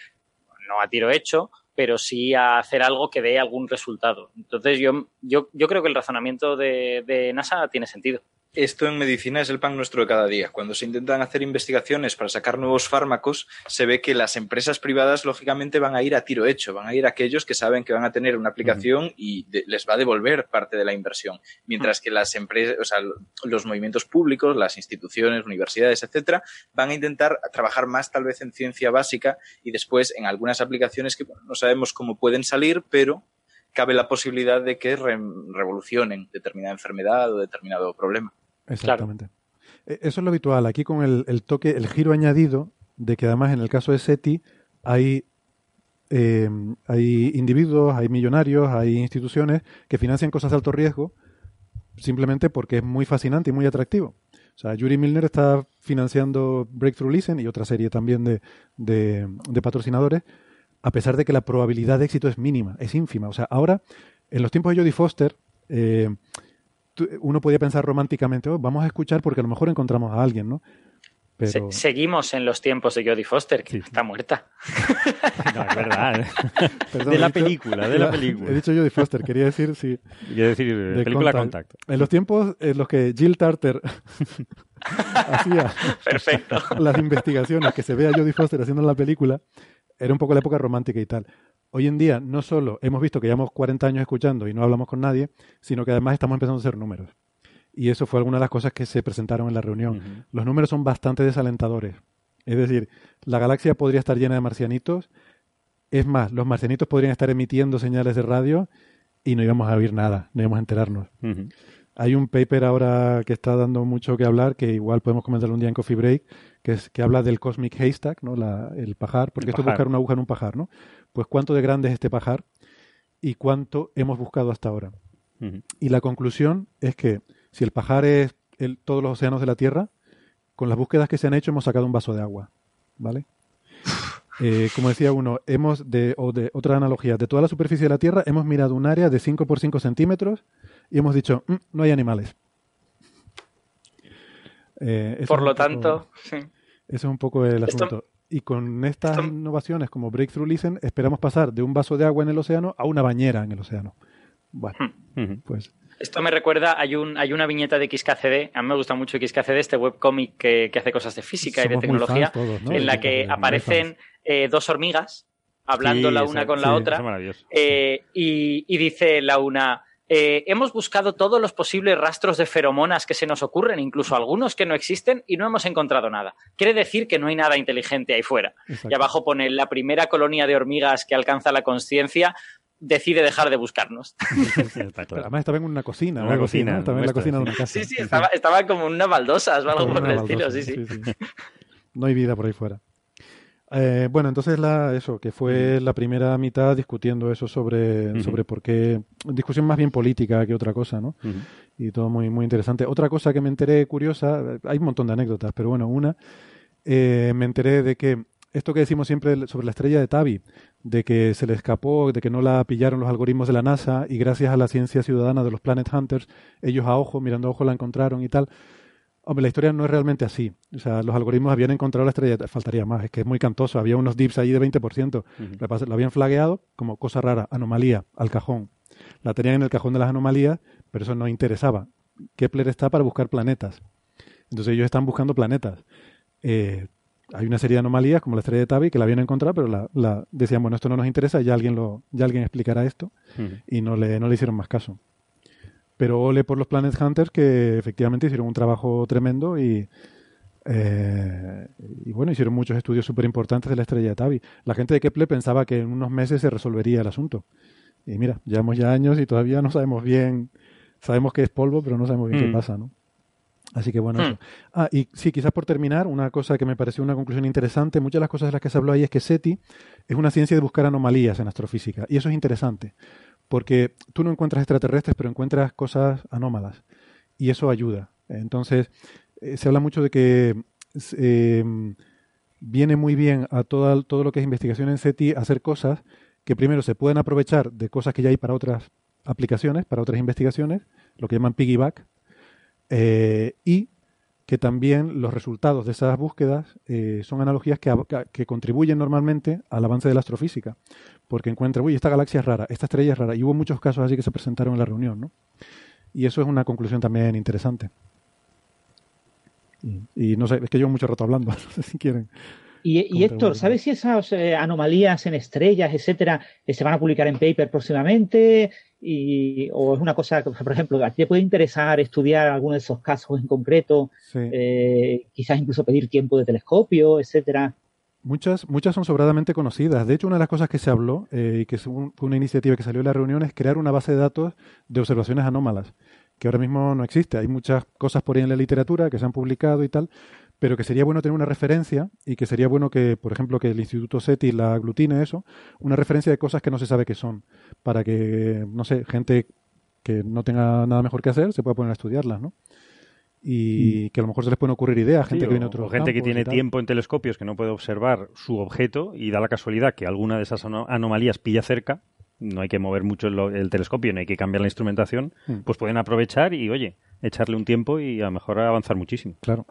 no a tiro hecho, pero sí a hacer algo que dé algún resultado. Entonces, yo, yo, yo creo que el razonamiento de, de NASA tiene sentido. Esto en medicina es el pan nuestro de cada día. Cuando se intentan hacer investigaciones para sacar nuevos fármacos, se ve que las empresas privadas, lógicamente, van a ir a tiro hecho, van a ir a aquellos que saben que van a tener una aplicación y les va a devolver parte de la inversión. Mientras que las empresas, o sea, los movimientos públicos, las instituciones, universidades, etcétera, van a intentar trabajar más tal vez en ciencia básica y después en algunas aplicaciones que no sabemos cómo pueden salir, pero cabe la posibilidad de que revolucionen determinada enfermedad o determinado problema. Exactamente. E, eso es lo habitual. Aquí con el, toque, el giro añadido de que además en el caso de SETI hay, em, hay individuos, hay millonarios, hay instituciones que financian cosas de alto riesgo simplemente porque es muy fascinante y muy atractivo. O sea, Yuri Milner está financiando Breakthrough Listen y otra serie también de, de patrocinadores, a pesar de que la probabilidad de éxito es mínima, es ínfima. O sea, ahora, en los tiempos de Jodie Foster, eh, uno podía pensar románticamente, oh, vamos a escuchar porque a lo mejor encontramos a alguien, ¿no? Pero... seguimos en los tiempos de Jodie Foster, que está muerta. No, es verdad. de la película, de la película. He dicho Jodie Foster, quería decir, sí. Quería decir, de película Contact. En los tiempos en los que Jill Tarter hacía Perfecto. las investigaciones que se ve a Jodie Foster haciendo en la película, era un poco la época romántica y tal. Hoy en día no solo hemos visto que llevamos 40 años escuchando y no hablamos con nadie, sino que además estamos empezando a hacer números. Y eso fue alguna de las cosas que se presentaron en la reunión. Los números son bastante desalentadores. Es decir, la galaxia podría estar llena de marcianitos. Es más, los marcianitos podrían estar emitiendo señales de radio y no íbamos a oír nada, no íbamos a enterarnos. Hay un paper ahora que está dando mucho que hablar, que igual podemos comentar un día en Coffee Break, que, es, que habla del Cosmic Haystack, ¿no? el pajar, porque esto es buscar una aguja en un pajar, ¿no? Pues cuánto de grande es este pajar y cuánto hemos buscado hasta ahora. Y la conclusión es que si el pajar es el, todos los océanos de la Tierra, con las búsquedas que se han hecho hemos sacado un vaso de agua, ¿vale? Eh, como decía uno, hemos de, o de otra analogía, de toda la superficie de la Tierra hemos mirado un área de 5 por 5 centímetros y hemos dicho, mm, no hay animales. Eh, Por lo tanto, sí. Ese es un poco el asunto. Y con estas innovaciones como Breakthrough Listen, esperamos pasar de un vaso de agua en el océano a una bañera en el océano. Bueno, hmm. pues. Esto me recuerda, hay, un, hay una viñeta de XKCD, a mí me gusta mucho XKCD, este webcomic que, que hace cosas de física y de tecnología, en la que aparecen eh, dos hormigas hablando la una con la otra. Eh, y, y, dice la una, eh, hemos buscado todos los posibles rastros de feromonas que se nos ocurren, incluso algunos que no existen, y no hemos encontrado nada. Quiere decir que no hay nada inteligente ahí fuera. Y abajo pone la primera colonia de hormigas que alcanza la conciencia decide dejar de buscarnos. Además estaba en una cocina. Una cocina. Estaba en la cocina de una casa. Sí, sí, estaba, como en unas baldosas o algo por el estilo. sí, sí. No hay vida por ahí fuera. Eh, bueno, entonces la, eso, que fue la primera mitad discutiendo eso sobre, sobre por qué, discusión más bien política que otra cosa, ¿no? Y todo muy, muy interesante. Otra cosa que me enteré curiosa, hay un montón de anécdotas, pero bueno, una, eh, me enteré de que esto que decimos siempre sobre la estrella de Tabi, de que se le escapó, de que no la pillaron los algoritmos de la NASA y gracias a la ciencia ciudadana de los Planet Hunters, ellos a ojo, mirando a ojo la encontraron y tal. Hombre, la historia no es realmente así. O sea, los algoritmos habían encontrado la estrella, faltaría más, es que es muy cantoso. Había unos dips ahí de 20%. Lo habían flagueado como cosa rara, anomalía, al cajón. La tenían en el cajón de las anomalías, pero eso no interesaba. Kepler está para buscar planetas. Entonces ellos están buscando planetas. Eh, hay una serie de anomalías, como la estrella de Tabi, que la habían encontrado, pero la, la decían, bueno, esto no nos interesa, ya alguien, lo, ya alguien explicará esto, y no le, no le hicieron más caso. Pero ole por los Planet Hunters que efectivamente hicieron un trabajo tremendo y, eh, y bueno, hicieron muchos estudios súper importantes de la estrella de Tabi. La gente de Kepler pensaba que en unos meses se resolvería el asunto. Y mira, llevamos ya años y todavía no sabemos bien, sabemos que es polvo, pero no sabemos bien qué mm. pasa, ¿no? Así que bueno, eso. Ah, y sí, quizás por terminar, una cosa que me pareció una conclusión interesante, muchas de las cosas de las que se habló ahí es que SETI es una ciencia de buscar anomalías en astrofísica. Y eso es interesante, porque tú no encuentras extraterrestres, pero encuentras cosas anómalas. Y eso ayuda. Entonces, eh, se habla mucho de que em, viene muy bien a todo, todo lo que es investigación en SETI hacer cosas que primero se pueden aprovechar de cosas que ya hay para otras aplicaciones, para otras investigaciones, lo que llaman piggyback, eh, y que también los resultados de esas búsquedas eh, son analogías que, que, contribuyen normalmente al avance de la astrofísica porque encuentra, uy, esta galaxia es rara, esta estrella es rara. Y hubo muchos casos así que se presentaron en la reunión, ¿no? Y eso es una conclusión también interesante. Y, no sé, es que llevo mucho rato hablando, no sé si quieren. Y, Héctor, ¿sabes si esas eh, anomalías en estrellas, etcétera, eh, se van a publicar en paper próximamente? Y, ¿O es una cosa que, por ejemplo, a ti te puede interesar estudiar alguno de esos casos en concreto? Eh, quizás incluso pedir tiempo de telescopio, etcétera. Muchas, muchas son sobradamente conocidas. De hecho, una de las cosas que se habló y que fue una iniciativa que salió en la reunión es crear una base de datos de observaciones anómalas, que ahora mismo no existe. Hay muchas cosas por ahí en la literatura que se han publicado y tal, pero que sería bueno tener una referencia y que sería bueno que, por ejemplo, que el Instituto SETI la aglutine eso, una referencia de cosas que no se sabe qué son, para que, no sé, gente que no tenga nada mejor que hacer se pueda poner a estudiarlas, ¿no? Y mm. que a lo mejor se les pueden ocurrir ideas, gente que viene otro o gente que tiene tiempo en telescopios que no puede observar su objeto y da la casualidad que alguna de esas anomalías pilla cerca, no hay que mover mucho el, telescopio, no hay que cambiar la instrumentación, mm. pues pueden aprovechar y, oye, echarle un tiempo y a lo mejor avanzar muchísimo. Claro.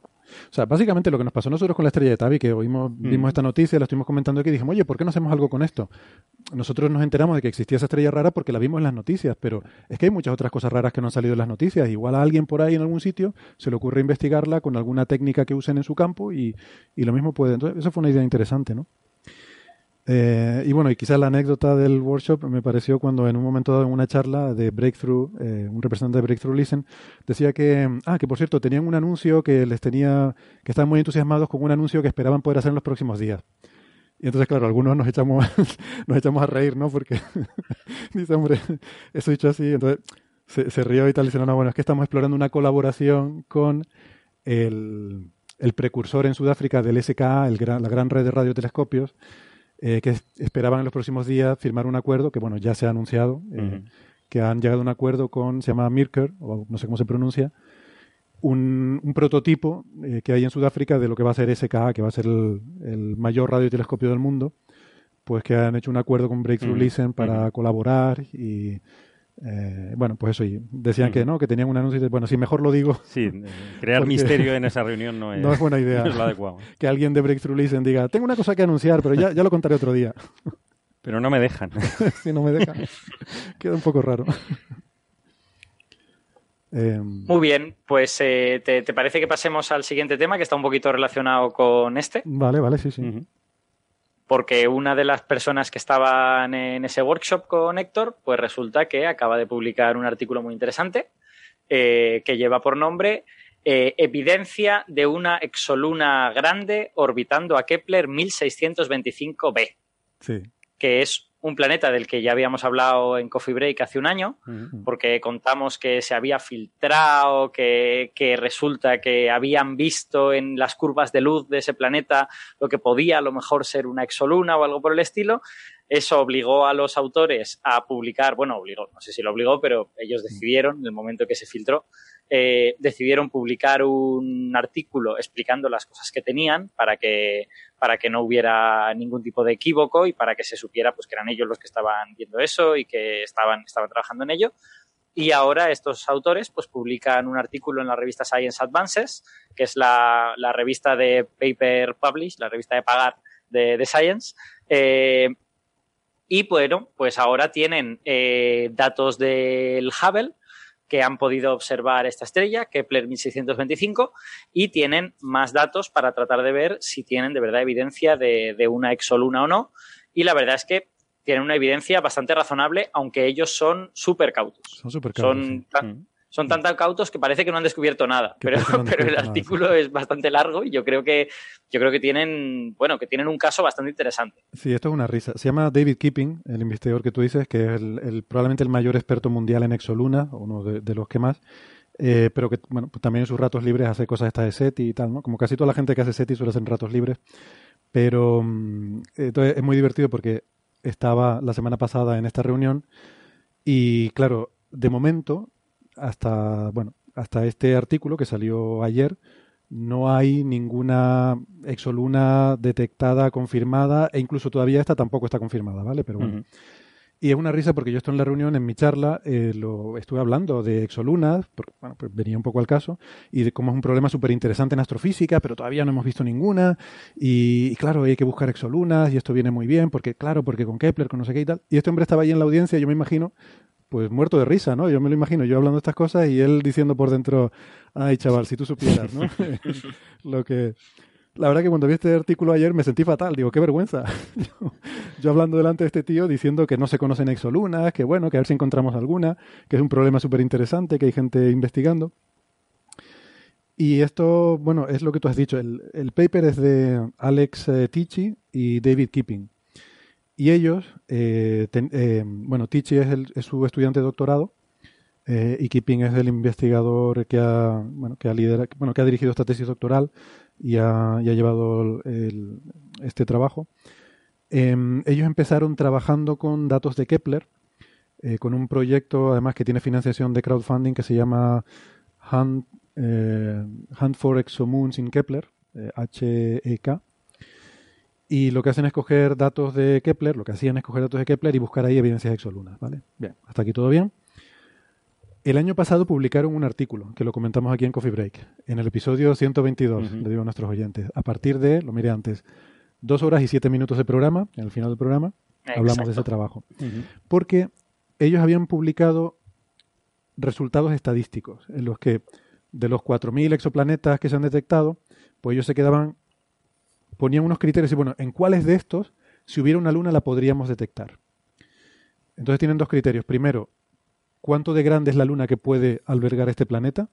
O sea, básicamente lo que nos pasó nosotros con la estrella de Tabi, que oímos, mm. vimos esta noticia, la estuvimos comentando aquí y dijimos, oye, ¿por qué no hacemos algo con esto? Nosotros nos enteramos de que existía esa estrella rara porque la vimos en las noticias, pero es que hay muchas otras cosas raras que no han salido en las noticias. Igual a alguien por ahí en algún sitio se le ocurre investigarla con alguna técnica que usen en su campo y, y lo mismo puede. Entonces, esa fue una idea interesante, ¿no? Eh, y bueno, y quizás la anécdota del workshop me pareció cuando en un momento dado en una charla de Breakthrough, eh, un representante de Breakthrough Listen, decía que, ah, que por cierto, tenían un anuncio que les tenía, que estaban muy entusiasmados con un anuncio que esperaban poder hacer en los próximos días. Y entonces, claro, algunos nos echamos, nos echamos a reír, ¿no? Porque dice, hombre, eso dicho así, entonces se, rió y tal, y dice, no, no, bueno, es que estamos explorando una colaboración con el, precursor en Sudáfrica del SKA, la gran red de radiotelescopios, eh, que esperaban en los próximos días firmar un acuerdo, que bueno, ya se ha anunciado, eh, que han llegado a un acuerdo con, se llama Mirker, o no sé cómo se pronuncia, un, un prototipo eh, que hay en Sudáfrica de lo que va a ser SKA, que va a ser el, el mayor radiotelescopio del mundo, pues que han hecho un acuerdo con Breakthrough Listen para colaborar y eh, bueno, pues eso, y decían que no, que tenían un anuncio. Y, bueno, si mejor lo digo. Sí, eh, crear misterio en esa reunión no es, buena idea. es lo adecuado. Que alguien de Breakthrough Listen diga, tengo una cosa que anunciar, pero ya, ya lo contaré otro día. Pero no me dejan. si no me dejan. Queda un poco raro. Em, Muy bien, pues eh, ¿te, parece que pasemos al siguiente tema que está un poquito relacionado con este? Vale, vale, sí, sí porque una de las personas que estaban en ese workshop con Héctor, pues resulta que acaba de publicar un artículo muy interesante eh, que lleva por nombre eh, Evidencia de una exoluna grande orbitando a Kepler 1625b, sí. que es un planeta del que ya habíamos hablado en Coffee Break hace un año, porque contamos que se había filtrado, que, resulta que habían visto en las curvas de luz de ese planeta lo que podía a lo mejor ser una exoluna o algo por el estilo. Eso obligó a los autores a publicar, bueno, obligó, no sé si lo obligó, pero ellos decidieron en el momento que se filtró eh, decidieron publicar un artículo explicando las cosas que tenían para que, para que no hubiera ningún tipo de equívoco y para que se supiera pues, que eran ellos los que estaban viendo eso y que estaban, estaban trabajando en ello. Y ahora estos autores pues, publican un artículo en la revista Science Advances, que es la, la revista de Paper Publish, la revista de pagar de, Science. Eh, y bueno, pues ahora tienen eh, datos del Hubble, que han podido observar esta estrella, Kepler 1625, y tienen más datos para tratar de ver si tienen de verdad evidencia de, de una exoluna o no. Y la verdad es que tienen una evidencia bastante razonable, aunque ellos son súper cautos. Son súper cautos. Son, son tan cautos que parece que no han descubierto nada, pero, pero el artículo es bastante largo y yo creo que yo creo que tienen, bueno, que tienen un caso bastante interesante. Sí, esto es una risa. Se llama David Keeping, el investigador que tú dices, que es el, probablemente el mayor experto mundial en exoluna, uno de, los que más. Eh, pero que bueno, pues también en sus ratos libres hace cosas estas de SETI y tal, ¿no? Como casi toda la gente que hace SETI suele hacer ratos libres. Pero mm, entonces es muy divertido porque estaba la semana pasada en esta reunión y claro, de momento hasta, bueno, hasta este artículo que salió ayer, no hay ninguna exoluna detectada, confirmada, e incluso todavía esta tampoco está confirmada, ¿vale? Pero bueno. Y es una risa porque yo estoy en la reunión, en mi charla, eh, lo estuve hablando de exolunas, porque bueno, pues venía un poco al caso, y de cómo es un problema súper interesante en astrofísica, pero todavía no hemos visto ninguna. Y, claro, hay que buscar exolunas, y esto viene muy bien, porque claro, porque con Kepler, con no sé qué y tal. Y este hombre estaba ahí en la audiencia, yo me imagino, pues muerto de risa, ¿no? Yo me lo imagino, yo hablando de estas cosas y él diciendo por dentro, ay chaval, si tú supieras, ¿no? lo que... La verdad que cuando vi este artículo ayer me sentí fatal, digo, qué vergüenza. yo, yo hablando delante de este tío diciendo que no se conocen exolunas, que bueno, que a ver si encontramos alguna, que es un problema súper interesante, que hay gente investigando. Y esto, bueno, es lo que tú has dicho. El, el paper es de Alex eh, Tichy y David Keeping. Y ellos, eh, eh, bueno, Tichy es, el- es su estudiante de doctorado eh, y Keeping es el investigador que ha, bueno, que ha lidera- bueno, que ha dirigido esta tesis doctoral y ha, llevado este trabajo. Em, ellos empezaron trabajando con datos de Kepler, eh, con un proyecto además que tiene financiación de crowdfunding que se llama Hunt, Hunt for Exomoons in Kepler, HEK. Y lo que hacen es coger datos de Kepler, lo que hacían es coger datos de Kepler y buscar ahí evidencias exolunas, ¿vale? Bien, hasta aquí todo bien. El año pasado publicaron un artículo, que lo comentamos aquí en Coffee Break, en el episodio 122, Ujú. le digo a nuestros oyentes. A partir de, lo miré antes, dos horas y siete minutos de programa, en el final del programa, hablamos de ese trabajo. Porque ellos habían publicado resultados estadísticos en los que de los 4.000 exoplanetas que se han detectado, pues ellos se quedaban, ponían unos criterios y bueno, ¿en cuáles de estos, si hubiera una luna, la podríamos detectar? Entonces tienen dos criterios. Primero, ¿cuánto de grande es la luna que puede albergar este planeta?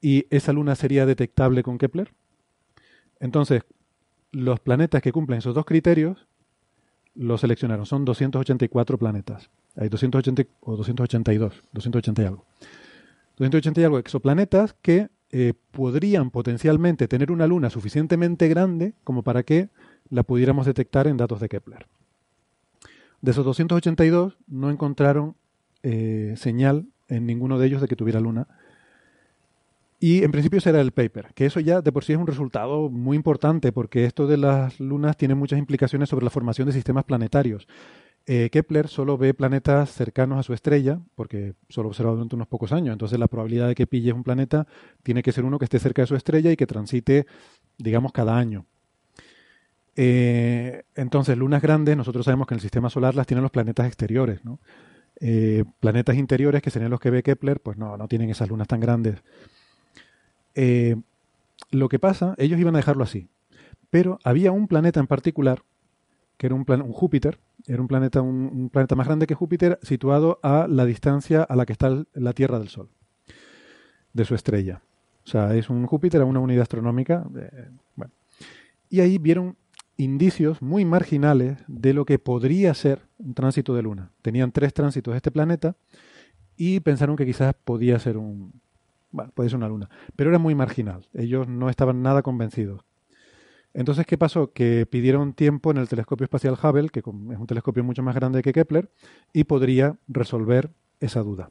Y esa luna sería detectable con Kepler. Entonces, los planetas que cumplen esos dos criterios los seleccionaron. Son 284 planetas. Hay 280 o 282, 280 y algo. 280 y algo exoplanetas que eh, podrían potencialmente tener una luna suficientemente grande como para que la pudiéramos detectar en datos de Kepler. De esos 282 no encontraron eh, señal en ninguno de ellos de que tuviera luna. Y en principio ese era el paper, que eso ya de por sí es un resultado muy importante porque esto de las lunas tiene muchas implicaciones sobre la formación de sistemas planetarios. Eh, Kepler solo ve planetas cercanos a su estrella, porque solo observa durante unos pocos años. Entonces la probabilidad de que pilles un planeta tiene que ser uno que esté cerca de su estrella y que transite, digamos, cada año. Eh, entonces, lunas grandes, nosotros sabemos que en el sistema solar las tienen los planetas exteriores. Eh, planetas interiores, que serían los que ve Kepler, pues no, no tienen esas lunas tan grandes. Lo que pasa, ellos iban a dejarlo así, pero había un planeta en particular, que era un, plan- un Júpiter, era un planeta, un, planeta más grande que Júpiter, situado a la distancia a la que está la Tierra del Sol, de su estrella. O sea, es un Júpiter a una unidad astronómica. eh, bueno. Y ahí vieron indicios muy marginales de lo que podría ser un tránsito de Luna. Tenían tres tránsitos de este planeta y pensaron que quizás podía ser un, puede ser una luna, pero era muy marginal. Ellos no estaban nada convencidos. Entonces, ¿qué pasó? Que pidieron tiempo en el telescopio espacial Hubble, que es un telescopio mucho más grande que Kepler, y podría resolver esa duda.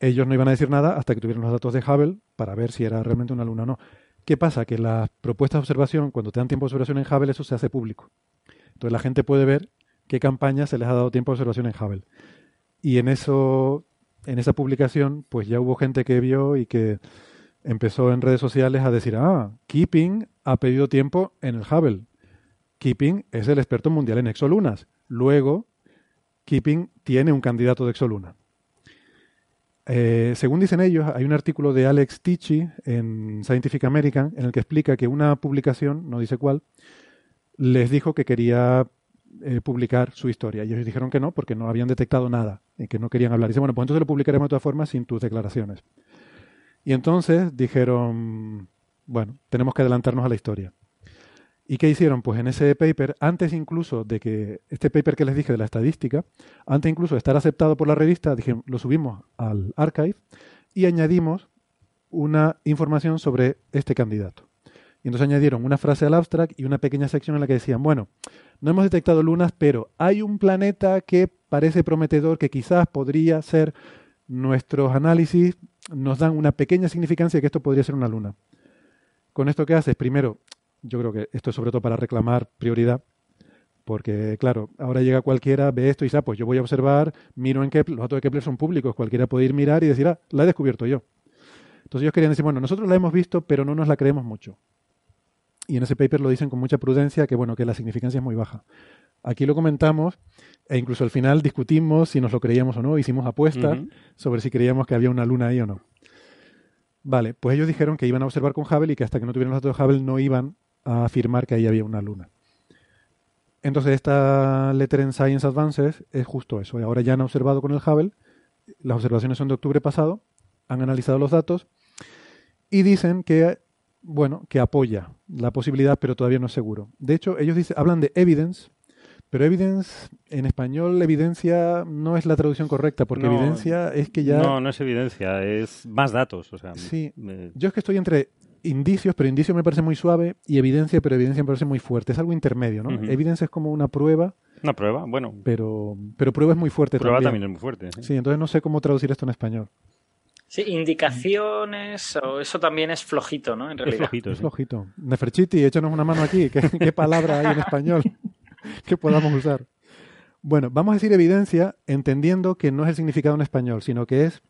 Ellos no iban a decir nada hasta que tuvieran los datos de Hubble para ver si era realmente una luna o no. ¿Qué pasa? Que las propuestas de observación, cuando te dan tiempo de observación en Hubble, eso se hace público. Entonces la gente puede ver qué campaña se les ha dado tiempo de observación en Hubble. Y en eso, en esa publicación, pues ya hubo gente que vio y que empezó en redes sociales a decir, ah, Keeping ha pedido tiempo en el Hubble. Keeping es el experto mundial en exolunas. Luego, Keeping tiene un candidato de exoluna. Eh, según dicen ellos, hay un artículo de Alex Tichy en Scientific American en el que explica que una publicación, no dice cuál, les dijo que quería eh, publicar su historia. Y ellos dijeron que no, porque no habían detectado nada y que no querían hablar. Dice, bueno, pues entonces lo publicaremos de todas formas sin tus declaraciones. Y entonces dijeron, bueno, tenemos que adelantarnos a la historia. ¿Y qué hicieron? Pues en ese paper, antes incluso de que, este paper que les dije de la estadística, antes incluso de estar aceptado por la revista, dije, lo subimos al archive y añadimos una información sobre este candidato. Y entonces añadieron una frase al abstract y una pequeña sección en la que decían, bueno, no hemos detectado lunas, pero hay un planeta que parece prometedor, que quizás podría ser, nuestros análisis nos dan una pequeña significancia de que esto podría ser una luna. Con esto que haces, primero, yo creo que esto es sobre todo para reclamar prioridad, porque claro, ahora llega cualquiera, ve esto y dice, ah, pues yo voy a observar, miro en Kepler, los datos de Kepler son públicos, cualquiera puede ir mirar y decir, ah, la he descubierto yo. Entonces ellos querían decir, bueno, nosotros la hemos visto, pero no nos la creemos mucho. Y en ese paper lo dicen con mucha prudencia que bueno, que la significancia es muy baja. Aquí lo comentamos e incluso al final discutimos si nos lo creíamos o no, hicimos apuestas sobre si creíamos que había una luna ahí o no. Vale, pues ellos dijeron que iban a observar con Hubble y que hasta que no tuvieran los datos de Hubble no iban a afirmar que ahí había una luna. Entonces esta letter en Science Advances es justo eso. Ahora ya han observado con el Hubble, las observaciones son de octubre pasado, han analizado los datos y dicen que, bueno, que apoya la posibilidad, pero todavía no es seguro. De hecho, ellos dicen, hablan de evidence, pero evidence, en español, evidencia no es la traducción correcta, porque No, evidencia es que ya... No, no es evidencia, es más datos. O sea, Sí. Yo es que estoy entre indicios, pero indicio me parece muy suave, y evidencia, pero evidencia me parece muy fuerte. Es algo intermedio, ¿no? Evidencia es como una prueba, una prueba, bueno, pero, pero prueba es muy fuerte prueba también. también es muy fuerte. sí. Sí, entonces no sé cómo traducir esto en español. Sí, indicaciones, o eso también es flojito, ¿no? En Es realidad. flojito, Es flojito. Neferchiti, échanos una mano aquí. ¿Qué, qué palabra hay en español que podamos usar? Bueno, vamos a decir evidencia entendiendo que no es el significado en español, sino que es,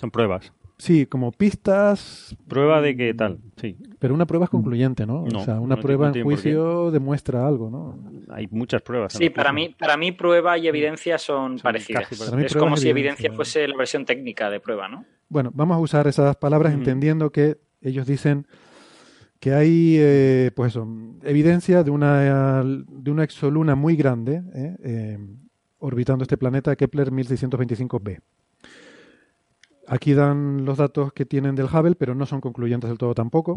Son pruebas. Sí, como pistas, Prueba de que tal, sí. pero una prueba es concluyente, ¿no? No, o sea, una no prueba en juicio demuestra algo, ¿no? Hay muchas pruebas. Sí, para mí, para mí prueba y evidencia son Son parecidas. casi Para mí es como si evidencia, fuese la versión técnica de prueba, ¿no? Bueno, vamos a usar esas palabras Ujú. entendiendo que ellos dicen que hay, eh, pues eso, evidencia de una, de una exoluna muy grande eh, eh, orbitando este planeta Kepler 1625b. Aquí dan los datos que tienen del Hubble, pero no son concluyentes del todo tampoco.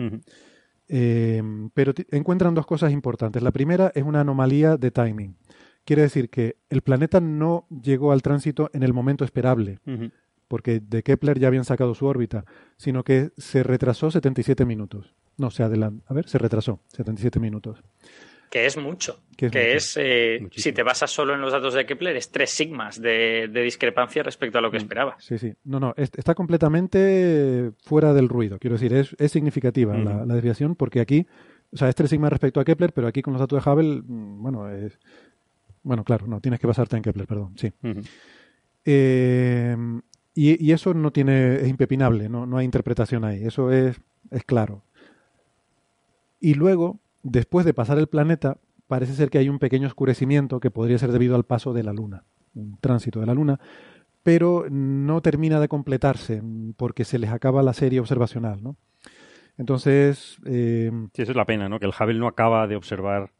Eh, pero encuentran dos cosas importantes. La primera es una anomalía de timing. Quiere decir que el planeta no llegó al tránsito en el momento esperable porque de Kepler ya habían sacado su órbita, sino que se retrasó 77 minutos. No, se adelantó. A ver, se retrasó 77 minutos. Que es mucho. Que es que mucho. es, eh, si te basas solo en los datos de Kepler, es tres sigmas de, de discrepancia respecto a lo que Mm. esperabas. Sí, sí. No, no, es- está completamente fuera del ruido. Quiero decir, es, es significativa la, desviación porque aquí, o sea, es 3 sigma respecto a Kepler, pero aquí con los datos de Hubble, mm, bueno, es... Bueno, claro, no, tienes que basarte en Kepler, perdón, sí. Eh, y, y eso no tiene, es impepinable, no, no hay interpretación ahí, eso es, es claro. Y luego, después de pasar el planeta, parece ser que hay un pequeño oscurecimiento que podría ser debido al paso de la Luna, un tránsito de la Luna, pero no termina de completarse mm, porque se les acaba la serie observacional, ¿no? Entonces, eh, Sí, eso es la pena, ¿no? Que el Hubble no acaba de observar.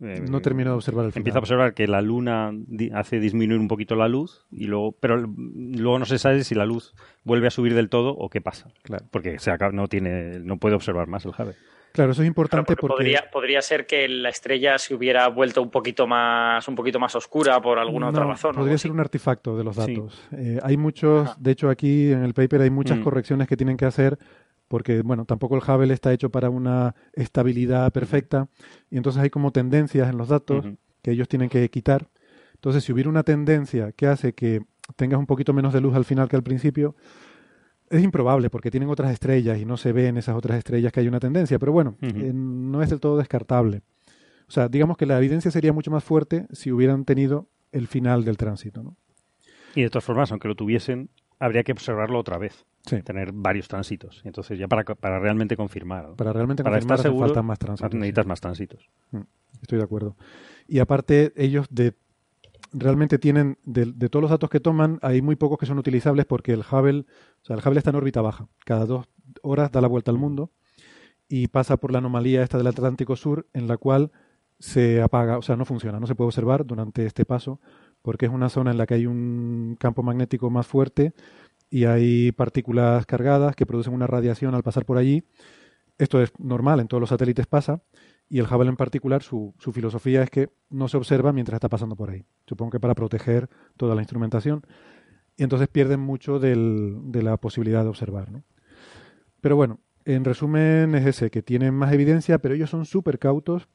eh, no terminó de observar el final. Empieza a observar que la luna hace disminuir un poquito la luz y luego, pero luego no se sabe si la luz vuelve a subir del todo o qué pasa. Claro. Porque se acaba, no tiene, no puede observar más el Hubble. Claro, eso es Claro, importante porque porque... podría, podría ser que la estrella se hubiera vuelto un poquito más, un poquito más oscura por alguna otra razón. Podría ser un artefacto de los Sí. datos. Eh, hay muchos, Ajá. de hecho aquí en el paper hay muchas Mm. correcciones que tienen que hacer porque, bueno, tampoco el Hubble está hecho para una estabilidad perfecta y entonces hay como tendencias en los datos que ellos tienen que quitar. Entonces, si hubiera una tendencia que hace que tengas un poquito menos de luz al final que al principio, es improbable porque tienen otras estrellas y no se ve en esas otras estrellas que hay una tendencia, pero bueno, eh, no es del todo descartable. O sea, digamos que la evidencia sería mucho más fuerte si hubieran tenido el final del tránsito, ¿no? Y de todas formas, aunque lo tuviesen, habría que observarlo otra vez. Sí. Tener varios tránsitos. Entonces, ya para, para realmente confirmar. ¿no? Para realmente Para confirmar estar seguro, falta más tránsitos. sí. necesitas más tránsitos. Estoy de acuerdo. Y aparte, ellos de realmente tienen, de, de todos los datos que toman, hay muy pocos que son utilizables porque el Hubble, o sea, el Hubble está en órbita baja. Cada dos horas da la vuelta al mundo y pasa por la anomalía esta del Atlántico Sur, en la cual se apaga, o sea, no funciona, no se puede observar durante este paso, porque es una zona en la que hay un campo magnético más fuerte y hay partículas cargadas que producen una radiación al pasar por allí. Esto es normal, en todos los satélites pasa, y el Hubble en particular, su, su filosofía es que no se observa mientras está pasando por ahí. Supongo que para proteger toda la instrumentación. Y entonces pierden mucho del- de la posibilidad de observar. ¿no? Pero bueno, en resumen es ese, que tienen más evidencia, pero ellos son súper cautos.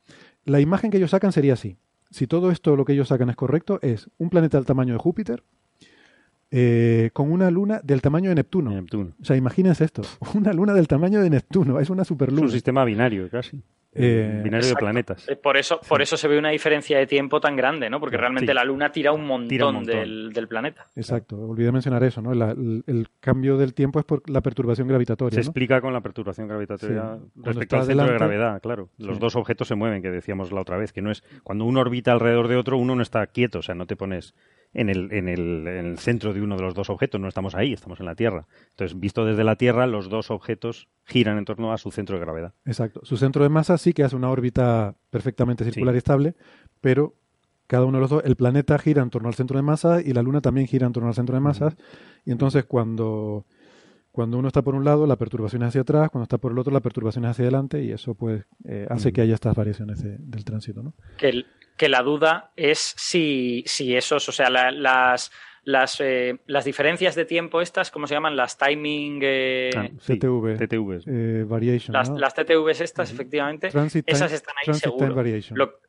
La imagen que ellos sacan sería así. Si todo esto lo que ellos sacan es correcto, es un planeta del tamaño de Júpiter eh, con una luna del tamaño de Neptuno. Neptuno. O sea, imagínense esto, una luna del tamaño de Neptuno, es una Es un superluna. sistema binario, casi. Eh, binario de planetas. Por eso, por eso se ve una diferencia de tiempo tan grande, ¿no? Porque realmente Sí. la Luna tira un montón, Tira un montón. Del, del planeta. Exacto, olvidé mencionar eso, ¿no? La- el, el cambio del tiempo es por la perturbación gravitatoria. Se ¿no? explica con la perturbación gravitatoria Sí. Respecto al centro de gravedad, claro. Los Sí. dos objetos se mueven, que decíamos la otra vez, que no es cuando uno orbita alrededor de otro, uno no está quieto, o sea, no te pones en el, en el, en el centro de uno de los dos objetos, no estamos ahí, estamos en la Tierra. Entonces, visto desde la Tierra, los dos objetos giran en torno a su centro de gravedad. Exacto. Su centro de masa sí que hace una órbita perfectamente circular y estable, pero cada uno de los dos, el planeta gira en torno al centro de masa y la Luna también gira en torno al centro de masas. Y entonces cuando, cuando uno está por un lado, la perturbación es hacia atrás, cuando está por el otro, la perturbación es hacia adelante y eso pues eh, hace que haya estas variaciones de- del tránsito. ¿no? Que, el- que la duda es si, si esos, o sea, la- las, las, eh, las diferencias de tiempo estas, ¿cómo se llaman? Las timing... eh, Ah, sí, TTV. TTVs. Eh, variation. las, ¿no? las TTVs estas, efectivamente, Transit esas time- están ahí transit time seguro. variation. Lo-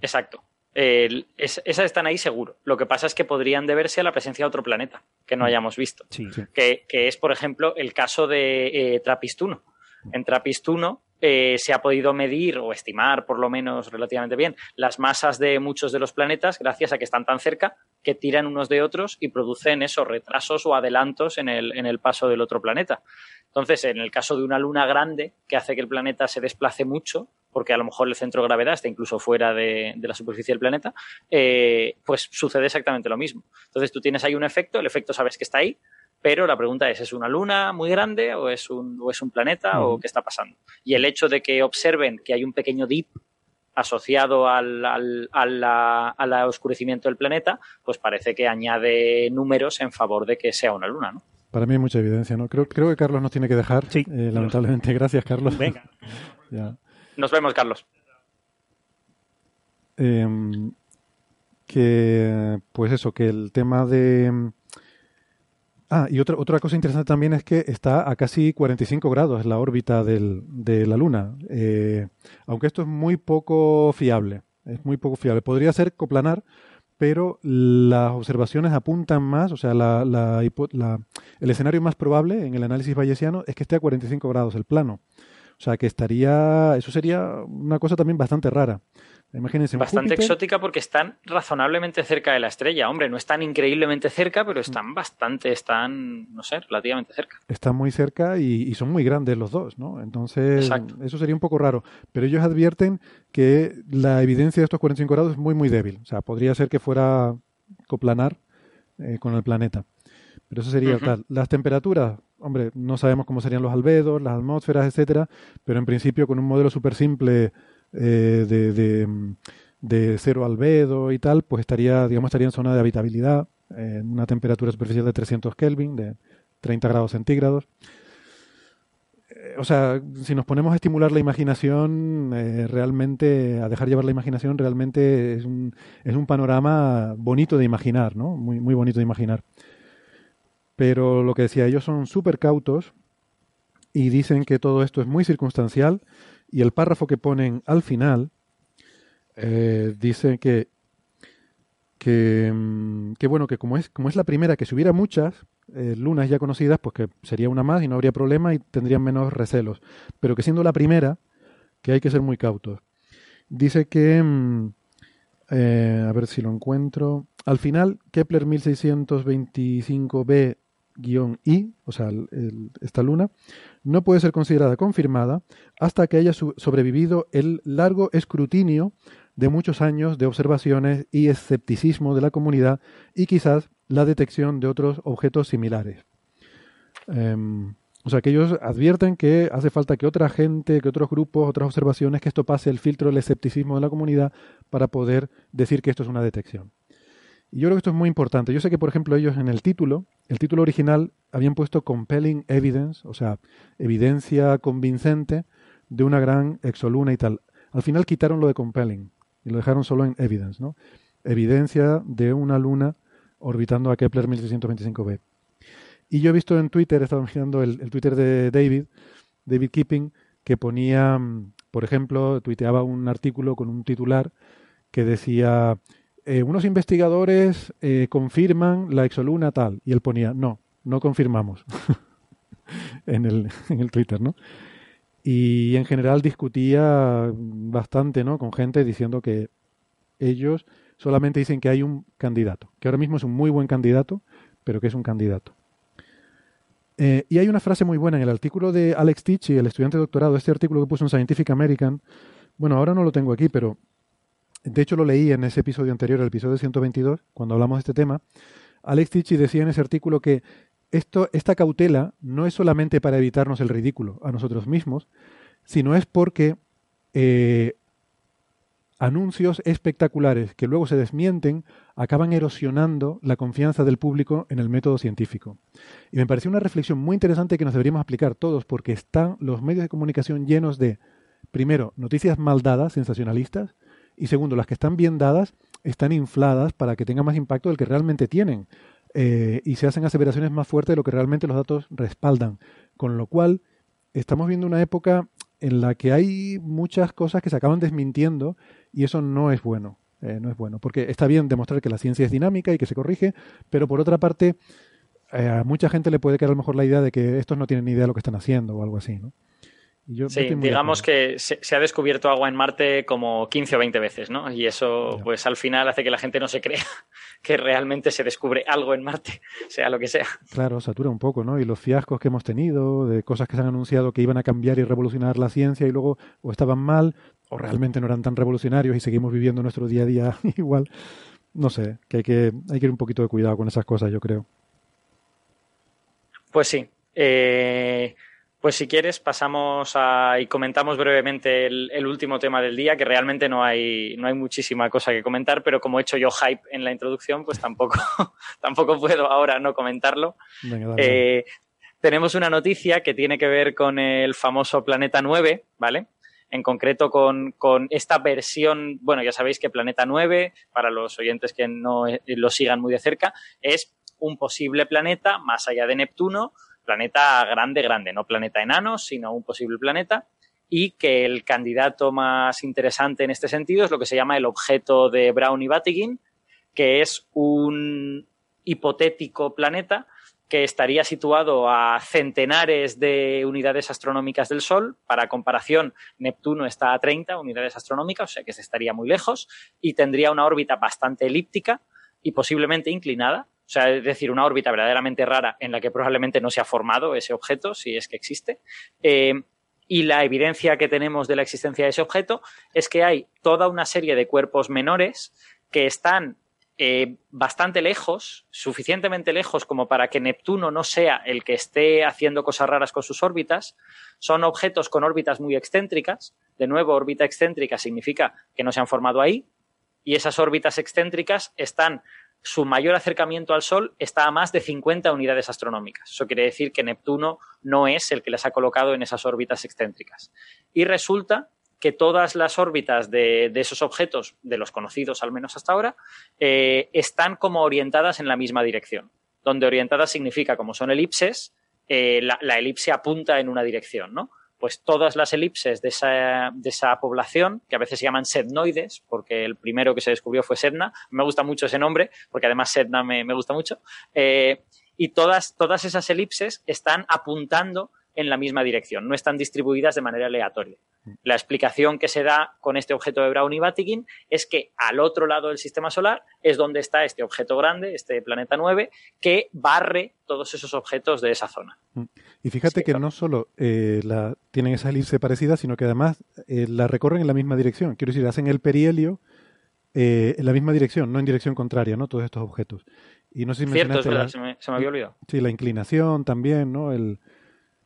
Exacto. El- es- esas están ahí seguro. Lo que pasa es que podrían deberse a la presencia de otro planeta que no hayamos visto. Sí. Sí. que, que es, por ejemplo, el caso de eh, Trapistuno. En Trapistuno eh, se ha podido medir o estimar, por lo menos relativamente bien, las masas de muchos de los planetas gracias a que están tan cerca que tiran unos de otros y producen esos retrasos o adelantos en el, en el paso del otro planeta. Entonces, en el caso de una luna grande que hace que el planeta se desplace mucho, porque a lo mejor el centro de gravedad está incluso fuera de, de la superficie del planeta, eh, pues sucede exactamente lo mismo. Entonces tú tienes ahí un efecto, el efecto sabes que está ahí, pero la pregunta es, ¿es una luna muy grande o es un, o es un planeta o qué está pasando? Y el hecho de que observen que hay un pequeño dip asociado al, al, a la- al oscurecimiento del planeta, pues parece que añade números en favor de que sea una luna, ¿no? Para mí hay mucha evidencia. ¿no? Creo, creo que Carlos nos tiene que dejar. Sí. eh, lamentablemente. Gracias, Carlos. Venga. Ya. Nos vemos, Carlos. Em, que, pues eso, que el tema de... Ah, y otra, otra cosa interesante también es que está a casi 45 grados la órbita del- de la Luna. Eh, aunque esto es muy poco fiable. Es muy poco fiable. Podría ser coplanar, pero las observaciones apuntan más, o sea, la- el escenario más probable en el análisis bayesiano es que esté a 45 grados el plano. O sea, que estaría, eso sería una cosa también bastante rara. Imagínense Bastante Júpiter- exótica porque están razonablemente cerca de la estrella. Hombre, no están increíblemente cerca, pero están bastante, están, no sé, relativamente cerca. están muy cerca y, y son muy grandes los dos, ¿no? Entonces, Exacto. eso sería un poco raro. Pero ellos advierten que la evidencia de estos 45 grados es muy, muy débil. O sea, podría ser que fuera coplanar eh, con el planeta. Pero eso sería tal. Las temperaturas, hombre, no sabemos cómo serían los albedos, las atmósferas, etcétera, pero en principio con un modelo súper simple eh, de, de, de cero albedo y tal, pues estaría, digamos, estaría en zona de habitabilidad, en una temperatura superficial de 300 Kelvin, de 30 grados centígrados. Eh, O sea, si nos ponemos a estimular la imaginación, eh, realmente, a dejar llevar la imaginación, realmente es un, es un panorama bonito de imaginar, ¿no? Muy, muy bonito de imaginar. Pero lo que decía, ellos son súper cautos y dicen que todo esto es muy circunstancial y el párrafo que ponen al final eh, dice que, que, mm, que, bueno, que como es, como es la primera, que si hubiera muchas eh, lunas ya conocidas, pues que sería una más y no habría problema y tendrían menos recelos. Pero que siendo la primera, que hay que ser muy cautos. Dice que, mm, eh, a ver si lo encuentro, al final Kepler 1625b-I, o sea, el- esta luna, no puede ser considerada confirmada hasta que haya sobrevivido el largo escrutinio de muchos años de observaciones y escepticismo de la comunidad y quizás la detección de otros objetos similares. Em, o sea, que ellos advierten que hace falta que otra gente, que otros grupos, otras observaciones, que esto pase el filtro del escepticismo de la comunidad para poder decir que esto es una detección. Y yo creo que esto es muy importante. Yo sé que, por ejemplo, ellos en el título, el título original, habían puesto compelling evidence, o sea, evidencia convincente de una gran exoluna y tal. Al final quitaron lo de compelling y lo dejaron solo en evidence, ¿no? Evidencia de una luna orbitando a Kepler 1625b. Y yo he visto en Twitter, he estado mirando el, el Twitter de David, David Keeping, que ponía, mm, por ejemplo, tuiteaba un artículo con un titular que decía, eh, unos investigadores eh, confirman la exoluna tal, y él ponía, no, no confirmamos, en, el, en el Twitter, ¿no? y en general discutía bastante ¿no? con gente diciendo que ellos solamente dicen que hay un candidato, que ahora mismo es un muy buen candidato, pero que es un candidato. Eh, y hay una frase muy buena en el artículo de Alex Tichy, el estudiante de doctorado, este artículo que puso en Scientific American. Bueno, ahora no lo tengo aquí, pero de hecho lo leí en ese episodio anterior, el episodio 122, cuando hablamos de este tema. Alex Tichy decía en ese artículo que esto, esta cautela no es solamente para evitarnos el ridículo a nosotros mismos, sino es porque eh, anuncios espectaculares que luego se desmienten acaban erosionando la confianza del público en el método científico. Y me pareció una reflexión muy interesante que nos deberíamos aplicar todos porque están los medios de comunicación llenos de, primero, noticias mal dadas, sensacionalistas, y segundo, las que están bien dadas están infladas para que tengan más impacto del que realmente tienen. Eh, y se hacen aseveraciones más fuertes de lo que realmente los datos respaldan. Con lo cual, estamos viendo una época en la que hay muchas cosas que se acaban desmintiendo y eso no es bueno. Eh, no es bueno, porque está bien demostrar que la ciencia es dinámica y que se corrige, pero por otra parte, eh, a mucha gente le puede quedar a lo mejor la idea de que estos no tienen ni idea de lo que están haciendo o algo así, ¿no? Sí, digamos que se, ha descubierto agua en Marte como 15 o 20 veces, ¿no? Y eso, pues al final hace que la gente no se crea que realmente se descubre algo en Marte, sea lo que sea. Claro, satura un poco, ¿no? Y los fiascos que hemos tenido, de cosas que se han anunciado que iban a cambiar y revolucionar la ciencia y luego o estaban mal o realmente no eran tan revolucionarios y seguimos viviendo nuestro día a día igual. No sé, que hay que, hay que ir un poquito de cuidado con esas cosas, yo creo. Pues sí. Eh, pues si quieres, pasamos a, y comentamos brevemente el, último tema del día, que realmente no hay, no hay muchísima cosa que comentar, pero como he hecho yo hype en la introducción, pues tampoco, tampoco puedo ahora no comentarlo. Eh, tenemos una noticia que tiene que ver con el famoso Planeta 9, ¿vale? En concreto con, con, esta versión, bueno, ya sabéis que Planeta 9, para los oyentes que no eh, lo sigan muy de cerca, es un posible planeta más allá de Neptuno, planeta grande, grande, no planeta enano, sino un posible planeta, y que el candidato más interesante en este sentido es lo que se llama el objeto de Brown y Batygin, que es un hipotético planeta que estaría situado a centenares de unidades astronómicas del Sol. Para comparación, Neptuno está a 30 unidades astronómicas, o sea que se estaría muy lejos, y tendría una órbita bastante elíptica y posiblemente inclinada, o sea, es decir, una órbita verdaderamente rara en la que probablemente no se ha formado ese objeto, si es que existe. Eh, y la evidencia que tenemos de la existencia de ese objeto es que hay toda una serie de cuerpos menores que están eh, bastante lejos, suficientemente lejos como para que Neptuno no sea el que esté haciendo cosas raras con sus órbitas. Son objetos con órbitas muy excéntricas. De nuevo, órbita excéntrica significa que no se han formado ahí. Y esas órbitas excéntricas están su mayor acercamiento al Sol está a más de 50 unidades astronómicas. Eso quiere decir que Neptuno no es el que las ha colocado en esas órbitas excéntricas. Y resulta que todas las órbitas de, esos objetos, de los conocidos al menos hasta ahora, eh, están como orientadas en la misma dirección. Donde orientadas significa, como son elipses, eh, la, la, elipse apunta en una dirección, ¿no? Pues todas las elipses de esa, de esa, población, que a veces se llaman sednoides, porque el primero que se descubrió fue Sedna, me gusta mucho ese nombre, porque además Sedna me, me gusta mucho, eh, y todas, todas esas elipses están apuntando en la misma dirección, no están distribuidas de manera aleatoria. La explicación que se da con este objeto de Brown y Batigin es que al otro lado del sistema solar es donde está este objeto grande, este planeta 9, que barre todos esos objetos de esa zona. Mm. Y fíjate que no solo eh, la, tienen esa elipse parecida, sino que además eh, la recorren en la misma dirección. Quiero decir, hacen el perihelio eh, en la misma dirección, no en dirección contraria, ¿no? Todos estos objetos. Y no sé si Cierto, es verdad, se, me, se me había olvidado. Sí, la inclinación también, ¿no? El,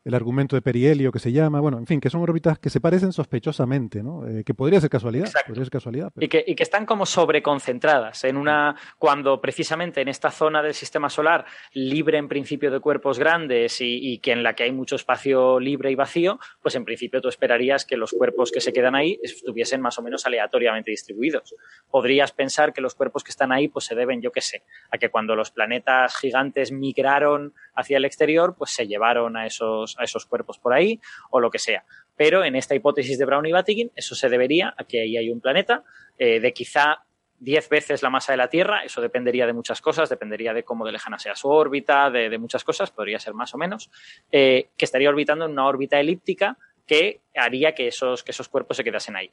el argumento de perihelio que se llama, bueno, en fin, que son órbitas que se parecen sospechosamente, ¿no? Eh, que podría ser casualidad, podría ser casualidad. Y, que, y, que, están como sobreconcentradas en una, cuando precisamente en esta zona del sistema solar, libre en principio de cuerpos grandes y, que en la que hay mucho espacio libre y vacío, pues en principio tú esperarías que los cuerpos que se quedan ahí estuviesen más o menos aleatoriamente distribuidos. Podrías pensar que los cuerpos que están ahí, pues se deben, yo qué sé, a que cuando los planetas gigantes migraron hacia el exterior, pues se llevaron a esos a esos cuerpos por ahí o lo que sea. Pero en esta hipótesis de Brown y Batigin, eso se debería a que ahí hay un planeta eh, de quizá 10 veces la masa de la Tierra, eso dependería de muchas cosas, dependería de cómo de lejana sea su órbita, de, muchas cosas, podría ser más o menos, eh, que estaría orbitando en una órbita elíptica que haría que esos, que esos cuerpos se quedasen ahí.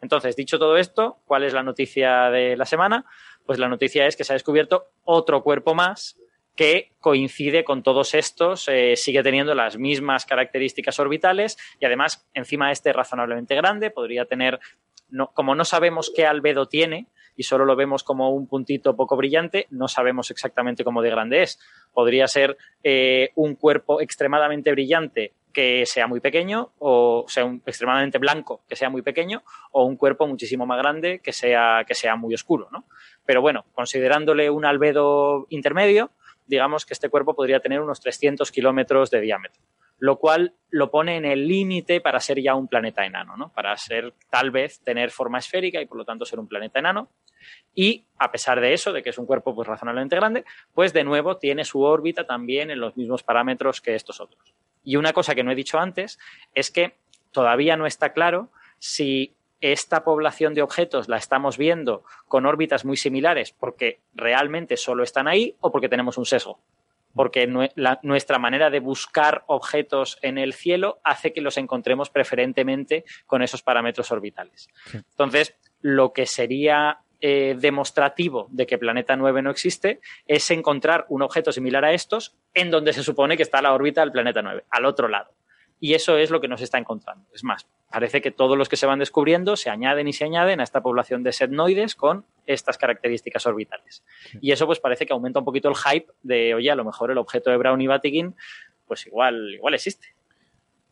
Entonces, dicho todo esto, ¿cuál es la noticia de la semana? Pues la noticia es que se ha descubierto otro cuerpo más que coincide con todos estos, eh, sigue teniendo las mismas características orbitales y además encima este es razonablemente grande, podría tener, no, como no sabemos qué albedo tiene y solo lo vemos como un puntito poco brillante, no sabemos exactamente cómo de grande es. Podría ser eh, un cuerpo extremadamente brillante que sea muy pequeño o sea un, extremadamente blanco que sea muy pequeño o un cuerpo muchísimo más grande que sea, que sea muy oscuro, ¿no? Pero bueno, considerándole un albedo intermedio, digamos que este cuerpo podría tener unos 300 kilómetros de diámetro, lo cual lo pone en el límite para ser ya un planeta enano, ¿no? Para ser tal vez tener forma esférica y por lo tanto ser un planeta enano. Y a pesar de eso, de que es un cuerpo pues razonablemente grande, pues de nuevo tiene su órbita también en los mismos parámetros que estos otros. Y una cosa que no he dicho antes es que todavía no está claro si esta población de objetos la estamos viendo con órbitas muy similares porque realmente solo están ahí o porque tenemos un sesgo. Porque nuestra manera de buscar objetos en el cielo hace que los encontremos preferentemente con esos parámetros orbitales. Entonces, lo que sería eh, demostrativo de que Planeta 9 no existe es encontrar un objeto similar a estos en donde se supone que está la órbita del Planeta 9, al otro lado. Y eso es lo que nos está encontrando. Es más, parece que todos los que se van descubriendo se añaden y se añaden a esta población de setnoides con estas características orbitales. Y eso pues parece que aumenta un poquito el hype de, oye, a lo mejor el objeto de Brown y Batigin pues igual, igual existe.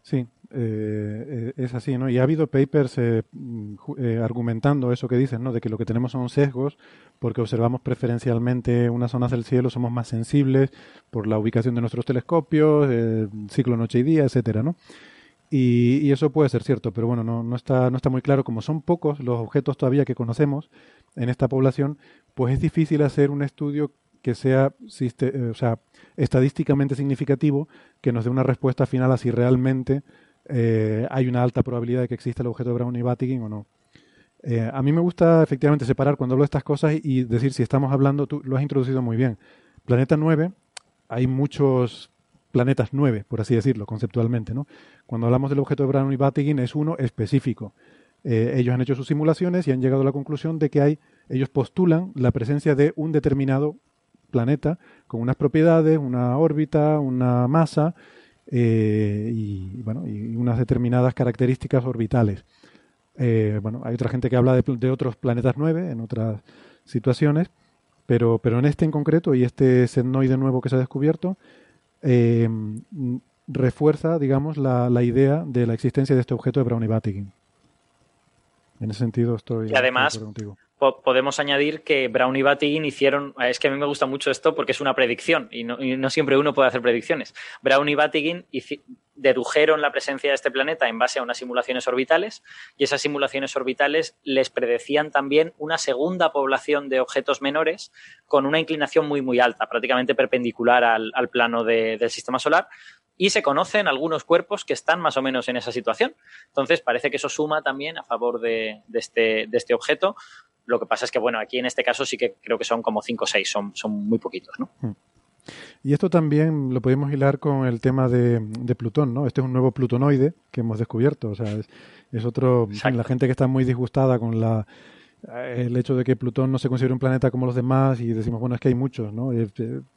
Sí, eh, es así, ¿no? Y ha habido papers eh, mm, eh, argumentando eso que dicen, ¿no? De que lo que tenemos son sesgos porque observamos preferencialmente unas zonas del cielo, somos más sensibles por la ubicación de nuestros telescopios, ciclo noche y día, etcétera, ¿no? Y, eso puede ser cierto, pero bueno, no, no, está, no está muy claro. Como son pocos los objetos todavía que conocemos en esta población, pues es difícil hacer un estudio que sea, o sea, estadísticamente significativo que nos dé una respuesta final a si realmente eh, hay una alta probabilidad de que exista el objeto de Brown y Batigin o no. Eh, a mí me gusta efectivamente separar cuando hablo de estas cosas y decir si estamos hablando, tú lo has introducido muy bien. Planeta 9, hay muchos planetas 9, por así decirlo, conceptualmente. ¿no? Cuando hablamos del objeto de Brown y Batigin es uno específico. Eh, ellos han hecho sus simulaciones y han llegado a la conclusión de que hay, ellos postulan la presencia de un determinado planeta con unas propiedades, una órbita, una masa eh, y, bueno, y unas determinadas características orbitales. Eh, bueno, hay otra gente que habla de, otros planetas 9 en otras situaciones, pero, pero en este en concreto y este setnoide nuevo que se ha descubierto, eh, refuerza, digamos, la, la, idea de la existencia de este objeto de Brown y Batigin. En ese sentido estoy. Y además, podemos añadir que Brown y Batigin hicieron, es que a mí me gusta mucho esto porque es una predicción y no, siempre uno puede hacer predicciones. Brown y Batigin dedujeron la presencia de este planeta en base a unas simulaciones orbitales y esas simulaciones orbitales les predecían también una segunda población de objetos menores con una inclinación muy muy alta, prácticamente perpendicular al, plano del sistema solar y se conocen algunos cuerpos que están más o menos en esa situación. Entonces parece que eso suma también a favor de, este, este objeto, lo que pasa es que, bueno, aquí en este caso sí que creo que son como 5 o 6, son, son muy poquitos, ¿no? Hmm. Y esto también lo podemos hilar con el tema de, Plutón, ¿no? Este es un nuevo plutonoide que hemos descubierto, o sea, es, otro... La gente que está muy disgustada con la el hecho de que Plutón no se considere un planeta como los demás y decimos, bueno, es que hay muchos, ¿no? Eh,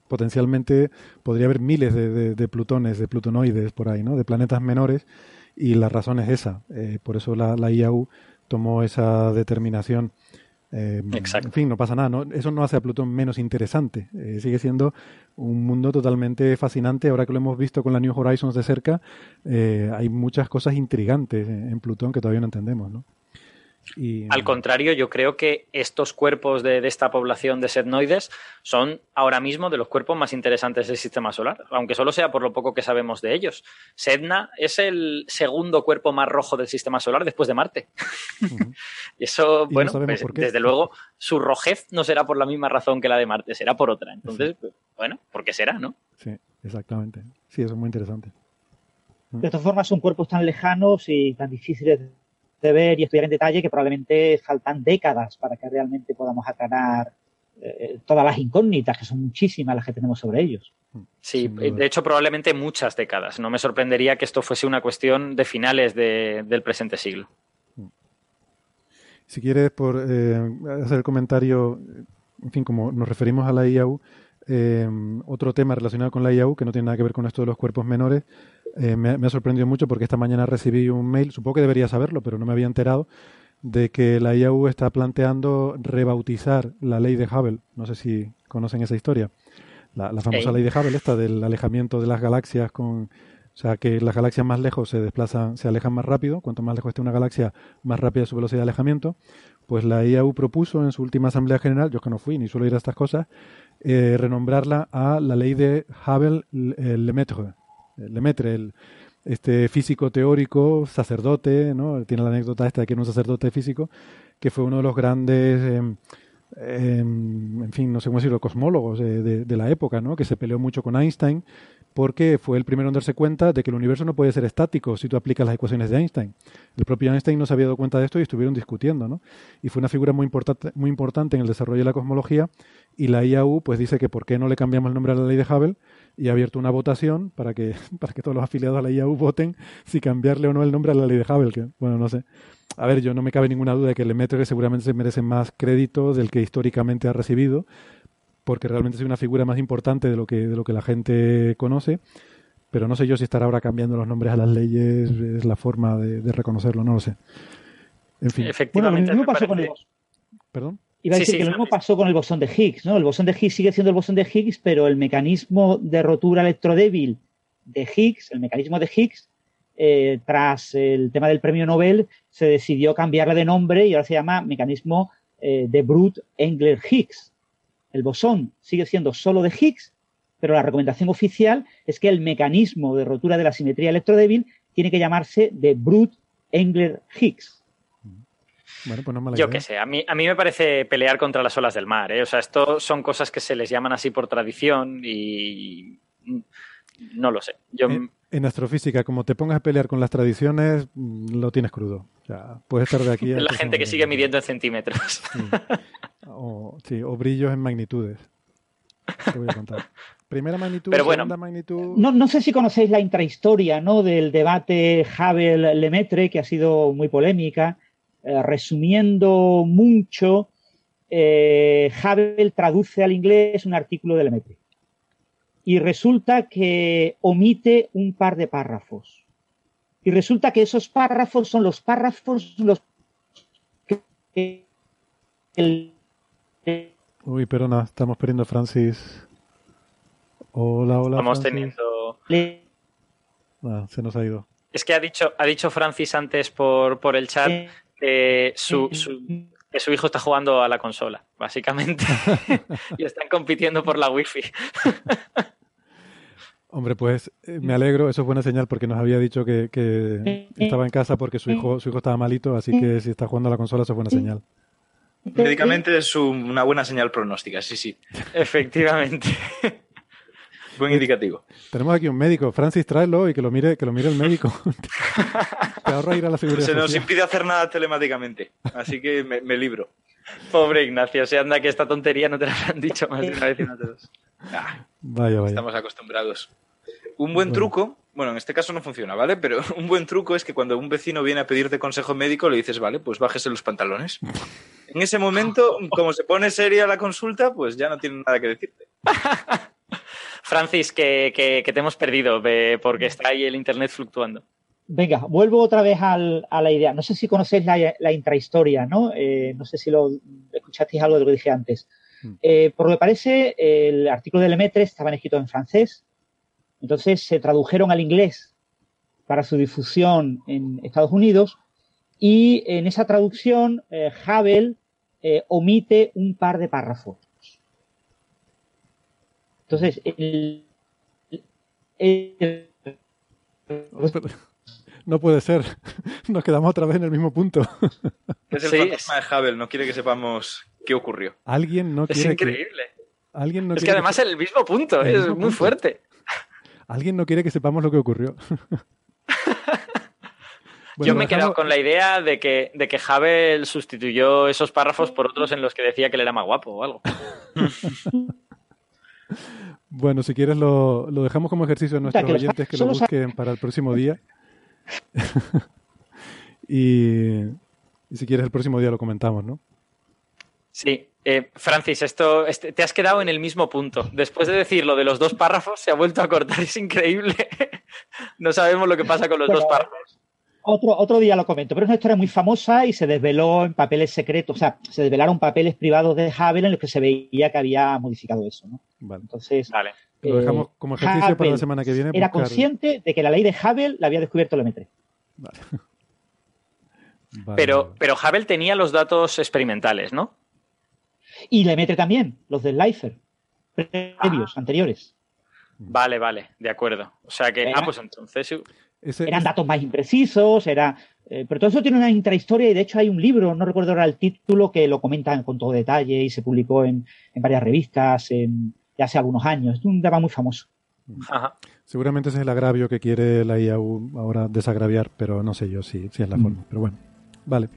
potencialmente podría haber miles de, plutones, de plutonoides por ahí, ¿no? De planetas menores y la razón es esa. Eh, por eso la, la IAU tomó esa determinación. Eh, en fin, no pasa nada. ¿no? Eso no hace a Plutón menos interesante. Eh, sigue siendo un mundo totalmente fascinante. Ahora que lo hemos visto con la New Horizons de cerca, eh, hay muchas cosas intrigantes en Plutón que todavía no entendemos. ¿no? Al contrario, yo creo que estos cuerpos de, esta población de setnoides son ahora mismo de los cuerpos más interesantes del sistema solar, aunque solo sea por lo poco que sabemos de ellos. Sedna es el segundo cuerpo más rojo del sistema solar después de Marte. y eso, bueno, pues, desde luego, su rojez no será por la misma razón que la de Marte, será por otra. Entonces, pues, bueno, ¿por qué será, no? Sí, exactamente. Sí, eso es muy interesante. De todas formas, son cuerpos tan lejanos y tan difíciles de ver y estudiar en detalle que probablemente faltan décadas para que realmente podamos aclarar eh, todas las incógnitas, que son muchísimas las que tenemos sobre ellos. Sí, de hecho probablemente muchas décadas. No me sorprendería que esto fuese una cuestión de finales de, del presente siglo. Si quieres, por eh, hacer el comentario, en fin, como nos referimos a la IAU, eh, otro tema relacionado con la IAU, que no tiene nada que ver con esto de los cuerpos menores, eh, me, me, ha sorprendido mucho porque esta mañana recibí un mail, supongo que debería saberlo, pero no me había enterado, de que la IAU está planteando rebautizar la ley de Hubble. No sé si conocen esa historia. La, la famosa ley de Hubble, esta del alejamiento de las galaxias con... O sea, que las galaxias más lejos se desplazan, se alejan más rápido. Cuanto más lejos esté una galaxia, más rápida su velocidad de alejamiento. Pues la IAU propuso en su última Asamblea General, yo es que no fui ni suelo ir a estas cosas, eh, renombrarla a la ley de Hubble-Lemaitre. Lemaitre, el, este físico teórico, sacerdote, ¿no? Tiene la anécdota esta de que era un sacerdote físico, que fue uno de los grandes, eh, eh, en fin, no sé cómo decirlo, cosmólogos de, la época, ¿no? Que se peleó mucho con Einstein porque fue el primero en darse cuenta de que el universo no puede ser estático si tú aplicas las ecuaciones de Einstein. El propio Einstein no se había dado cuenta de esto y estuvieron discutiendo, ¿no? Y fue una figura muy importante, muy importante en el desarrollo de la cosmología y la IAU pues dice que por qué no le cambiamos el nombre a la ley de Hubble y ha abierto una votación para que, para que todos los afiliados a la IAU voten si cambiarle o no el nombre a la ley de Hubble, que bueno, no sé. A ver, yo no me cabe ninguna duda de que Lemaitre seguramente se merece más crédito del que históricamente ha recibido, porque realmente es una figura más importante de lo que, de lo que la gente conoce. Pero no sé yo si estará ahora cambiando los nombres a las leyes, es la forma de, de reconocerlo, no lo sé. En fin. Efectivamente. Bueno, lo mismo pasó con el... ¿Perdón? Iba a decir Sí, sí, que lo mismo pasó con el bosón de Higgs, ¿no? El bosón de Higgs sigue siendo el bosón de Higgs, pero el mecanismo de rotura electrodébil de Higgs, el mecanismo de Higgs, eh, tras el tema del premio Nobel, se decidió cambiarle de nombre y ahora se llama mecanismo eh, de Brut-Engler-Higgs. El bosón sigue siendo solo de Higgs, pero la recomendación oficial es que el mecanismo de rotura de la simetría electrodébil tiene que llamarse de Brut-Engler-Higgs. Bueno, pues no me la Yo qué sé, a mí, a mí me parece pelear contra las olas del mar. ¿eh? O sea, esto son cosas que se les llaman así por tradición y no lo sé. Yo, En, en astrofísica, como te pongas a pelear con las tradiciones, mm, lo tienes crudo. O sea, puedes estar de aquí a la gente que sigue midiendo en centímetros. Sí. O, sí, o brillos en magnitudes. Te voy a contar. Primera magnitud, Pero bueno. segunda magnitud. No, no sé si conocéis la intrahistoria ¿no? del debate Hubble-Lemaitre, que ha sido muy polémica. Eh, resumiendo mucho, eh, Hubble traduce al inglés un artículo de Lemaitre. Y resulta que omite un par de párrafos. Y resulta que esos párrafos son los párrafos los que el, Uy, perdona, estamos perdiendo a Francis. Hola, hola. Estamos Francis. teniendo. le- Ah, se nos ha ido. Es que ha dicho, ha dicho Francis antes por, por el chat que su, su- que su hijo está jugando a la consola, básicamente. y están compitiendo por la wifi. Hombre, pues eh, me alegro, eso es buena señal porque nos había dicho que, que estaba en casa porque su hijo, su hijo estaba malito, así que si está jugando a la consola, eso es buena señal. Médicamente es un- una buena señal pronóstica, sí, sí. Efectivamente. Buen indicativo. Tenemos aquí un médico, Francis, tráelo y que lo mire, que lo mire el médico. Te ahorra ir a la seguridad Se nos social. impide hacer nada telemáticamente, así que me, me libro. Pobre Ignacio, se anda que esta tontería no te la habrán dicho más de una vez y no te dos. Ah, Vaya, vaya. estamos acostumbrados. Un buen Bueno. truco, bueno, en este caso no funciona, ¿vale? Pero un buen truco es que cuando un vecino viene a pedirte consejo médico, le dices, vale, pues bájese los pantalones. En ese momento, como se pone seria la consulta, pues ya no tiene nada que decirte. Francis, que, que- que te hemos perdido porque está ahí el internet fluctuando. Venga, vuelvo otra vez al- a la idea. No sé si conocéis la, la intrahistoria, ¿no? Eh, no sé si lo escuchasteis algo de lo que dije antes. Mm. Eh, por lo que parece, el artículo de Lemaitre estaban escritos en francés, entonces se tradujeron al inglés para su difusión en Estados Unidos y en esa traducción eh, Hubble eh, omite un par de párrafos. Entonces, el- No puede ser. Nos quedamos otra vez en el mismo punto. Es el Sí, fantasma de Hubble, no quiere que sepamos qué ocurrió. Alguien no Es quiere que, increíble. alguien no es que quiere además en el mismo punto, El es mismo muy punto. fuerte. alguien no quiere que sepamos lo que ocurrió. Bueno, Yo me he quedado con la idea de que, de que Havel sustituyó esos párrafos por otros en los que decía que él era más guapo o algo. Bueno, si quieres lo, lo dejamos como ejercicio a nuestros que oyentes que lo busquen para el próximo día. y, y si quieres el próximo día lo comentamos, ¿no? Sí, eh, Francis, esto este- te has quedado en el mismo punto. Después de decir lo de los dos párrafos, se ha vuelto a cortar, es increíble. no sabemos lo que pasa con los dos párrafos. Otro, otro día lo comento, pero es una historia muy famosa y se desveló en papeles secretos, o sea, se desvelaron papeles privados de Havel en los que se veía que había modificado eso, ¿no? Vale. Entonces, Vale. Lo eh, dejamos como ejercicio para la Havel semana que viene. era buscar- consciente de que la ley de Havel la había descubierto el M3. Vale. Vale, Pero, pero Havel tenía los datos experimentales, ¿no? Y le mete también los del Leifer, previos, Ah. anteriores. Vale, vale, de acuerdo. O sea que, ah, pues entonces. Ese- Eran ese- datos más imprecisos, era. eh, pero todo eso tiene una intrahistoria y de hecho hay un libro, no recuerdo ahora el título, que lo comentan con todo detalle y se publicó en, en varias revistas en, ya hace algunos años. Es un tema muy famoso. Ajá. Seguramente ese es el agravio que quiere la IAU ahora desagraviar, pero no sé yo si, si es la Mm. forma. Pero bueno, vale.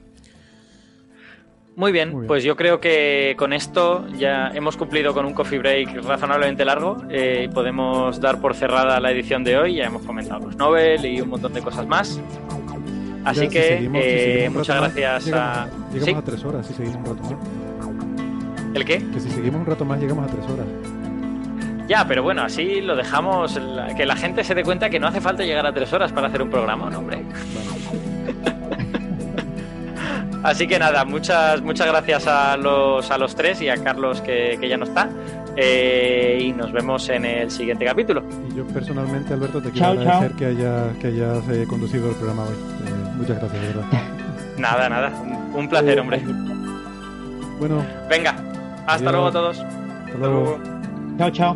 Muy bien, Muy bien. pues yo creo que con esto ya hemos cumplido con un coffee break razonablemente largo eh, y podemos dar por cerrada la edición de hoy. Ya hemos comentado los Nobel y un montón de cosas más. Así Ya, si que si eh, seguimos muchas rato gracias llegamos, a... Llegamos ¿Sí? a tres horas si seguimos un rato más. ¿El qué? Que si seguimos un rato más llegamos a tres horas. Ya, pero bueno, así lo dejamos, que la gente se dé cuenta que no hace falta llegar a tres horas para hacer un programa, ¿no, hombre? Así que nada, muchas, muchas gracias a los, a los tres y a Carlos que, que ya no está. Eh, y nos vemos en el siguiente capítulo. Y yo personalmente, Alberto, te quiero Chao, agradecer chao. que, haya, que hayas eh, conducido el programa hoy. Eh, muchas gracias, de verdad. Nada, nada, un, un placer, hombre. Bueno, Venga, hasta Adiós. luego a todos. hasta luego. Chao, chao.